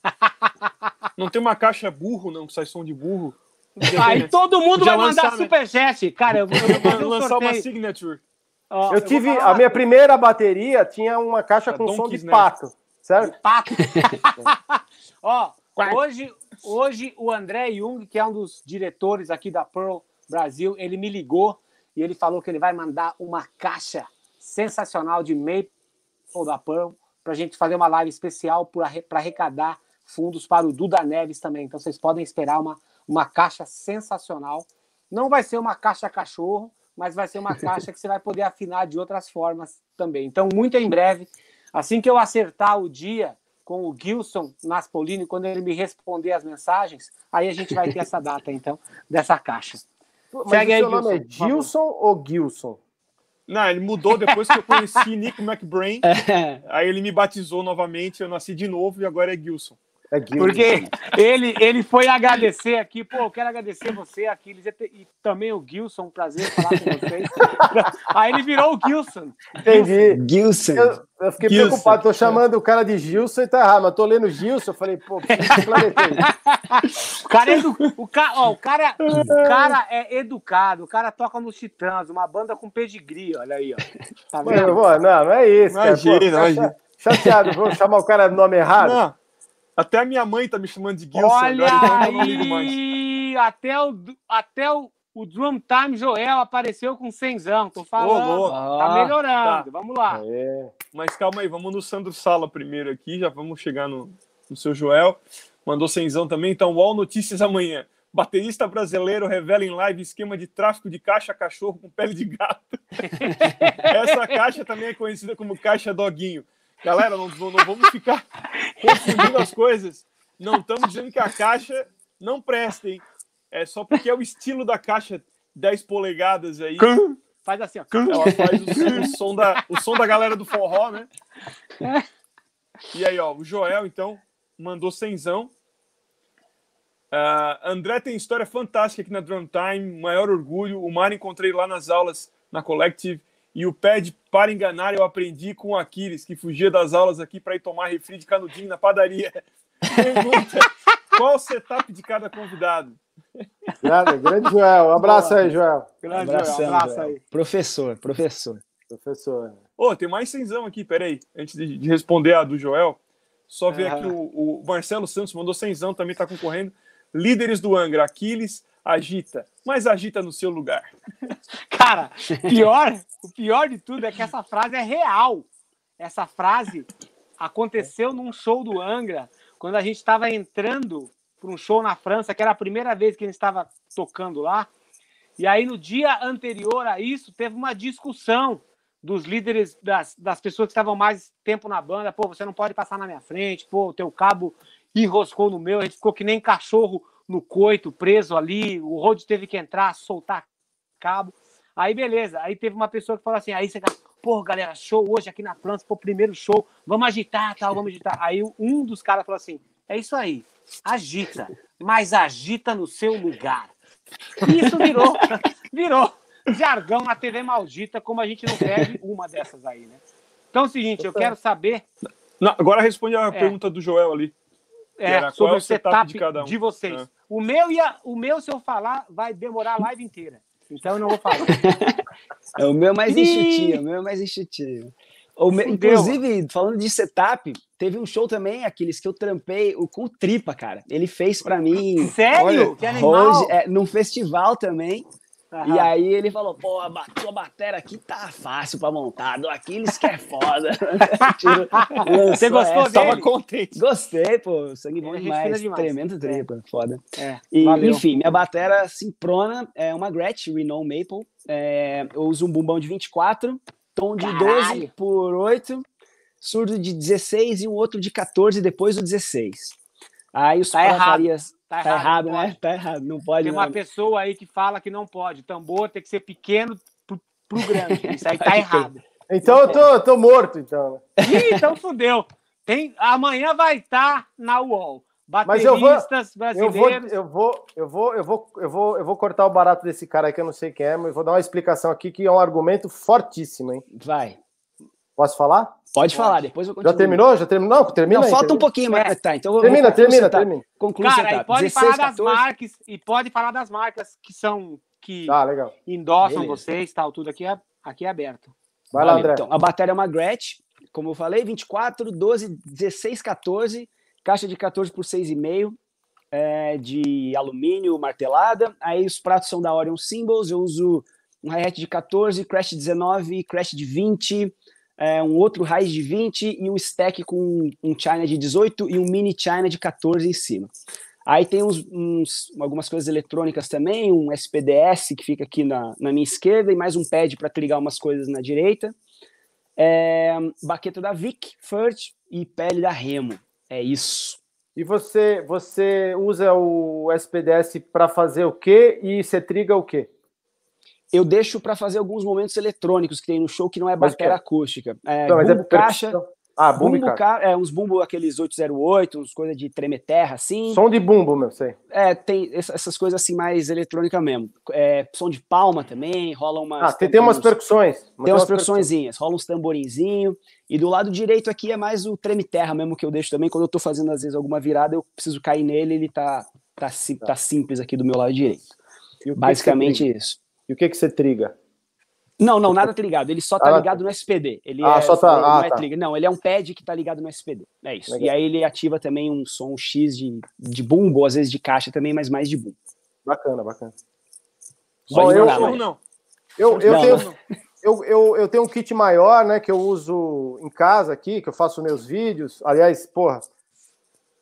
Não tem uma caixa burro, não, que sai som de burro. Aí todo mundo vai mandar lançar, né? superchat. Cara, eu vou, eu vou um lançar uma sorteio. signature. Ó, Eu vou tive a minha primeira bateria tinha uma caixa Da com som Donkey's de pato, certo? (laughs) pato. Ó, hoje, hoje o André Jung, que é um dos diretores aqui da Pearl Brasil, ele me ligou e ele falou que ele vai mandar uma caixa sensacional de Maple da Pearl para a gente fazer uma live especial para arrecadar fundos para o Duda Neves também. Então vocês podem esperar uma, uma caixa sensacional. Não vai ser uma caixa cachorro, mas vai ser uma (laughs) caixa que você vai poder afinar de outras formas também. Então, muito em breve, assim que eu acertar o dia com o Gilson Naspolini, quando ele me responder as mensagens, aí a gente vai ter essa data, então, dessa caixa. Mas Segue o aí, seu nome é Gilson, favor. Gilson ou Gilson? Não, ele mudou depois que eu conheci Nico McBrain. (laughs) É, Aí ele me batizou novamente, eu nasci de novo e agora é Gilson. É Gilson. Porque ele, ele foi agradecer aqui, pô, eu quero agradecer você, Aquiles, e também o Gilson, um prazer falar com vocês. (laughs) Aí ele virou o Gilson. Entendi. Gilson. Eu, eu fiquei Gilson. preocupado, tô chamando o cara de Gilson e tá errado, mas tô lendo Gilson, eu falei, pô. (laughs) O cara, é edu... o, ca... Ó, o, cara... o cara é educado, o cara toca nos Titãs, uma banda com pedigree, olha aí, ó. Tá Mano, vendo? pô, não, não é isso, cara. Pô, Imagina, imagina. Chateado, vou chamar o cara do nome errado. Não, até a minha mãe tá me chamando de Gilson Olha agora, então eu não ligo mais. aí, até o, até o, o Drum Time Joel apareceu com cenzão, tô falando. louco. tá Ah, melhorando, vamos lá. É. Mas calma aí, vamos no Sandro Sala primeiro aqui, já vamos chegar no, no seu Joel. Mandou cenzão também, então UOL Notícias amanhã. Baterista brasileiro revela em live esquema de tráfico de caixa cachorro com pele de gato. (laughs) Essa caixa também é conhecida como caixa doguinho. Galera, não, não- não vamos ficar confundindo as coisas. Não estamos dizendo que a caixa não presta, hein? É só porque é o estilo da caixa 10 polegadas aí. Faz assim, ó. Ela faz o, o som da, o som da galera do forró, né? E aí, ó, o Joel, então, mandou cenzão. Ah, André tem história fantástica aqui na Drum Time, maior orgulho. O Mário encontrei lá nas aulas na Collective. E o pad para enganar eu aprendi com o Aquiles, que fugia das aulas aqui para ir tomar refri de canudinho na padaria. Pergunta: qual o setup de cada convidado? Grande, grande Joel. Um abraço aí, Joel. Grande Abração, Joel, abraço Joel. aí. Professor, professor. Professor. Ô, tem mais cenzão aqui, peraí. Antes de, de responder a do Joel, só ver Aham. aqui o, o Marcelo Santos mandou cenzão, também tá concorrendo. Líderes do Angra, Aquiles, agita, mas agita no seu lugar. (laughs) Cara, pior, o pior de tudo é que essa frase é real. Essa frase aconteceu num show do Angra, quando a gente estava entrando para um show na França, que era a primeira vez que a gente estava tocando lá. E aí, no dia anterior a isso, teve uma discussão dos líderes, das, das pessoas que estavam mais tempo na banda. Pô, você não pode passar na minha frente, pô, o teu cabo enroscou no meu, a gente ficou que nem cachorro no coito, preso ali. O Rhodes teve que entrar, soltar cabo. Aí, beleza. Aí teve uma pessoa que falou assim: aí você, pô, galera, show hoje aqui na França, pô, primeiro show, vamos agitar, tal, vamos agitar. Aí um dos caras falou assim: é isso aí, agita, mas agita no seu lugar. E isso virou, (laughs) virou jargão na TV maldita, como a gente não perde uma dessas aí, né? Então é o seguinte, eu quero saber. Não, agora responde a é. pergunta do Joel ali. É, sobre o setup, setup de, cada um. de vocês. É. O, meu ia, o meu, se eu falar, vai demorar a live inteira. Então eu não vou falar. é o meu mais enxutinho, o meu mais enxutinho. O meu, inclusive, falando de setup, teve um show também, aqueles que eu trampei o, com o Tripa, cara. Ele fez para mim. Sério? Olha, que animal. Hoje, é, num festival também. Aham. E aí ele falou, pô, a tua bateria aqui tá fácil pra montar, do Aquiles que é foda. (laughs) Você gostou essa. dele? Tava contente. Gostei, pô, sangue bom demais, demais, tremendo tripa, é. foda. É, e, enfim, minha bateria simprona é uma Gretsch Renault Maple, é, eu uso um bumbão de 24, tom de Caralho. 12 por 8, surdo de 16 e um outro de 14 depois do 16. Aí os tá errado. Tá, tá errado, errado né? Tá errado, não pode. Tem não. uma pessoa aí que fala que não pode. Tambor tem que ser pequeno pro, pro grande. Isso aí (laughs) tá errado. Então eu tô, tô morto, então. Ih, então fudeu. Tem, amanhã vai estar tá na UOL. Mas eu vou, eu vou, eu vou, eu vou, eu vou, eu vou, eu vou cortar o barato desse cara aí que eu não sei quem é, mas vou dar uma explicação aqui que é um argumento fortíssimo, hein? Vai. Posso falar? Pode falar, depois eu continuo. Já terminou? Já terminou? Não, termina. Não, aí, falta termina. um pouquinho, mas é. tá. Então termina, termina, termina. Conclui Cara, e pode 16, falar das 14. marcas e pode falar das marcas que são que ah, legal. endossam Beleza. vocês, tal, tudo aqui é aqui é aberto. Vai lá, André. Então, a bateria é uma Gretsch, como eu falei, 24, 12, 16, 14, caixa de 14 por 6,5, é, de alumínio martelada. Aí os pratos são da Orion Symbols, eu uso um hi-hat de 14, crash de 19, crash de 20, é, um outro raiz de 20 e um stack com um China de 18 e um mini China de 14 em cima. Aí tem uns, uns, algumas coisas eletrônicas também, um SPDS que fica aqui na, na minha esquerda e mais um pad para ligar umas coisas na direita. É, baqueta da Vic, Furt e pele da Remo. É isso. E você, você usa o SPDS para fazer o quê e você triga o quê? Eu deixo para fazer alguns momentos eletrônicos que tem no show que não é bateria acústica. É, não, bumbo é caixa. Ah, bumbo, bumbo ca... é, uns bumbo aqueles 808, uns coisas de tremer terra, assim. Som de bumbo, meu, sei. É, tem essas coisas assim mais eletrônica mesmo. É, som de palma também, rola umas... Ah, tem, tem umas percussões. Tem umas percussõezinhas, rola uns tamborinzinho. E do lado direito aqui é mais o treme terra mesmo que eu deixo também. Quando eu tô fazendo, às vezes, alguma virada, eu preciso cair nele, ele tá, tá, tá. tá simples aqui do meu lado direito. Basicamente isso. E o que, que você triga? Não, não, nada tá ligado. Ele só tá ligado no SPD. Ele ah, é, só tá. Ah, não, é tá. não, ele é um pad que tá ligado no SPD. É isso. Legal. E aí ele ativa também um som X de, de bumbo, às vezes de caixa também, mas mais de bumbo. Bacana, bacana. Bom, eu, não, não. Eu, eu, não, tenho, não. Eu, eu, eu tenho um kit maior, né, que eu uso em casa aqui, que eu faço meus vídeos. Aliás, porra,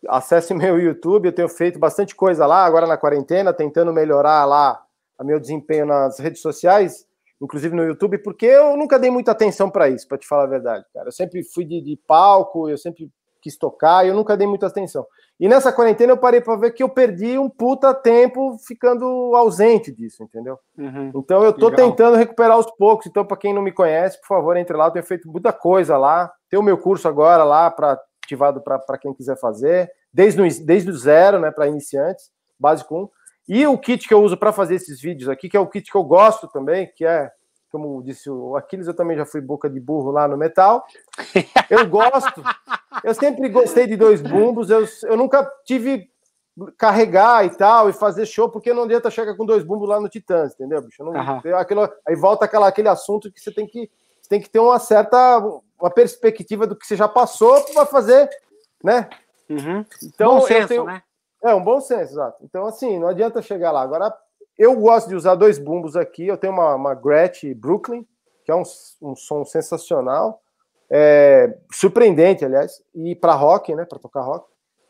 acesse meu (laughs) YouTube, eu tenho feito bastante coisa lá, agora na quarentena, tentando melhorar lá a meu desempenho nas redes sociais, inclusive no YouTube, porque eu nunca dei muita atenção para isso, para te falar a verdade, cara. Eu sempre fui de, de, palco, eu sempre quis tocar, e eu nunca dei muita atenção. E nessa quarentena eu parei para ver que eu perdi um puta tempo ficando ausente disso, entendeu? Uhum. Então eu tô Legal. tentando recuperar aos poucos. Então, para quem não me conhece, por favor, entre lá. Eu tenho feito muita coisa lá. Tem o meu curso agora lá para ativado para quem quiser fazer, desde, o, desde o zero, né, para iniciantes, básico 1. E o kit que eu uso para fazer esses vídeos aqui, que é o kit que eu gosto também, que é, como disse o Aquiles, eu também já fui boca de burro lá no metal. Eu gosto, eu sempre gostei de dois bumbos, eu, eu nunca tive carregar e tal, e fazer show, porque não adianta chegar com dois bumbos lá no Titãs, entendeu, bicho? Não, uhum. aquilo, aí volta aquela, aquele assunto que você tem que, você tem que ter uma certa uma perspectiva do que você já passou para fazer, né? Uhum. Então, Bom senso, tenho, né? É, um bom senso, exato. Então, assim, não adianta chegar lá. Agora, eu gosto de usar dois bumbos aqui. Eu tenho uma, uma Gretsch Brooklyn, que é um, um som sensacional, é, surpreendente, aliás, e para rock, né, para tocar rock.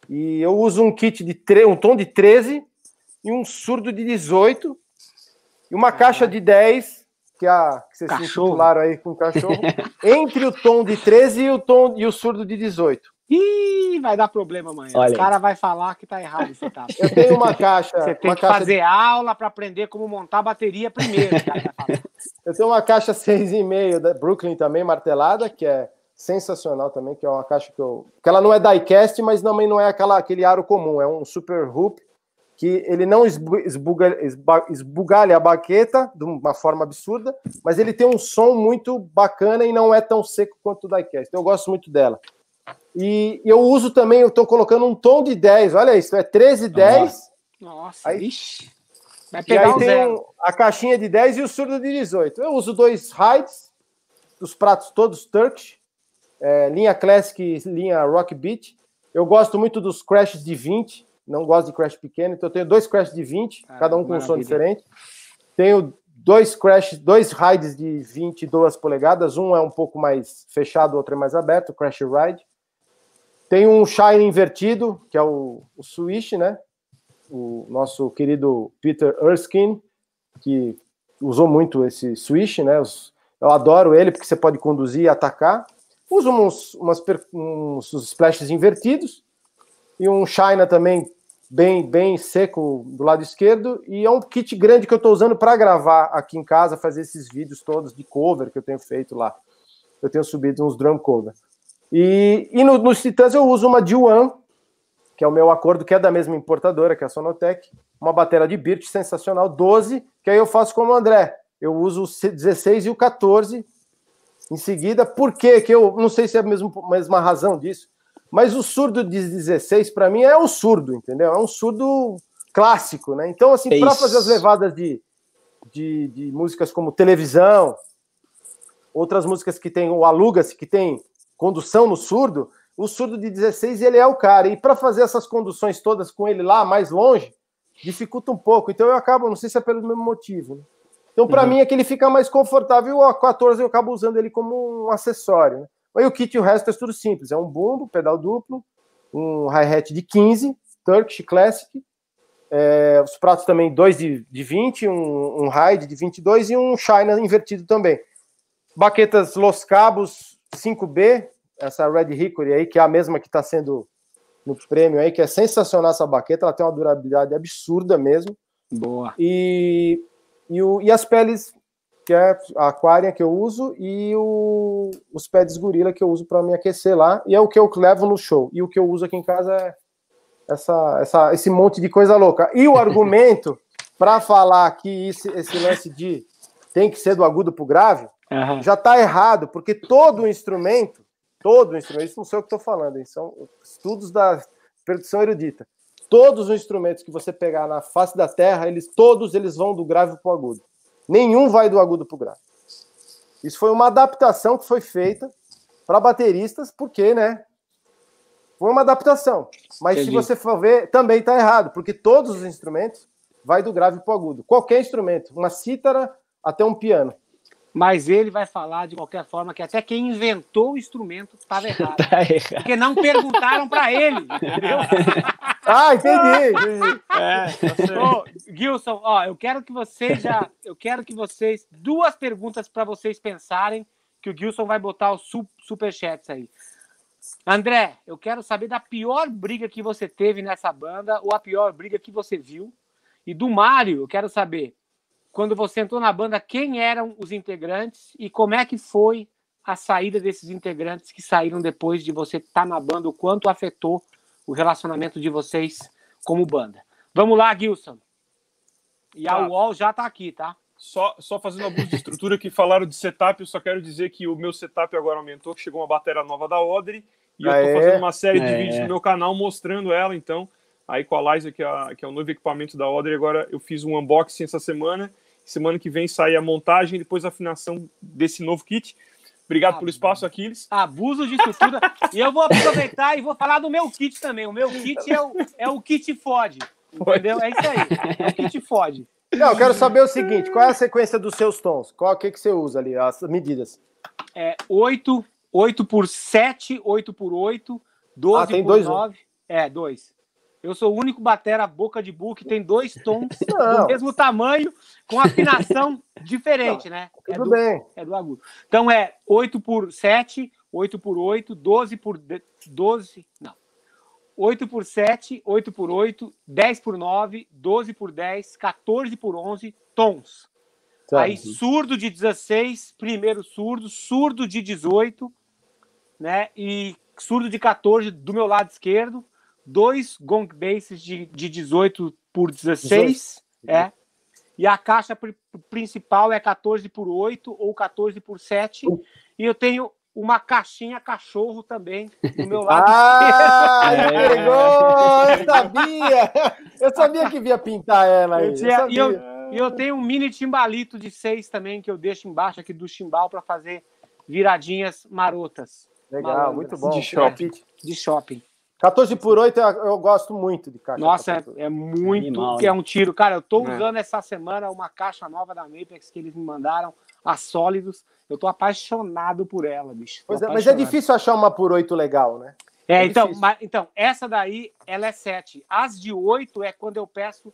E eu uso um kit de tre um tom de 13 e um surdo de 18 e uma caixa de 10, que, é a, que vocês Cachorro. se intitularam aí com cachorro, (laughs) entre o tom de 13 e o tom e o surdo de 18. Ih, vai dar problema amanhã. Olha o cara vai falar que tá errado esse setup. Eu tenho uma caixa, Você tem que caixa fazer aula para aprender como montar a bateria primeiro. Eu tenho uma caixa 6,5 da Brooklyn também, martelada, que é sensacional também, que é uma caixa que eu. que ela não é diecast, mas também não é aquela, aquele aro comum, é um super hoop que ele não esbu- esbuga- esba- esbugalha a baqueta de uma forma absurda, mas ele tem um som muito bacana e não é tão seco quanto o diecast. Eu gosto muito dela. E eu uso também, eu estou colocando um tom de 10, olha isso, é 13, 10. Nossa, Aí- vixe. Vai E pegar aí o tem um- a caixinha de 10 e o surdo de 18. Eu uso dois hides, os pratos todos Turkish, é, linha Classic e linha Rock Beat. Eu gosto muito dos crashes de 20, não gosto de crash pequeno, então eu tenho dois crashes de 20, Ah, cada um com um som maravilha. diferente. Tenho dois crashes, dois rides de 22 polegadas, um é um pouco mais fechado, o outro é mais aberto, Crash Ride. Tem um Shine invertido, que é o, o Swish, né? O nosso querido Peter Erskine, que usou muito esse Swish, né? Os- Eu adoro ele porque você pode conduzir e atacar. Uso uns, umas, per- uns splashes invertidos e um China também bem, bem seco do lado esquerdo. E é um kit grande que eu estou usando para gravar aqui em casa, fazer esses vídeos todos de cover que eu tenho feito lá. Eu tenho subido uns drum cover. E, e no, nos Titãs eu uso uma D1, que é o meu acordo, que é da mesma importadora, que é a Sonotec, uma bateria de Birch sensacional, 12, que aí eu faço como o André. Eu uso o C- 16 e o 14 em seguida. Por quê? Que eu não sei se é a mesma, mesma razão disso, mas o surdo de 16 para mim é o surdo, entendeu? É um surdo clássico, né? Então, assim, É para fazer as levadas de, de, de músicas como televisão, outras músicas que tem o aluga-se, que tem condução no surdo, o surdo de 16 ele é o cara. E para fazer essas conduções todas com ele lá mais longe, dificulta um pouco. Então eu acabo, não sei se é pelo mesmo motivo. Né? Então para Uhum. mim é que ele fica mais confortável. O 14 eu acabo usando ele como um acessório. Né? Aí o kit e o resto é tudo simples. É um bumbo, pedal duplo, um hi-hat de 15, Turkish Classic, é, os pratos também, dois de, de 20, um, um Hyde de 22 e um China invertido também. Baquetas Los Cabos 5B, essa Red Hickory aí, que é a mesma que está sendo no prêmio aí, que é sensacional essa baqueta, ela tem uma durabilidade absurda mesmo. Boa. E, e, o, e as peles, que é a Aquarium que eu uso, e o, os pads Gorilla que eu uso para me aquecer lá, e é o que eu levo no show. E o que eu uso aqui em casa é essa, essa, esse monte de coisa louca. E o argumento (laughs) para falar que esse, esse lance de tem que ser do agudo para o grave, Aham. já está errado, porque todo instrumento, todo instrumento, isso não sei o que estou falando, hein, são estudos da produção erudita. Todos os instrumentos que você pegar na face da Terra, eles todos eles vão do grave para o agudo. Nenhum vai do agudo para o grave. Isso foi uma adaptação que foi feita para bateristas, porque, né? Foi uma adaptação. Mas Entendi. se você for ver, também está errado, porque todos os instrumentos vai do grave para o agudo. Qualquer instrumento, uma cítara até um piano. Mas ele vai falar de qualquer forma que até quem inventou o instrumento estava (laughs) errado. Tá errado. Porque não perguntaram para ele, entendeu? (laughs) Ah, entendi. entendi. É, Ô, Gilson, ó, eu quero que vocês já, eu quero que vocês duas perguntas para vocês pensarem que o Gilson vai botar os su superchats aí. André, eu quero saber da pior briga que você teve nessa banda ou a pior briga que você viu. E do Mário, eu quero saber quando você entrou na banda, quem eram os integrantes e como é que foi a saída desses integrantes que saíram depois de você estar na banda, o quanto afetou o relacionamento de vocês como banda. Vamos lá, Gilson. E a Tá. UOL já tá aqui, tá? Só, só fazendo abuso de estrutura que falaram de setup, eu só quero dizer que o meu setup agora aumentou, que chegou uma bateria nova da Audrey, e eu tô fazendo uma série de É. vídeos no meu canal mostrando ela, então, a Equalizer, que é, que é o novo equipamento da Audrey, agora eu fiz um unboxing essa semana, semana que vem sai a montagem e depois a afinação desse novo kit. Obrigado Ah, pelo espaço, Aquiles. Abuso de estrutura. (laughs) e eu vou aproveitar e vou falar do meu kit também. O meu kit é o, é o kit fode. Entendeu? É isso aí. É o kit fode. Não, eu quero saber o seguinte: qual é a sequência dos seus tons? Qual que, que você usa ali, as medidas? É 8, 8 por 7, 8 por 8, 12 Ah, tem por dois, né? 9. É, dois. Eu sou o único batera boca de bull que tem dois tons (laughs) Não. do mesmo tamanho, com afinação (laughs) diferente, né? É Tudo do, bem. é do agudo. Então é 8 por 7, 8 por 8, 12 por de- 12, não. 8 por 7, 8 por 8, 10 por 9, 12 por 10, 14 por 11 tons. Certo. Aí surdo de 16, primeiro surdo, surdo de 18, né? E surdo de 14 do meu lado esquerdo, dois gong basses de, de 18 por 16, é. E a caixa pri- principal é 14 por 8 ou 14 por 7, e eu tenho uma caixinha cachorro também do meu (laughs) lado Ah, esquerdo. (laughs) ele pegou! Eu sabia! Eu sabia que via pintar ela aí. Eu Eu tinha- sabia. e, eu, e eu tenho um mini timbalito de 6 também, que eu deixo embaixo aqui do chimbal para fazer viradinhas marotas Legal, malandras. muito bom. De shopping. de shopping. 14 por 8 eu, eu gosto muito de caixa. Nossa, 14 por é, é muito. Animal, que é um tiro. Cara, eu tô É. usando essa semana uma caixa nova da Mapex que eles me mandaram, a Sólidos. Eu tô apaixonado por ela, bicho. Pois é, mas é difícil achar uma por 8 legal, né? É, é então, mas- então, essa daí, ela é 7. As de 8 é quando eu peço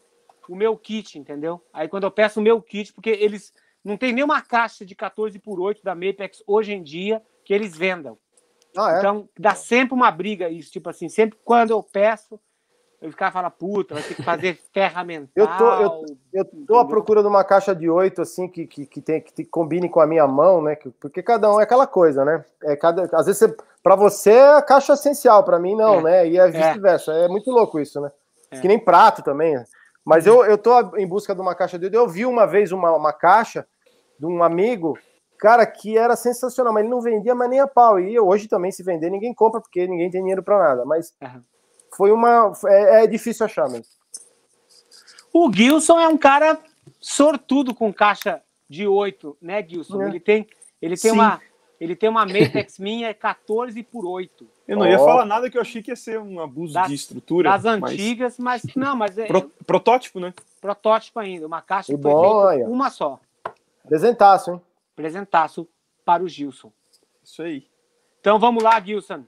o meu kit, entendeu? Aí quando eu peço o meu kit, porque eles não tem nenhuma caixa de 14 por 8 da Mapex hoje em dia que eles vendam. Ah, é? Então, dá sempre uma briga isso. Tipo assim, sempre quando eu peço, eu ficava falando, puta, vai ter que fazer (laughs) ferramental. Eu tô- eu- Eu tô à procura de uma caixa de 8, assim, que, que, que, tem, que combine com a minha mão, né? Que- Porque cada um é aquela coisa, né? É cada, às vezes, você, pra você é a caixa essencial, pra mim não, É. né? E é vice-versa. É. muito louco isso, né? É. Que nem prato também. né? Mas eu, eu tô em busca de uma caixa de 8. Eu vi uma vez uma, uma caixa de um amigo, cara, que era sensacional, mas ele não vendia mais nem a pau. E hoje também, se vender, ninguém compra, porque ninguém tem dinheiro pra nada. Mas Aham. foi uma. É, é difícil achar mesmo. O Gilson é um cara sortudo com caixa de 8, né, Gilson? É. Ele tem, ele tem Sim. uma. Ele tem uma Mapex (laughs) minha 14 por 8 Eu não ia Ó. falar nada que eu achei que ia ser um abuso Das- de estrutura. das mas- antigas, mas não, mas é Pro- protótipo, né? protótipo ainda, uma caixa Que foi feita uma só. Presentaço, hein? Presentaço para o Gilson. Isso aí. Então vamos lá, Gilson.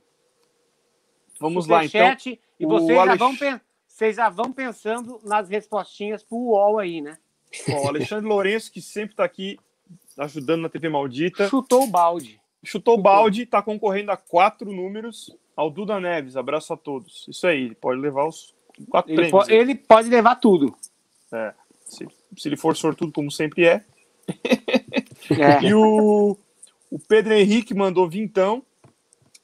Vamos lá, então. Superchat, E o vocês já, Alex- vão, pen- vocês já vão pensando nas respostinhas pro UOL aí, né? Ó, o Alexandre Lourenço, que sempre está aqui ajudando na TV Maldita, Chutou o balde. chutou o balde, está concorrendo a quatro números ao Duda Neves. Abraço a todos. Isso aí, ele pode levar os quatro Ele, prêmios. po- ele pode levar tudo. É, se, se ele for sortudo, como sempre é. (laughs) É. E o, o Pedro Henrique mandou vintão.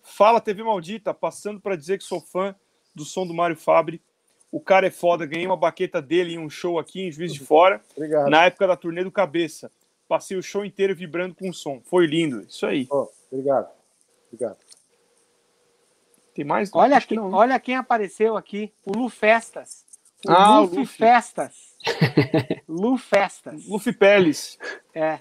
Fala TV Maldita, passando para dizer que sou fã do som do Mário Fabre. O cara é foda, ganhei uma baqueta dele em um show aqui em Juiz de Fora, Obrigado. na época da turnê do Cabeça. Passei o show inteiro vibrando com o som. Foi lindo. Isso aí. Ó, obrigado. Obrigado. Tem mais? Olha, que não. olha quem apareceu aqui. O Lu Festas. O Ah, o Luffy Luffy. Festas. (laughs) Lu Festas. Luffy Peles. É.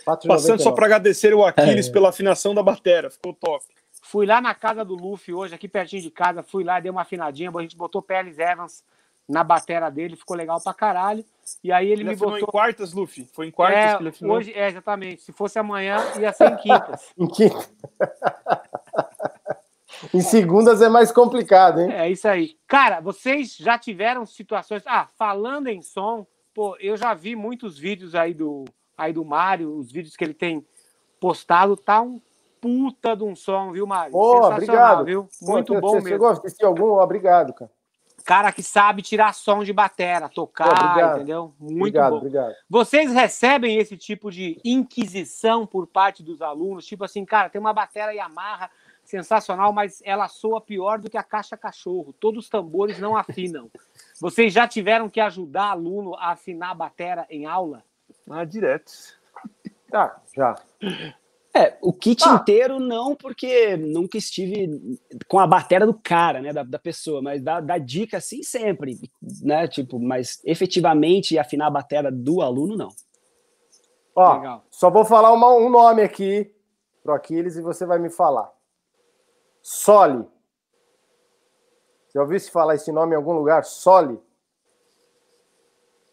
4,99. Passando só para agradecer o Aquiles pela afinação da batera. Ficou top. Fui lá na casa do Luffy hoje, aqui pertinho de casa. Fui lá, dei uma afinadinha. A gente botou Peles Evans na batera dele. Ficou legal pra caralho. E aí ele, Ele me botou. em quartas, Luffy? Foi em quartas É, que ele afinou? hoje, é, exatamente. Se fosse amanhã, ia ser em quintas. (laughs) Em quinta. (laughs) em segundas é mais complicado, hein? É isso aí. Cara, vocês já tiveram situações. Ah, falando em som, pô, eu já vi muitos vídeos aí do, aí do Mário, os vídeos que ele tem postado, tá um puta de um som, viu, Mário? Pô, obrigado. viu? Pô, Muito você- bom você mesmo. Chegou a assistir algum? Obrigado, cara. Cara que sabe tirar som de batera, tocar, Pô, obrigado. entendeu? Muito obrigado, bom. obrigado. Vocês recebem esse tipo de inquisição por parte dos alunos? Tipo assim, cara, tem uma batera Yamaha sensacional, mas ela soa pior do que a caixa cachorro. Todos os tambores não afinam. Vocês já tiveram que ajudar aluno a afinar a batera em aula? Ah, direto. Tá, já. É, o kit Ah. inteiro não, porque nunca estive com a bateria do cara, né, da, da pessoa, mas dá, dá dica assim sempre, né, tipo, mas efetivamente afinar a bateria do aluno, não. Ó, Legal. só vou falar uma- um nome aqui pro Aquiles e você vai me falar. Soli. Já ouviu se falar esse nome em algum lugar? Soli.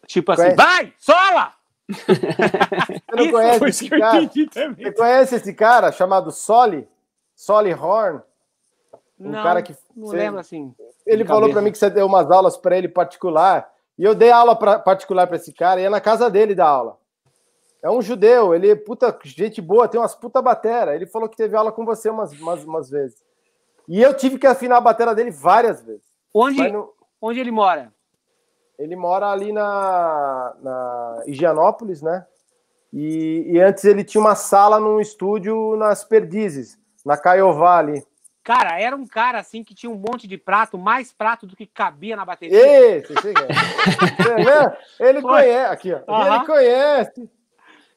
Tipo assim, Conhece? vai, sola! (laughs) Você não conhece esse cara? Você conhece esse cara chamado Soli? Soli Horn? Um não, cara que não você- lembro assim. Ele falou pra mim que você deu umas aulas pra ele particular. E eu dei aula pra, particular pra esse cara e é na casa dele da aula. É um judeu, ele é puta gente boa, tem umas puta batera. Ele falou que teve aula com você umas, umas, umas vezes. E eu tive que afinar a batera dele várias vezes. Onde, não- onde ele mora? Ele mora ali na, na Higienópolis, né? E, e antes ele tinha uma sala num estúdio nas Perdizes, na Caiová ali. Cara, era um cara assim que tinha um monte de prato, mais prato do que cabia na bateria. Esse, esse é. Ele Foi. conhece, aqui, ó. Ele conhece.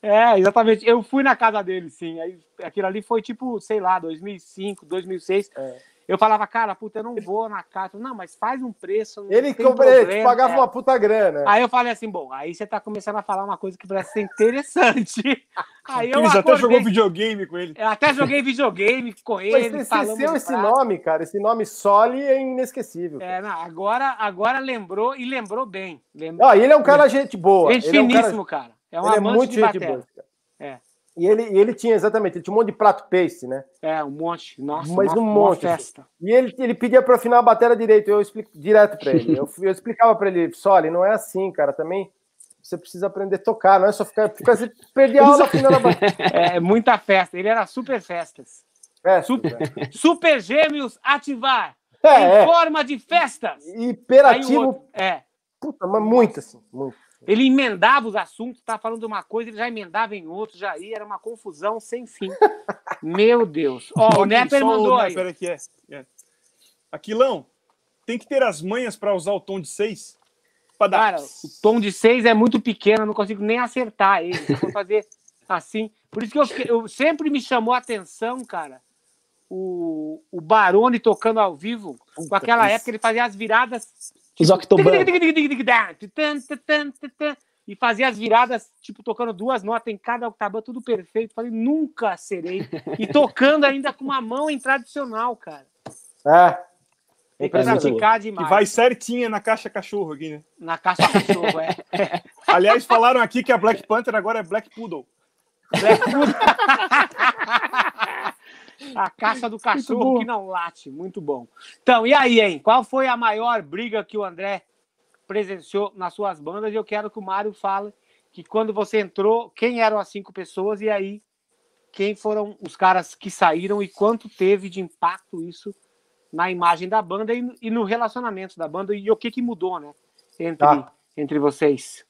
É, exatamente. Eu fui na casa dele, sim. Aí, aquilo ali foi tipo, sei lá, 2005, 2006. É. Eu falava, cara, puta, eu não vou na casa. Não, mas faz um preço. Não Ele tem compre- pagava É. uma puta grana. Aí eu falei assim, bom, aí você tá começando a falar uma coisa que parece ser interessante. (laughs) Aí eu até acordei, jogou videogame com ele. eu até joguei videogame com Mas ele. você falamos esqueceu esse nome, cara. Esse nome Soli é inesquecível. É, não, agora, agora lembrou e lembrou bem. Lembrou. E ele é um cara gente boa. Gente ele é um cara- finíssimo, cara. É um ele é amante muito de gente boa. cara. É. E ele, e ele tinha, exatamente, ele tinha um monte de prato paste, né? É, um monte. Nossa, Mas uma, um uma monte, festa. E ele, ele pedia para afinar a bateria direito, eu explico direto para ele. Eu, eu explicava para ele, Soli, não é assim, cara, também você precisa aprender a tocar, não é só ficar, ficar você perder a aula afinando a bateria. (laughs) É, muita festa. Ele era super festas. É, Super- né? Super Gêmeos ativar. é, em é. forma de festas. Hiperativo, outro, é. puta, mas muito assim, muito. Ele emendava os assuntos, tá falando de uma coisa, ele já emendava em outro, já ia, era uma confusão sem fim. (laughs) Meu Deus. Ó, o Nepper mandou aí. Nepper aqui, é. é. Aquilão, tem que ter as manhas para usar o tom de 6? Pra dar. Cara, o tom de seis é muito pequeno, eu não consigo nem acertar ele. Eu vou fazer (laughs) assim. Por isso que eu, fiquei- eu sempre me chamou a atenção, cara, o, o Barone tocando ao vivo. Com aquela época ele fazia as viradas. Os. E fazia as viradas, tipo, tocando duas notas em cada octava, tudo perfeito. Falei, nunca serei. E tocando ainda com uma mão em tradicional, cara. É, Tem que É praticar demais. vai certinha na caixa cachorro aqui, né? Na caixa cachorro, é. Aliás, falaram aqui que a Black Panther agora é Black Poodle. Black Poodle. A caixa do (laughs) cachorro que não late. Muito bom. Então, e aí, hein? Qual foi a maior briga que o André presenciou nas suas bandas? E eu quero que o Mário fale que quando você entrou, quem eram as cinco pessoas e aí quem foram os caras que saíram e quanto teve de impacto isso na imagem da banda e no, e no relacionamento da banda e o que, que mudou, né? Entre, Tá. entre vocês.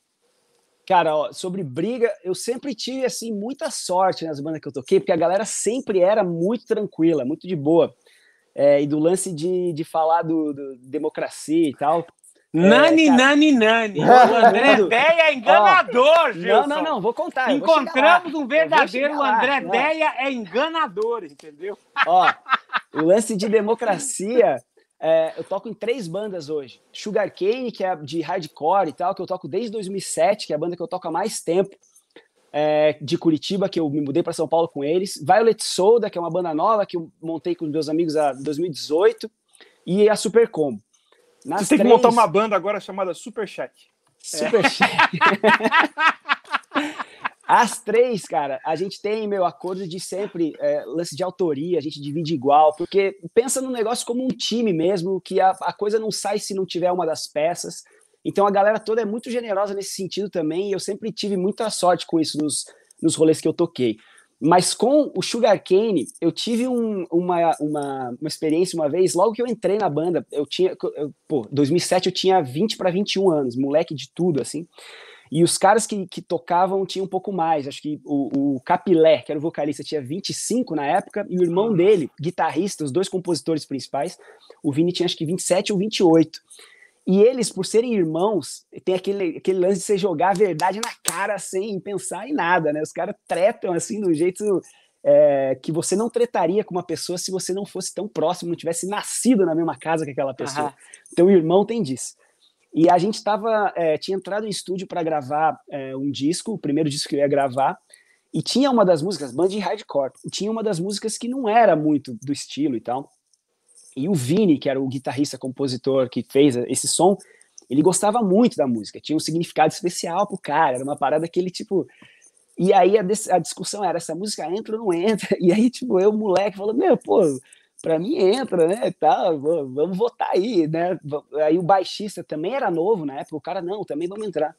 Cara, ó, sobre briga, eu sempre tive assim muita sorte nas bandas que eu toquei, porque a galera sempre era muito tranquila, muito de boa. É, e do lance de, de falar do, do democracia e tal. Nani, cara. nani, nani. O André. Deia é enganador, Não, Gilson. não, não, vou contar. eu vou chegar Encontramos um verdadeiro lá, André não. Deia é enganador, entendeu? Ó, o lance de democracia, é, eu toco em três bandas hoje. Sugar Cane, que é de hardcore e tal, que eu toco desde 2007, que é a banda que eu toco há mais tempo, é, de Curitiba, que eu me mudei para São Paulo com eles. Violet Soda, que é uma banda nova que eu montei com meus amigos em 2018. E a Super Combo. Nas Você tem que três- montar uma banda agora chamada Super Chat. Super Chat. (laughs) (laughs) As três, cara, a gente tem, meu, acordo de sempre, é, lance de autoria, a gente divide igual, porque pensa no negócio como um time mesmo, que a, a coisa não sai se não tiver uma das peças. Então a galera toda é muito generosa nesse sentido também, e eu sempre tive muita sorte com isso nos, nos rolês que eu toquei. Mas com o Sugar Cane, eu tive um- uma, uma, uma experiência uma vez, logo que eu entrei na banda, eu tinha, eu, pô, 2007 eu tinha 20 para 21 anos, moleque de tudo, assim. E os caras que, que tocavam tinham um pouco mais. Acho que o, o Capilé, que era o vocalista, tinha 25 na época, e o irmão dele, guitarrista, os dois compositores principais, o Vini tinha acho que 27 ou 28. E eles, por serem irmãos, tem aquele, aquele lance de você jogar a verdade na cara sem pensar em nada, né? Os caras tretam assim um jeito é, que você não tretaria com uma pessoa se você não fosse tão próximo, não tivesse nascido na mesma casa que aquela pessoa. Aham. Então o irmão tem disso. E a gente tava, é, tinha entrado em estúdio para gravar é, um disco, o primeiro disco que eu ia gravar, e tinha uma das músicas, band de hardcore, tinha uma das músicas que não era muito do estilo e tal. E o Vini, que era o guitarrista, compositor que fez esse som, ele gostava muito da música, tinha um significado especial pro cara, era uma parada que ele, tipo. E aí a, a discussão era: essa música entra ou não entra? (laughs) E aí, tipo, eu, moleque, falou: meu, pô, pra mim entra, né? Tá, vamos votar aí, né? Aí o baixista também era novo na época, o cara, não, também vamos entrar.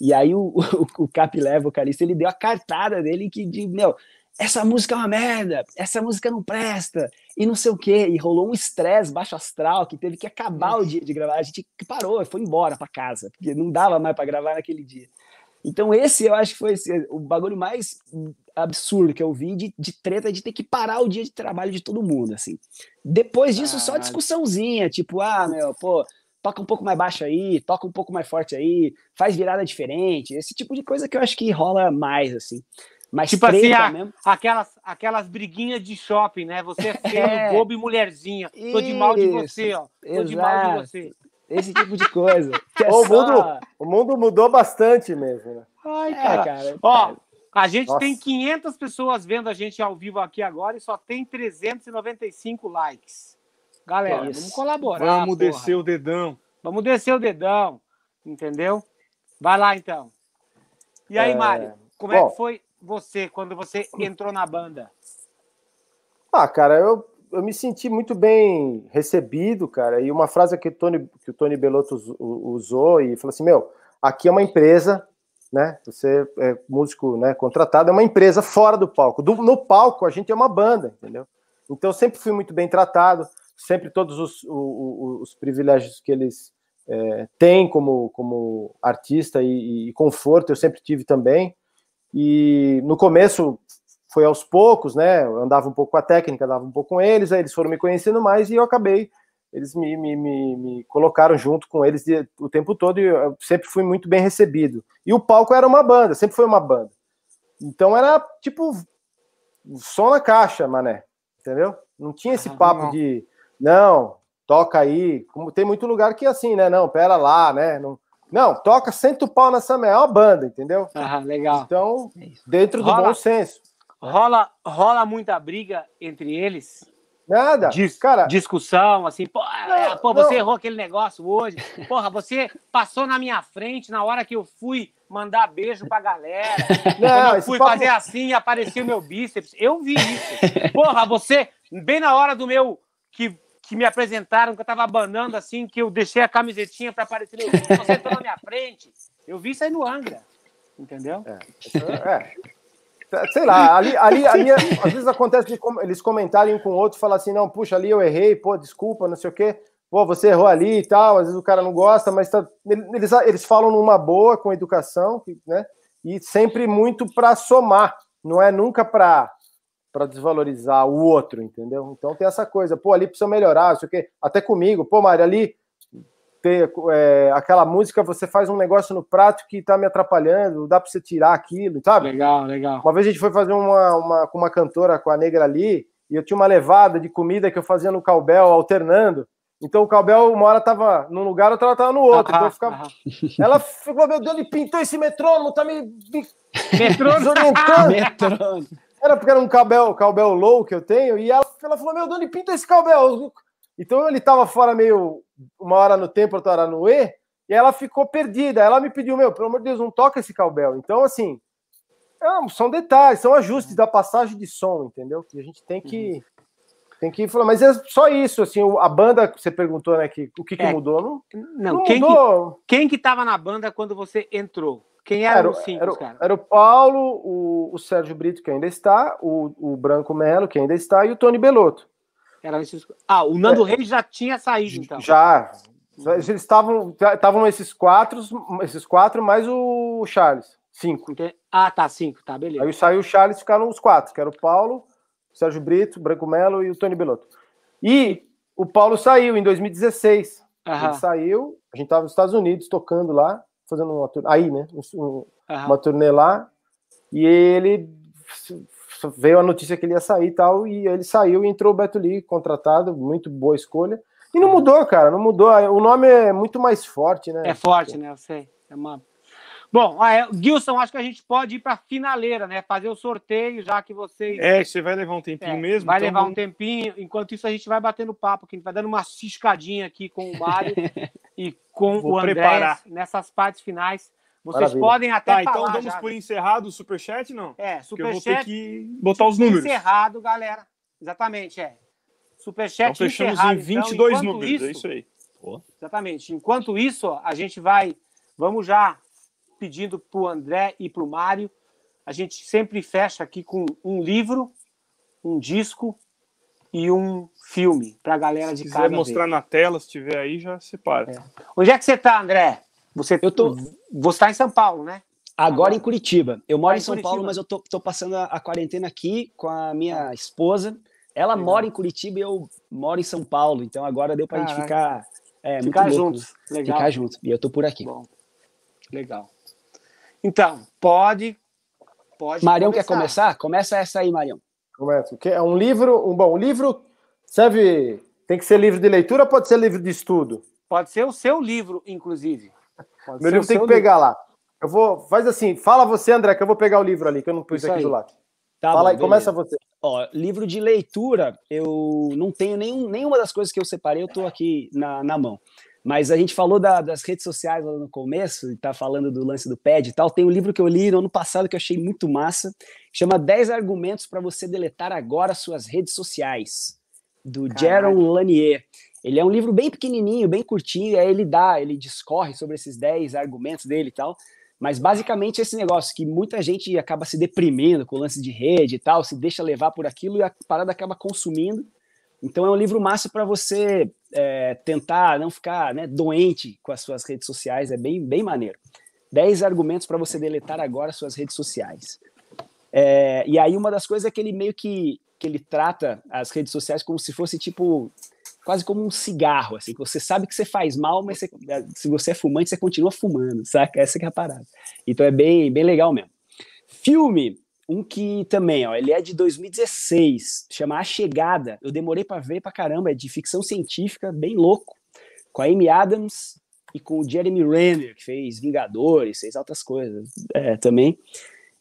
E aí o, (laughs) o, o Capilé, vocalista, ele deu a cartada dele que, de, meu, essa música é uma merda, essa música não presta, e não sei o quê. E rolou um estresse baixo astral que teve que acabar o dia de gravar. A gente parou, foi embora para casa, porque não dava mais para gravar naquele dia. Então, esse eu acho que foi esse, o bagulho mais absurdo que eu vi de, de treta de ter que parar o dia de trabalho de todo mundo, assim. Depois disso, só discussãozinha, tipo, ah, meu, pô, toca um pouco mais baixo aí, toca um pouco mais forte aí, faz virada diferente, esse tipo de coisa que eu acho que rola mais, assim. Mas tipo assim, a, aquelas, aquelas briguinhas de shopping, né? Você é feio, (laughs) é. bobo e mulherzinha. Tô de mal de você, ó. Tô Exato. de mal de você. Esse tipo de coisa. É o, só... mundo, o mundo mudou bastante mesmo, né? Ai, é, cara. cara. Ó, a gente Nossa. tem 500 pessoas vendo a gente ao vivo aqui agora e só tem 395 likes. Galera, vamos colaborar. Vamos porra. descer o dedão. Vamos descer o dedão, entendeu? Vai lá então. E aí, é... Mário, como Bom, é que foi você quando você entrou na banda? Ah, cara, eu, eu me senti muito bem recebido, cara. E uma frase que o Tony, que o Tony Belotto usou e falou assim: Meu, aqui é uma empresa, né? Você é músico né, contratado, é uma empresa fora do palco. Do, no palco, a gente é uma banda, entendeu? Então, eu sempre fui muito bem tratado sempre todos os, os, os privilégios que eles é, têm como, como artista e, e, conforto, eu sempre tive também. E no começo foi aos poucos, né? Eu andava um pouco com a técnica, andava um pouco com eles, aí eles foram me conhecendo mais e eu acabei. Eles me, me, me, me colocaram junto com eles o tempo todo e eu sempre fui muito bem recebido. E o palco era uma banda, sempre foi uma banda. Então era tipo som na caixa, mané. Entendeu? Não tinha esse papo de não, toca aí. Como tem muito lugar que é assim, né? Não, pera lá, né? Não, não toca, senta o pau nessa é uma banda, entendeu? Ah, legal. Então, dentro do rola, bom senso. Rola, rola muita briga entre eles? Nada. Dis, cara. Discussão, assim, pô, não, é, pô você não. errou aquele negócio hoje. Porra, você passou na minha frente na hora que eu fui mandar beijo pra galera. (laughs) Não, eu fui papo... fazer assim e apareceu meu bíceps. Eu vi isso. (laughs) Porra, você, bem na hora do meu. Que que me apresentaram, que eu tava abanando assim, que eu deixei a camisetinha para aparecer meu vídeo, você entrou na minha frente. Eu vi isso aí no Angra, entendeu? É, é. Sei lá, ali, ali, ali às vezes acontece de eles comentarem com o outro, falar assim, não, puxa, ali eu errei, pô, desculpa, não sei o quê, pô, você errou ali e tal, às vezes o cara não gosta, mas tá, eles, eles falam numa boa, com educação, né, e sempre muito para somar, não é nunca para para desvalorizar o outro, entendeu? Então tem essa coisa, pô, ali precisa melhorar, isso aqui, até comigo, pô, Mário, ali ter, é, aquela música, você faz um negócio no prato que tá me atrapalhando, dá para você tirar aquilo, sabe? Legal, legal. Uma vez a gente foi fazer uma, uma com uma cantora, com a negra ali, e eu tinha uma levada de comida que eu fazia no calbel, alternando. Então o Calbel, uma hora tava num lugar, outra hora tava no outro. então ficava... Ela falou, meu Deus, ele pintou esse metrônomo, tá me, me... Metrônomo. (laughs) metrônomo. Era porque era um cabel, cabel low que eu tenho, e ela, ela falou: Meu, Doni, pinta esse cabel. Então ele tava fora meio uma hora no tempo, outra hora no E, e ela ficou perdida. Ela me pediu: Meu, pelo amor de Deus, não toca esse cabel. Então, assim, é, são detalhes, são ajustes da passagem de som, entendeu? Que a gente tem que. Uhum. Tem que falar, mas é só isso, assim, a banda que você perguntou, né, que, o que, que é, mudou? Não, não, não quem, mudou. Que, quem que tava na banda quando você entrou? Quem eram era, os cinco, era, cara? Era o Paulo, o, o Sérgio Brito, que ainda está, o, o Branco Melo, que ainda está, e o Tony Belotto. Era esses... Ah, o Nando é, Reis já tinha saído, então. Já. Eles estavam. Estavam esses quatro, esses quatro, mais o Charles. Cinco. Ah, tá, cinco, tá, beleza. Aí saiu o Charles, ficaram os quatro, que era o Paulo, o Sérgio Brito, o Branco Melo e o Tony Belotto. E o Paulo saiu em 2016. Aham. Ele saiu, a gente estava nos Estados Unidos tocando lá fazendo uma turnê, aí, né? Um, uma turnê lá, e ele veio a notícia que ele ia sair e tal, e ele saiu e entrou o Beto Lee, contratado, muito boa escolha. E não mudou, cara, não mudou. O nome é muito mais forte, né? É forte, né? Eu sei. É uma... Bom, ah, Gilson, acho que a gente pode ir para finaleira, né? Fazer o sorteio, já que vocês. É, você vai levar um tempinho é, mesmo. Vai então levar vamos... um tempinho. Enquanto isso, a gente vai batendo papo, que a gente vai dando uma ciscadinha aqui com o Mário (laughs) e com Vou o André nessas partes finais. Vocês Maravilha. podem até. Tá, então vamos já. por encerrado o superchat, não? É, superchat. Eu vou ter que botar os números. Encerrado, galera. Exatamente, é. Superchat então, fechamos encerrado. em 22 então, números, isso, é isso aí. Exatamente. Enquanto isso, a gente vai. Vamos já pedindo para o André e para o Mário. A gente sempre fecha aqui com um livro, um disco e um filme para a galera de se casa. Se quiser mostrar ver. na tela, se tiver aí, já separa. É. Onde é que você está, André? Você, eu tô... você está em São Paulo, né? Agora em Curitiba. Eu moro ah, em São Curitiba. Paulo, mas eu tô, tô passando a, a, quarentena aqui com a minha esposa. Ela Legal. mora em Curitiba e eu moro em São Paulo. Então agora deu para a gente ficar, é, ficar juntos. Legal. Ficar juntos. E eu tô por aqui. Bom. Legal. Então, pode. pode Marião começar. quer começar? Começa essa aí, Marião. Começa. É um livro, um bom, um livro serve. Tem que ser livro de leitura ou pode ser livro de estudo? Pode ser o seu livro, inclusive. Pode Meu livro tem que pegar livro. lá. Eu vou. Faz assim, fala você, André, que eu vou pegar o livro ali, que eu não pus Isso aqui aí. do lado. Tá fala bom, aí, beleza. começa você. Ó, livro de leitura, eu não tenho nenhum, nenhuma das coisas que eu separei, eu tô aqui na, na mão. Mas a gente falou da, das redes sociais lá no começo, e tá falando do lance do pad e tal. Tem um livro que eu li no ano passado que eu achei muito massa, chama 10 argumentos para você deletar agora suas redes sociais, do Jaron Lanier. Ele é um livro bem pequenininho, bem curtinho, aí ele dá, ele discorre sobre esses 10 argumentos dele e tal. Mas basicamente esse negócio que muita gente acaba se deprimindo com o lance de rede e tal, se deixa levar por aquilo e a parada acaba consumindo. Então é um livro massa para você é, tentar não ficar né, doente com as suas redes sociais, é bem, bem maneiro. 10 argumentos para você deletar agora suas redes sociais. É, e aí uma das coisas é que ele meio que, que ele trata as redes sociais como se fosse tipo quase como um cigarro, assim, que você sabe que você faz mal, mas você, se você é fumante, você continua fumando, saca? Essa que é a parada. Então é bem, bem legal mesmo. Filme, um que também, ó, ele é de 2016, chama A Chegada. Eu demorei para ver pra caramba, é de ficção científica, bem louco, com a Amy Adams e com o Jeremy Renner, que fez Vingadores, fez outras coisas é, também.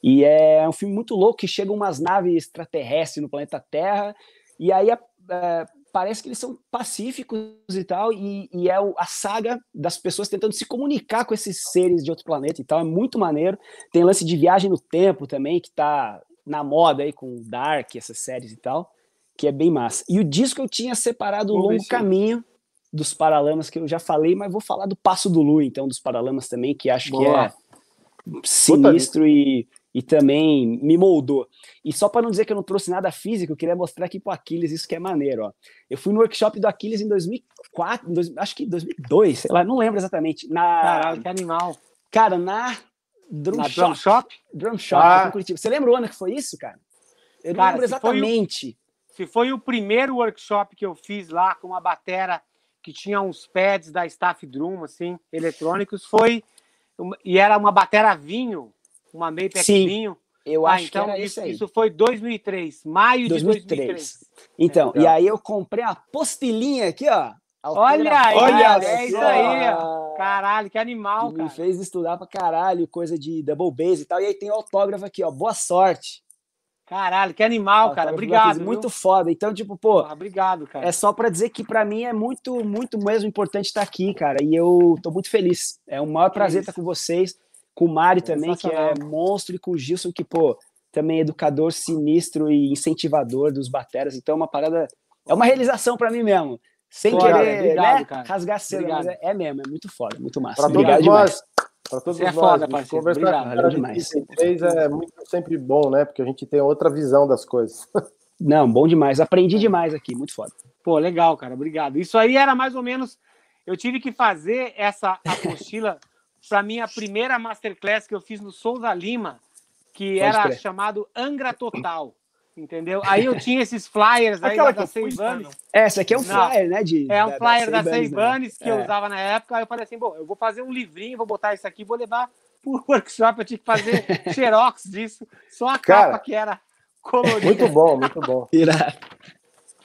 E é um filme muito louco que chegam umas naves extraterrestres no planeta Terra, e aí a, a, parece que eles são pacíficos e tal, e, e é o, a saga das pessoas tentando se comunicar com esses seres de outro planeta e tal, é muito maneiro. Tem lance de viagem no tempo também, que tá na moda aí com Dark, essas séries e tal, que é bem massa. E o disco eu tinha separado o longo caminho dos Paralamas, que eu já falei, mas vou falar do Passo do Lu, então, dos Paralamas também, que acho Boa. que é sinistro e e também me moldou. E só para não dizer que eu não trouxe nada físico, eu queria mostrar aqui para o Aquiles isso que é maneiro. Ó. Eu fui no workshop do Aquiles em 2004, dois, acho que 2002, sei lá, não lembro exatamente. Na, Caralho, que animal. Cara, na Drum na Shop. Drum Shop? Drum Shop, ah. Curitiba. Você lembra o ano que foi isso, cara? Eu cara, não lembro exatamente. Se foi, o, se foi o primeiro workshop que eu fiz lá com uma batera que tinha uns pads da Staff Drum, assim, eletrônicos, foi... E era uma batera vinho, uma Mapex vinho. Eu ah, acho então, que era isso, aí. Isso foi 2003, maio 2003. de 2003. Então, é, e aí eu comprei a postilinha aqui, ó. Olha aí, olha é isso aí, ó. Caralho, que animal, que cara. Me fez estudar pra caralho, coisa de double bass e tal. E aí tem o autógrafo aqui, ó. Boa sorte. Caralho, que animal, cara. Obrigado. Muito foda. Então, tipo, pô. Ah, obrigado, cara. É só para dizer que para mim é muito, muito mesmo importante estar aqui, cara. E eu tô muito feliz. É um maior prazer estar com vocês com o Mário também, que é monstro, e com o Gilson, que, pô, também é educador sinistro e incentivador dos bateras. Então, é uma parada. É uma realização para mim mesmo. Sem querer obrigado, né, cara. rasgar cedo, mas é, é, mesmo, é muito foda, muito massa. Pra obrigado todos demais. nós. Para todos Você é nós, foda, parceiro. Conversar obrigado, com demais. é muito sempre bom, né? Porque a gente tem outra visão das coisas. (laughs) Não, bom demais. Aprendi demais aqui, muito foda. Pô, legal, cara. Obrigado. Isso aí era mais ou menos. Eu tive que fazer essa apostila para minha primeira masterclass que eu fiz no Souza Lima, que Pode era crer. chamado Angra Total. Entendeu? Aí eu tinha esses flyers aí Aquela da Seibanes. Essa aqui é um flyer, né? De, é um da, flyer da Seibanes né? que é. eu usava na época. Aí eu falei assim: bom, eu vou fazer um livrinho, vou botar isso aqui, vou levar por (laughs) workshop. Eu tinha que fazer (laughs) xerox disso, só a Cara, capa que era colorida. Muito bom, muito bom. (laughs)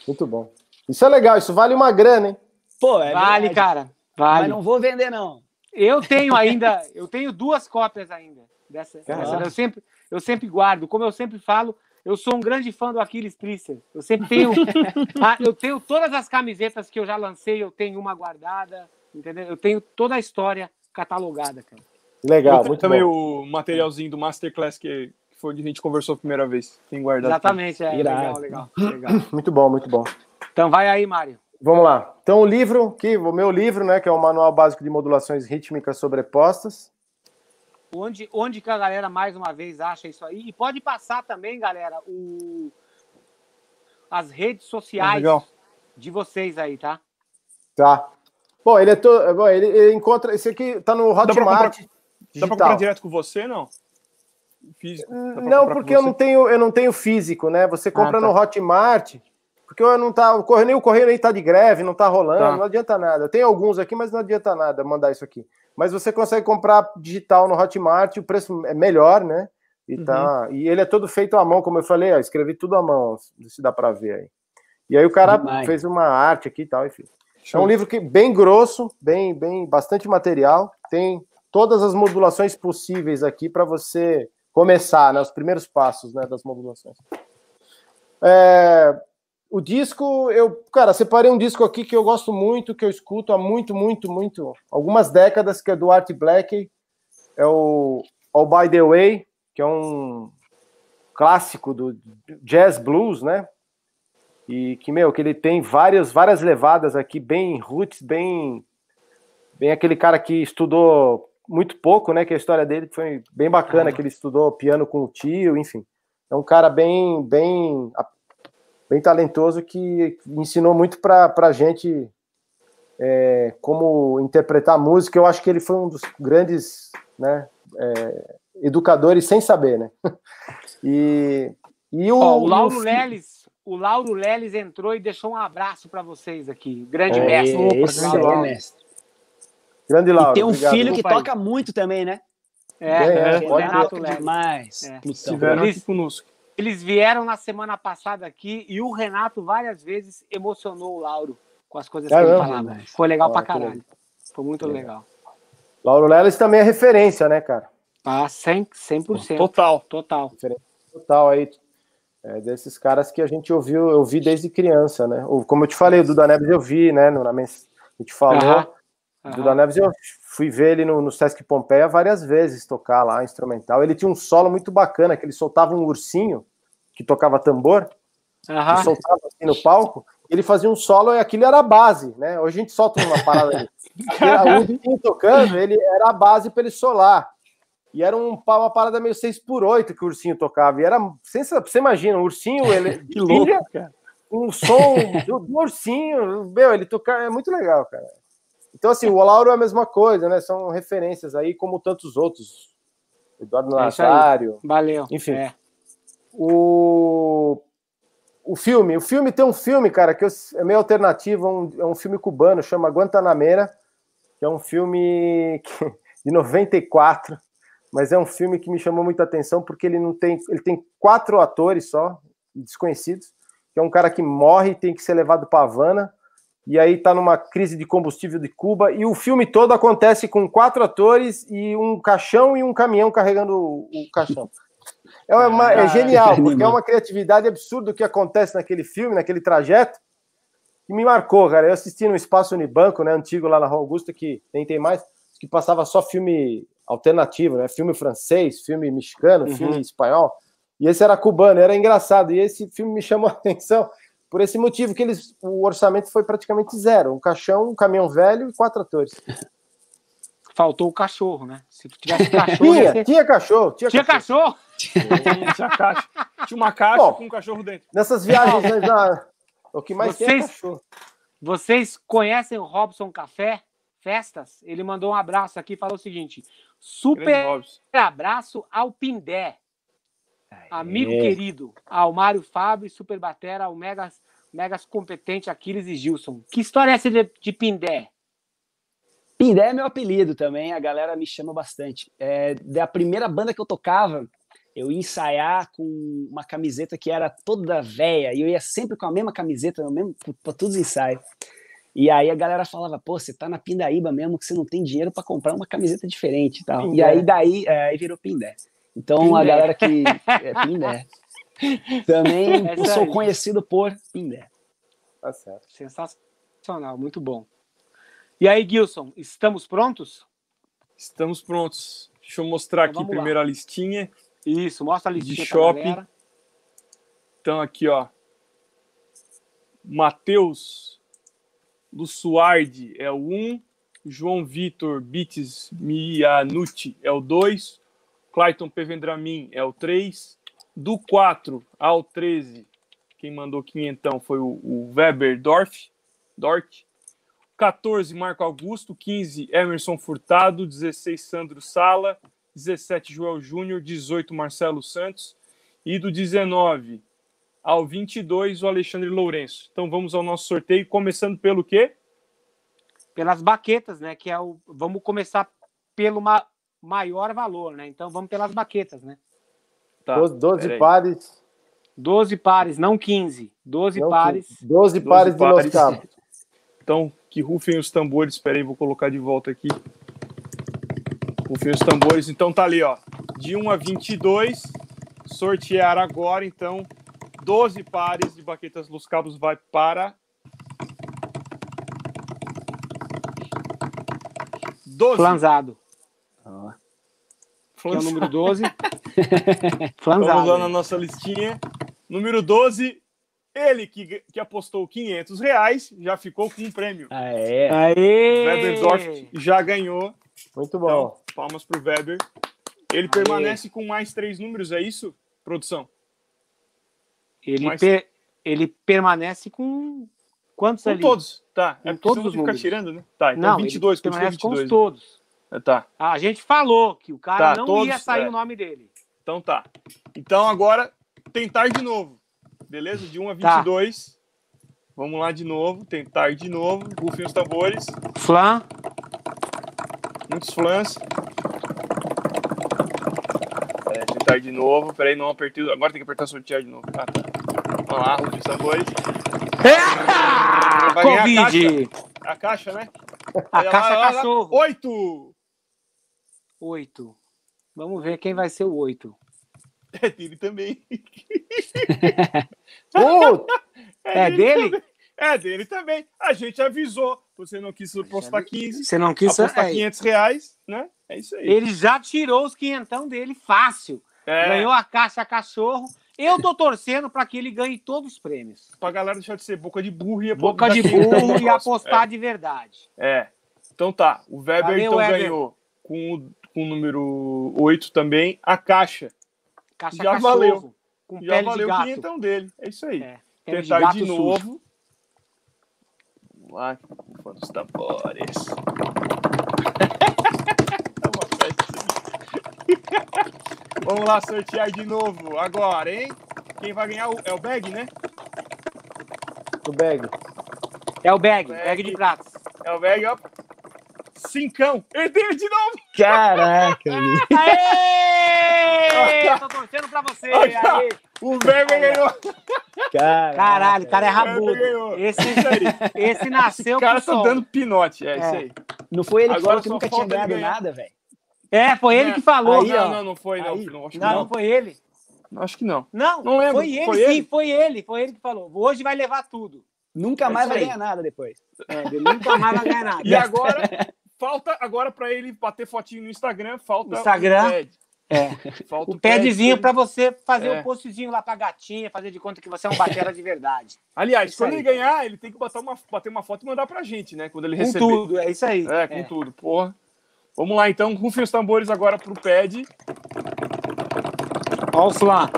Muito bom. Isso é legal, isso vale uma grana, hein? Pô, é vale, verdade. cara. Vale. Mas não vou vender, não. Eu tenho ainda, eu tenho duas cópias ainda dessa. dessa. Eu, sempre, eu sempre guardo. Como eu sempre falo, eu sou um grande fã do Aquiles Priester. Eu sempre tenho. (laughs) Ah, eu tenho todas as camisetas que eu já lancei, eu tenho uma guardada, entendeu? Eu tenho toda a história catalogada, cara. Legal, Eu muito também bom. o materialzinho do Masterclass que, foi onde a gente conversou a primeira vez. Tem guardado. Exatamente, é. Irado. Legal, legal, legal. (laughs) Muito bom, muito bom. Então vai aí, Mário. Vamos lá. Então, o livro, que, o meu livro, né, que é o Manual Básico de Modulações Rítmicas Sobrepostas. Onde, onde que a galera mais uma vez acha isso aí? E pode passar também, galera, o... as redes sociais legal. de vocês aí, tá? Tá. Bom, ele é todo. Bom, ele, ele encontra. Esse aqui tá no pra Hotmart. Dá pra digital. comprar direto com você, não? Físico. Dá pra Não, comprar porque eu não tenho, eu não tenho físico, né? Você compra Ah, tá. no Hotmart, porque eu não tá, o correio, nem o correio nem tá de greve, não tá rolando, Tá. não adianta nada. Tenho alguns aqui, mas não adianta nada mandar isso aqui. Mas você consegue comprar digital no Hotmart, o preço é melhor, né? E Uhum. tá, e ele é todo feito à mão, como eu falei, ó, escrevi tudo à mão, se dá para ver aí. E aí o cara Demais. fez uma arte aqui e tal, enfim. É Show. um livro que bem grosso, bem, bem, bastante material. Tem todas as modulações possíveis aqui para você começar, né, os primeiros passos, né, das modulações. É, o disco, eu, cara, separei um disco aqui que eu gosto muito, que eu escuto há muito, muito, muito, algumas décadas, que é do Art Blakey, é o All By The Way, que é um clássico do jazz blues, né? E que, meu, que ele tem várias, várias levadas aqui, bem roots, bem, bem aquele cara que estudou muito pouco, né? Que a história dele foi bem bacana, que ele estudou piano com o tio, enfim. É um cara bem, bem, bem talentoso que ensinou muito para a gente é, como interpretar música. Eu acho que ele foi um dos grandes, né? é, educadores sem saber, né? (laughs) E, e o, Ó, o Lauro o- Leles, o Lauro Leles entrou e deixou um abraço para vocês aqui. Grande É, mestre. Esse Opa, é Lauro. mestre. grande Lauro. E tem um obrigado. filho que toca muito também, né? É, É, é, pode Renato Leles. demais. É. Estiveram Eles- aqui conosco. Eles vieram na semana passada aqui e o Renato várias vezes emocionou o Lauro com as coisas É que ele falava. Foi legal Ah, pra caralho. Foi muito legal. Lauro Leles também é referência, né, cara? Ah, 100%. 100%. Total. Total. Total aí. É desses caras que a gente ouviu, eu vi desde criança, né? Ou, Como eu te falei, o Duda Neves eu vi, né? no- Na mens... A gente falou. Aham. Duda Neves eu fui ver ele no, no Sesc Pompeia várias vezes tocar lá, instrumental. Ele tinha um solo muito bacana, que ele soltava um ursinho que tocava tambor, Aham. e soltava assim no palco, ele fazia um solo e aquilo era a base, né? Hoje a gente solta uma parada ali. Era (laughs) o ursinho tocando, ele era a base para ele solar. E era um, uma parada meio 6 por 8 que o ursinho tocava. E era. Você, você imagina, o ursinho, (laughs) ele. Que louco, cara. Um som do, do ursinho. Meu, ele tocar. É muito legal, cara. Então, assim, o Lauro é a mesma coisa, né? São referências aí, como tantos outros. Eduardo É. Nazário. Valeu. Enfim. É. O, o filme, o filme tem um filme, cara, que eu- é meio alternativo, é um, é um filme cubano, chama Guantanamera, que é um filme (laughs) de 94, mas é um filme que me chamou muita atenção porque ele não tem, ele tem quatro atores só, desconhecidos, que é um cara que morre e tem que ser levado para Havana, e aí tá numa crise de combustível de Cuba, e o filme todo acontece com quatro atores e um caixão e um caminhão carregando o, caixão. É, uma- é Cara, genial, que (laughs) porque é uma criatividade absurda o que acontece naquele filme, naquele trajeto, que me marcou, cara. Eu assisti no Espaço Unibanco, né, antigo lá na Rua Augusta, que nem tem mais, que passava só filme alternativo, né, filme francês, filme mexicano, Uhum. filme espanhol, e esse era cubano, era engraçado, e esse filme me chamou a atenção por esse motivo, que eles, o orçamento foi praticamente zero, um caixão, um caminhão velho e quatro atores. Faltou o cachorro, né? Se tivesse cachorro, Tinha, ser... tinha cachorro, tinha, Tinha cachorro. cachorro? Tinha, caixa. Tinha uma caixa Bom. com um cachorro dentro. Nessas viagens, né, já- o que mais tem é Vocês- cachorro. Vocês conhecem o Robson Café? Festas? Ele mandou um abraço aqui e falou o seguinte: super abraço ao Pindé, amigo querido, ao Mário Fábio, Super Batera, ao Megas, Megas competente Aquiles e Gilson. Que história é essa de, de Pindé? Pindé é meu apelido também, a galera me chama bastante. É, da primeira banda que eu tocava, eu ia ensaiar com uma camiseta que era toda véia, e eu ia sempre com a mesma camiseta, mesmo para todos os ensaios. E aí a galera falava, pô, você tá na Pindaíba mesmo que você não tem dinheiro para comprar uma camiseta diferente e tal. Pindé. E aí daí é, aí virou Pindé. Então a galera que é Pindé. (laughs) Também É sou aí. conhecido por Pindé. Tá certo. Sensacional, muito bom. E aí, Gilson, estamos prontos? Estamos prontos. Deixa eu mostrar Então aqui vamos lá. primeiro a listinha. Isso, mostra a listinha De shopping. Então, aqui, ó. Matheus Lusuardi é o 1. João Vitor Bites Mianucci é o 2. Clayton Pevendramin é o 3. Do 4 ao 13, quem mandou quinhentão foi o, o Weber Dorf. Dort. 14, Marco Augusto. 15, Emerson Furtado. 16, Sandro Sala. 17, Joel Júnior. 18, Marcelo Santos. E do 19 ao 22, o Alexandre Lourenço. Então vamos ao nosso sorteio, começando pelo quê? Pelas baquetas, né? Que é o. Vamos começar pelo ma... maior valor, né? Então vamos pelas baquetas, né? Tá, 12, 12 peraí. pares. 12 pares, não 15. 12 não, pares. 12 12 pares de pares. Los Cabos. Então, que rufem os tambores. Espera aí, vou colocar de volta aqui. Rufem os tambores. Então tá ali, ó. De 1 a 22, sortear agora. Então, 12 pares de baquetas Los Cabos vai para... 12. Flanzado. Ó. Que é o número 12. (laughs) Vamos lá na nossa listinha. Número 12, ele que, que apostou 500 reais, já ficou com um prêmio. Ah, é. Aê! Weberdorf já ganhou. Muito bom. Então, palmas pro Weber. Ele Aê. permanece com mais três números, é isso, produção? Ele, Mas- per- ele permanece com quantos Com ali? todos. Tá, é Com porque todos os ficar números. tirando, né? Tá, então Não, 22, ele continua permanece com os 22. todos. Tá, a gente falou que o cara Tá, não todos, ia sair é. o nome dele. então tá. Então agora, tentar de novo. Beleza? De 1 a Tá. 22. Vamos lá de novo, tentar de novo. Rufem os tambores. Flan, Muitos flãs. É, tentar de novo. Peraí, não apertei. Agora tem que apertar sortear de novo. Ah, tá. Vamos lá, rufem os tambores. Vai ganhar a Covid. A caixa, né? A caixa lá, olha lá. cachorro. Oito! Oito. Vamos ver quem vai ser o oito. É dele também. (laughs) Pô, É dele? também. É dele também. A gente avisou. Você não quis apostar 15. Você não quis Apostar é, 500 reais, né? É isso aí. Ele já tirou os quinhentão dele fácil. É, Ganhou a caixa cachorro. Eu tô torcendo para que ele ganhe todos os prêmios. pra galera deixar de ser boca de burro e Boca de burro e apostar de verdade. É. é. Então tá. O Weber Valeu, então Weber. ganhou com o, com o número 8 também. A caixa. Caixa Já cachorro. valeu. Com Já pele valeu de o quinhentão dele. É isso aí. É, de Tentar de, sujo. novo. Vamos lá. Dos tambores. (laughs) Vamos lá sortear de novo agora, hein? Quem vai ganhar o- é o Bag, né? o bag. É o bag, Bag. bag de pratos. É o Bag, ó. Cincão. Herdeiro de novo. Caraca. (laughs) Aê! Tô torcendo pra você. Aê. O Weber ganhou. Caraca. Caralho, o cara é rabudo. Esse, esse nasceu O cara com tá sol. dando pinote. É, É. isso aí. Não foi ele que Agora falou que nunca tinha ganhado ganhar. nada, velho. É, foi ele É. que falou. Aí, não, não, não foi, não. Aí. não acho que Não, não. foi ele. Acho que não. Não, Não lembro. foi ele Foi sim, ele? foi ele. Foi ele que falou. Hoje vai levar tudo. Nunca É mais vai ganhar nada depois. É, nunca mais vai ganhar nada. E agora, (laughs) falta agora pra ele bater fotinho no Instagram, falta Instagram. o pad. É. Falta O padzinho pra pra você fazer É. um postzinho lá pra gatinha, fazer de conta que você é um batera de verdade. Aliás, Isso quando aí. ele ganhar, ele tem que bater uma, bater uma foto e mandar pra gente, né? Quando ele Com receber. tudo, é isso aí. É, com tudo, porra. Vamos lá, então. Rufem os tambores agora pro pad. Ó o flan.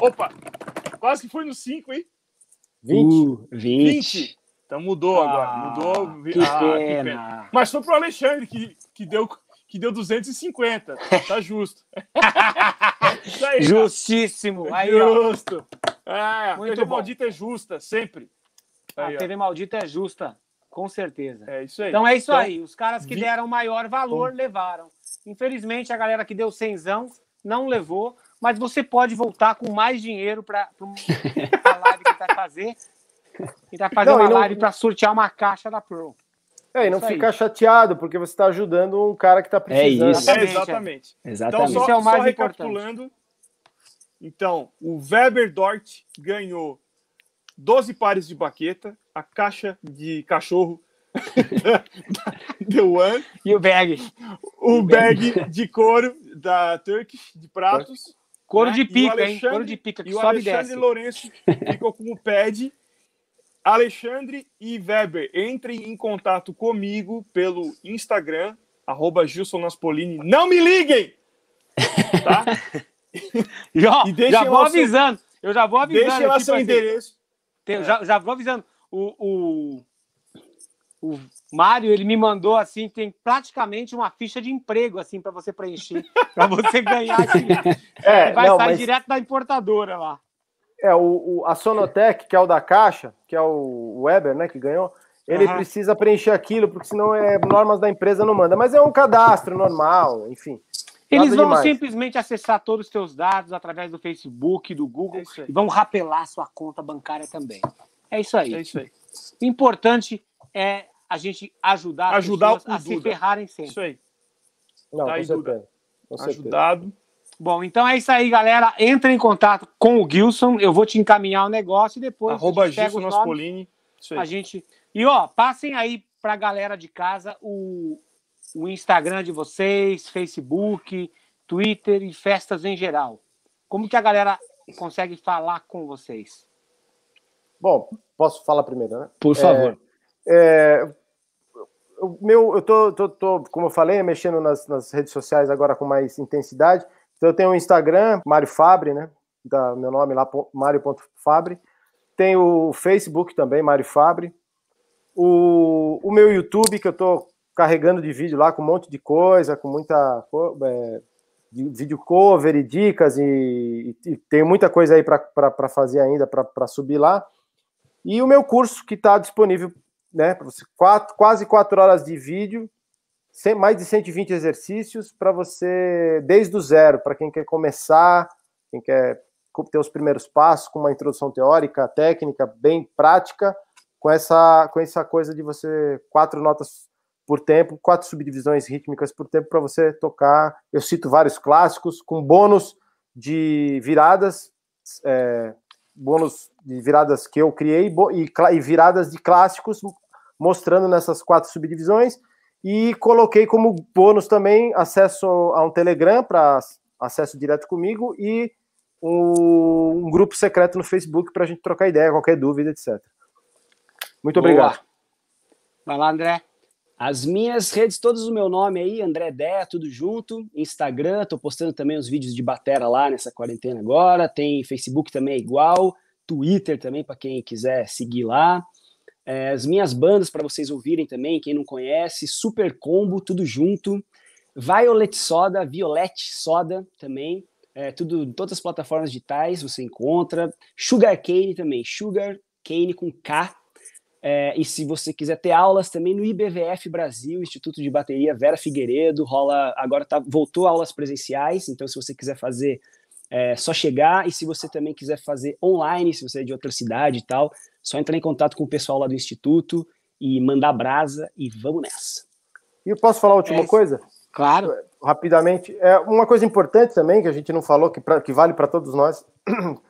Opa! Quase que foi no 5, hein? 20. Uh, 20. 20. Então mudou agora. Ah, Mudou. Que Ah, pena. Mas foi pro Alexandre que, que, deu, que deu 250. Tá justo. (laughs) Isso aí. Justíssimo. Aí, ó. Justo. É, a Muito TV bom. maldita é justa, sempre. A Aí, ó. TV maldita é justa, com certeza. É isso aí. Então é isso Então, aí. Os caras que vi- deram maior valor levaram. Infelizmente, a galera que deu cenzão não levou. Mas você pode voltar com mais dinheiro para a (laughs) live que vai fazer. E vai fazer Não, uma não- live para sortear uma caixa da Pro. É, e não Isso aí. ficar chateado, porque você está ajudando um cara que está precisando. isso. É, Exatamente, exatamente. Então, Exatamente. só, Isso é o mais só importante. recapitulando. Então, o Weber Dort ganhou 12 pares de baqueta, a caixa de cachorro (laughs) da The One, E o bag. o bag de couro da Turkish de pratos. Couro né? de pica, hein? Couro de pica, que E o sobe e Alexandre. Lourenço ficou com o pad. Alexandre e Weber, entrem em contato comigo pelo Instagram, arroba Gilson Naspolini. Não me liguem! Tá? (laughs) Deixem já vou lá seu- avisando. Eu já vou avisando. Deixem lá seu endereço. tem- já, já vou avisando. O, o, o Mário, ele me mandou assim, tem praticamente uma ficha de emprego assim para você preencher, (laughs) para você ganhar esse, É, vai não, sair mas direto da importadora lá. é o, o- a Sonotec, que é o da caixa, que é o Weber, né, que ganhou, ele Aham. precisa preencher aquilo, porque senão é normas da empresa não manda. Mas é um cadastro normal, enfim. Eles vão demais. simplesmente acessar todos os teus dados através do Facebook, do Google É e vão rapelar sua conta bancária também. É isso aí. É isso aí. O importante é a gente ajudar, as Ajudar pessoas o a se ferrarem sempre. Isso aí. Não, Tá aí, Duda. Ajudado. Bom, então é isso aí, galera. Entra em contato com o Gilson. Eu vou te encaminhar o negócio e depois Arroba a gente pega Gilson Naspolini. Isso a aí. gente E ó, passem aí pra galera de casa o, o Instagram de vocês, Facebook, Twitter e festas em geral. Como que a galera consegue falar com vocês? Bom, posso falar primeiro, né? Por favor. É, o meu, eu tô, tô, tô, como eu falei, mexendo nas, nas redes sociais agora com mais intensidade. Então eu tenho o Instagram, Mário Fabre, né? Da, meu nome lá, Mário.fabre. Tem o Facebook também, Mário Fabre. O, o meu YouTube, que eu tô carregando de vídeo lá com um monte de coisa, com muita é, de vídeo cover e dicas, e, e tem muita coisa aí para fazer ainda, para subir lá. E o meu curso que está disponível, né? pra você, quatro, quase quatro horas de vídeo, sem- mais de 120 exercícios para você, desde o zero, para quem quer começar, quem quer ter os primeiros passos, com uma introdução teórica, técnica, bem prática, com essa, com essa coisa de você quatro notas por tempo, quatro subdivisões rítmicas por tempo para você tocar. Eu cito vários clássicos com bônus de viradas, é, bônus de viradas que eu criei e, e viradas de clássicos mostrando nessas quatro subdivisões e coloquei como bônus também acesso a um Telegram para acesso direto comigo e um, um grupo secreto no Facebook para a gente trocar ideia, qualquer dúvida, etc. Muito Boa. obrigado. Vai lá, André. As minhas redes, todas o meu nome aí, André Dé, tudo junto. Instagram, tô postando também os vídeos de batera lá nessa quarentena agora. Tem Facebook também é igual. Twitter também, para quem quiser seguir lá. É, as minhas bandas para vocês ouvirem também, quem não conhece. Super Combo, tudo junto. Violet Soda, Violette Soda também. É, tudo, todas as plataformas digitais você encontra. Sugar Cane também, Sugar Cane com K. É, e se você quiser ter aulas também no IBVF Brasil, Instituto de Bateria Vera Figueiredo, rola agora tá, voltou aulas presenciais, então se você quiser fazer, é só chegar, e se você também quiser fazer online, se você é de outra cidade e tal, só entrar em contato com o pessoal lá do Instituto e mandar brasa e vamos nessa. E eu posso falar a última É coisa? Claro. rapidamente. É uma coisa importante também que a gente não falou que, pra, que vale para todos nós. (clears throat)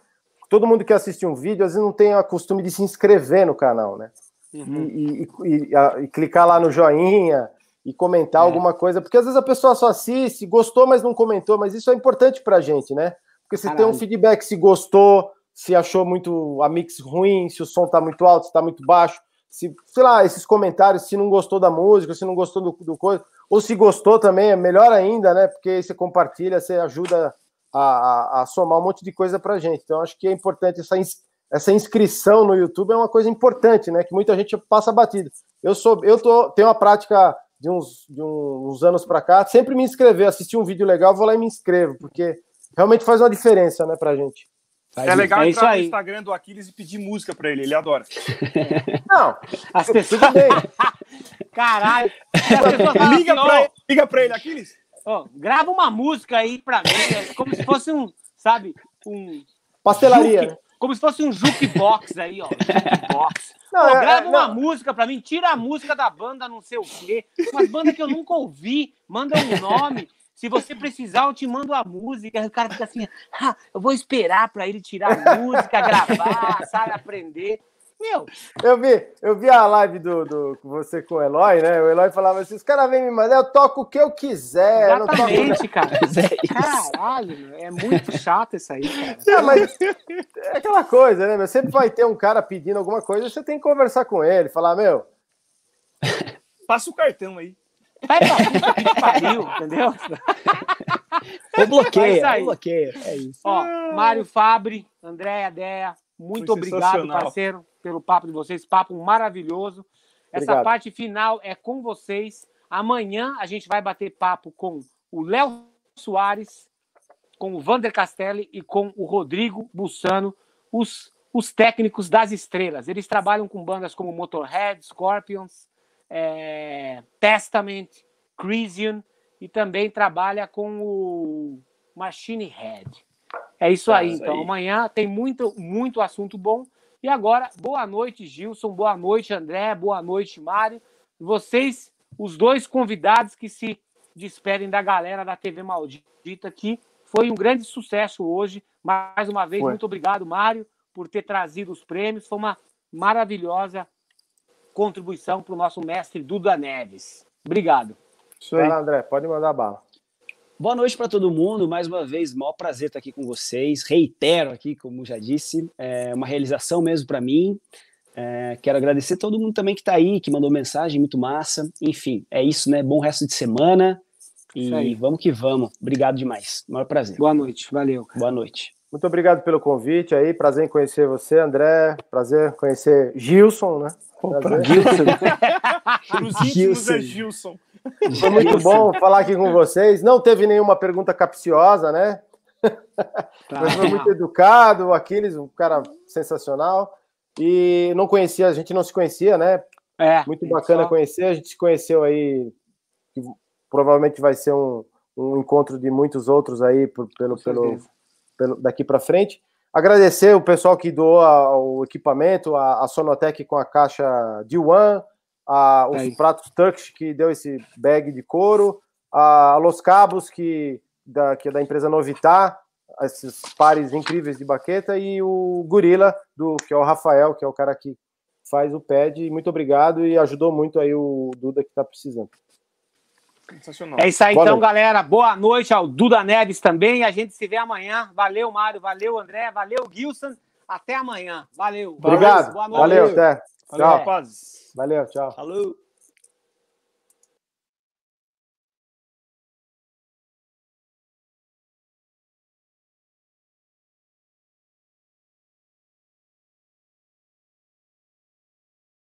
Todo mundo que assiste um vídeo às vezes não tem o costume de se inscrever no canal, né? Uhum. E, e- e- a- e clicar lá no joinha e comentar É. alguma coisa, porque às vezes a pessoa só assiste, gostou, mas não comentou, mas isso é importante pra gente, né? Porque você tem um Caralho. feedback se gostou, se achou muito a mix ruim, se o som tá muito alto, se tá muito baixo, se, sei lá, esses comentários, se não gostou da música, se não gostou do, do coisa, ou se gostou também, é melhor ainda, né? Porque aí você compartilha, você ajuda a, a- a somar um monte de coisa pra gente. Então, acho que é importante essa, ins- essa inscrição no YouTube, é uma coisa importante, né? Que muita gente passa batido. Eu sou, eu tô, tenho uma prática de uns, de uns anos pra cá, sempre me inscrever, assistir um vídeo legal, vou lá e me inscrevo, porque realmente faz uma diferença, né, pra gente. Faz É legal É isso entrar no aí. Instagram do Aquiles e pedir música pra ele, ele adora. Não, As pessoas. tudo bem. (laughs) Caralho. (laughs) As pessoas falam Liga assim, pra, ele, liga pra ele, Aquiles. Ó, grava uma música aí pra mim, é como se fosse um, sabe, um. Pastelaria. Juke, como se fosse um jukebox aí, ó. Jukebox. Não, Pô, é- grava uma música pra mim, tira a música da banda, não sei o quê. Umas bandas que eu nunca ouvi, manda um nome. Se você precisar, eu te mando a música. O cara fica assim, ah, eu vou esperar pra ele tirar a música, gravar, sabe, aprender. Meu, Eu vi, eu vi a live do, do você com o Eloy, né? O Eloy falava assim: os caras vêm me mandar, eu toco o que eu quiser. eu não toco exatamente, cara. É. Caralho, é muito chato isso aí, cara. É, mas é aquela coisa, né? meu? Sempre vai ter um cara pedindo alguma coisa, você tem que conversar com ele, falar, meu, Passa o cartão aí. Vai pra pariu, entendeu? Ou É bloqueia, isso aí. ou bloqueia. É isso. Ó, Mário Fabre, Andréia Dea, muito Foi obrigado, parceiro, pelo papo de vocês. Papo maravilhoso. Essa Obrigado. parte final é com vocês. Amanhã a gente vai bater papo com o Léo Soares, com o Vander Castelli e com o Rodrigo Bussano, os, os técnicos das estrelas. Eles trabalham com bandas como Motorhead, Scorpions, é, Testament, Crisium e também trabalha com o Machine Head. É isso aí. Isso Então, aí. amanhã tem muito, muito assunto bom. E agora, boa noite, Gilson. Boa noite, André. Boa noite, Mário. Vocês, os dois convidados que se despedem da galera da TV Maldita, que foi um grande sucesso hoje. Mais uma vez, Foi. muito obrigado, Mário, por ter trazido os prêmios. Foi uma maravilhosa contribuição para o nosso mestre Duda Neves. Obrigado. Isso aí. André, pode mandar bala. Boa noite para todo mundo. Mais uma vez, maior prazer estar aqui com vocês. Reitero aqui, como já disse, é uma realização mesmo para mim. É, quero agradecer todo mundo também que está aí, que mandou mensagem, muito massa. Enfim, é isso, né? Bom resto de semana. E vamos que vamos. Obrigado demais. Maior prazer. Boa noite. Valeu. cara. Boa noite. Muito obrigado pelo convite aí, prazer em conhecer você, André, prazer em conhecer Gilson, né? Prazer. Gilson. (laughs) Os íntimos é Gilson. Foi muito bom falar aqui com vocês. Não teve nenhuma pergunta capciosa, né? Tá. Mas foi muito educado, o Aquiles, um cara sensacional. E não conhecia, a gente não se conhecia, né? É, Muito bacana só- conhecer. A gente se conheceu aí, que provavelmente vai ser um, um encontro de muitos outros aí por- pelo, pelo, pelo- daqui para frente. Agradecer o pessoal que doou a- o equipamento, a, a Sonotec com a caixa D1, a, os Aí. pratos Turkish que deu esse bag de couro, a, a Los Cabos que, da, que é da empresa Novitar, esses pares incríveis de baqueta, e o Gorila, do, que é o Rafael, que é o cara que faz o pad. Muito obrigado e ajudou muito aí o Duda que está precisando. Sensacional. É isso aí, Boa então, noite. galera. Boa noite ao Duda Neves também. A gente se vê amanhã. Valeu, Mário. Valeu, André. Valeu, Gilson. Até amanhã. Valeu. Obrigado. Boa noite. Valeu, até. Valeu, Tchau. rapazes. Valeu, tchau. Falou.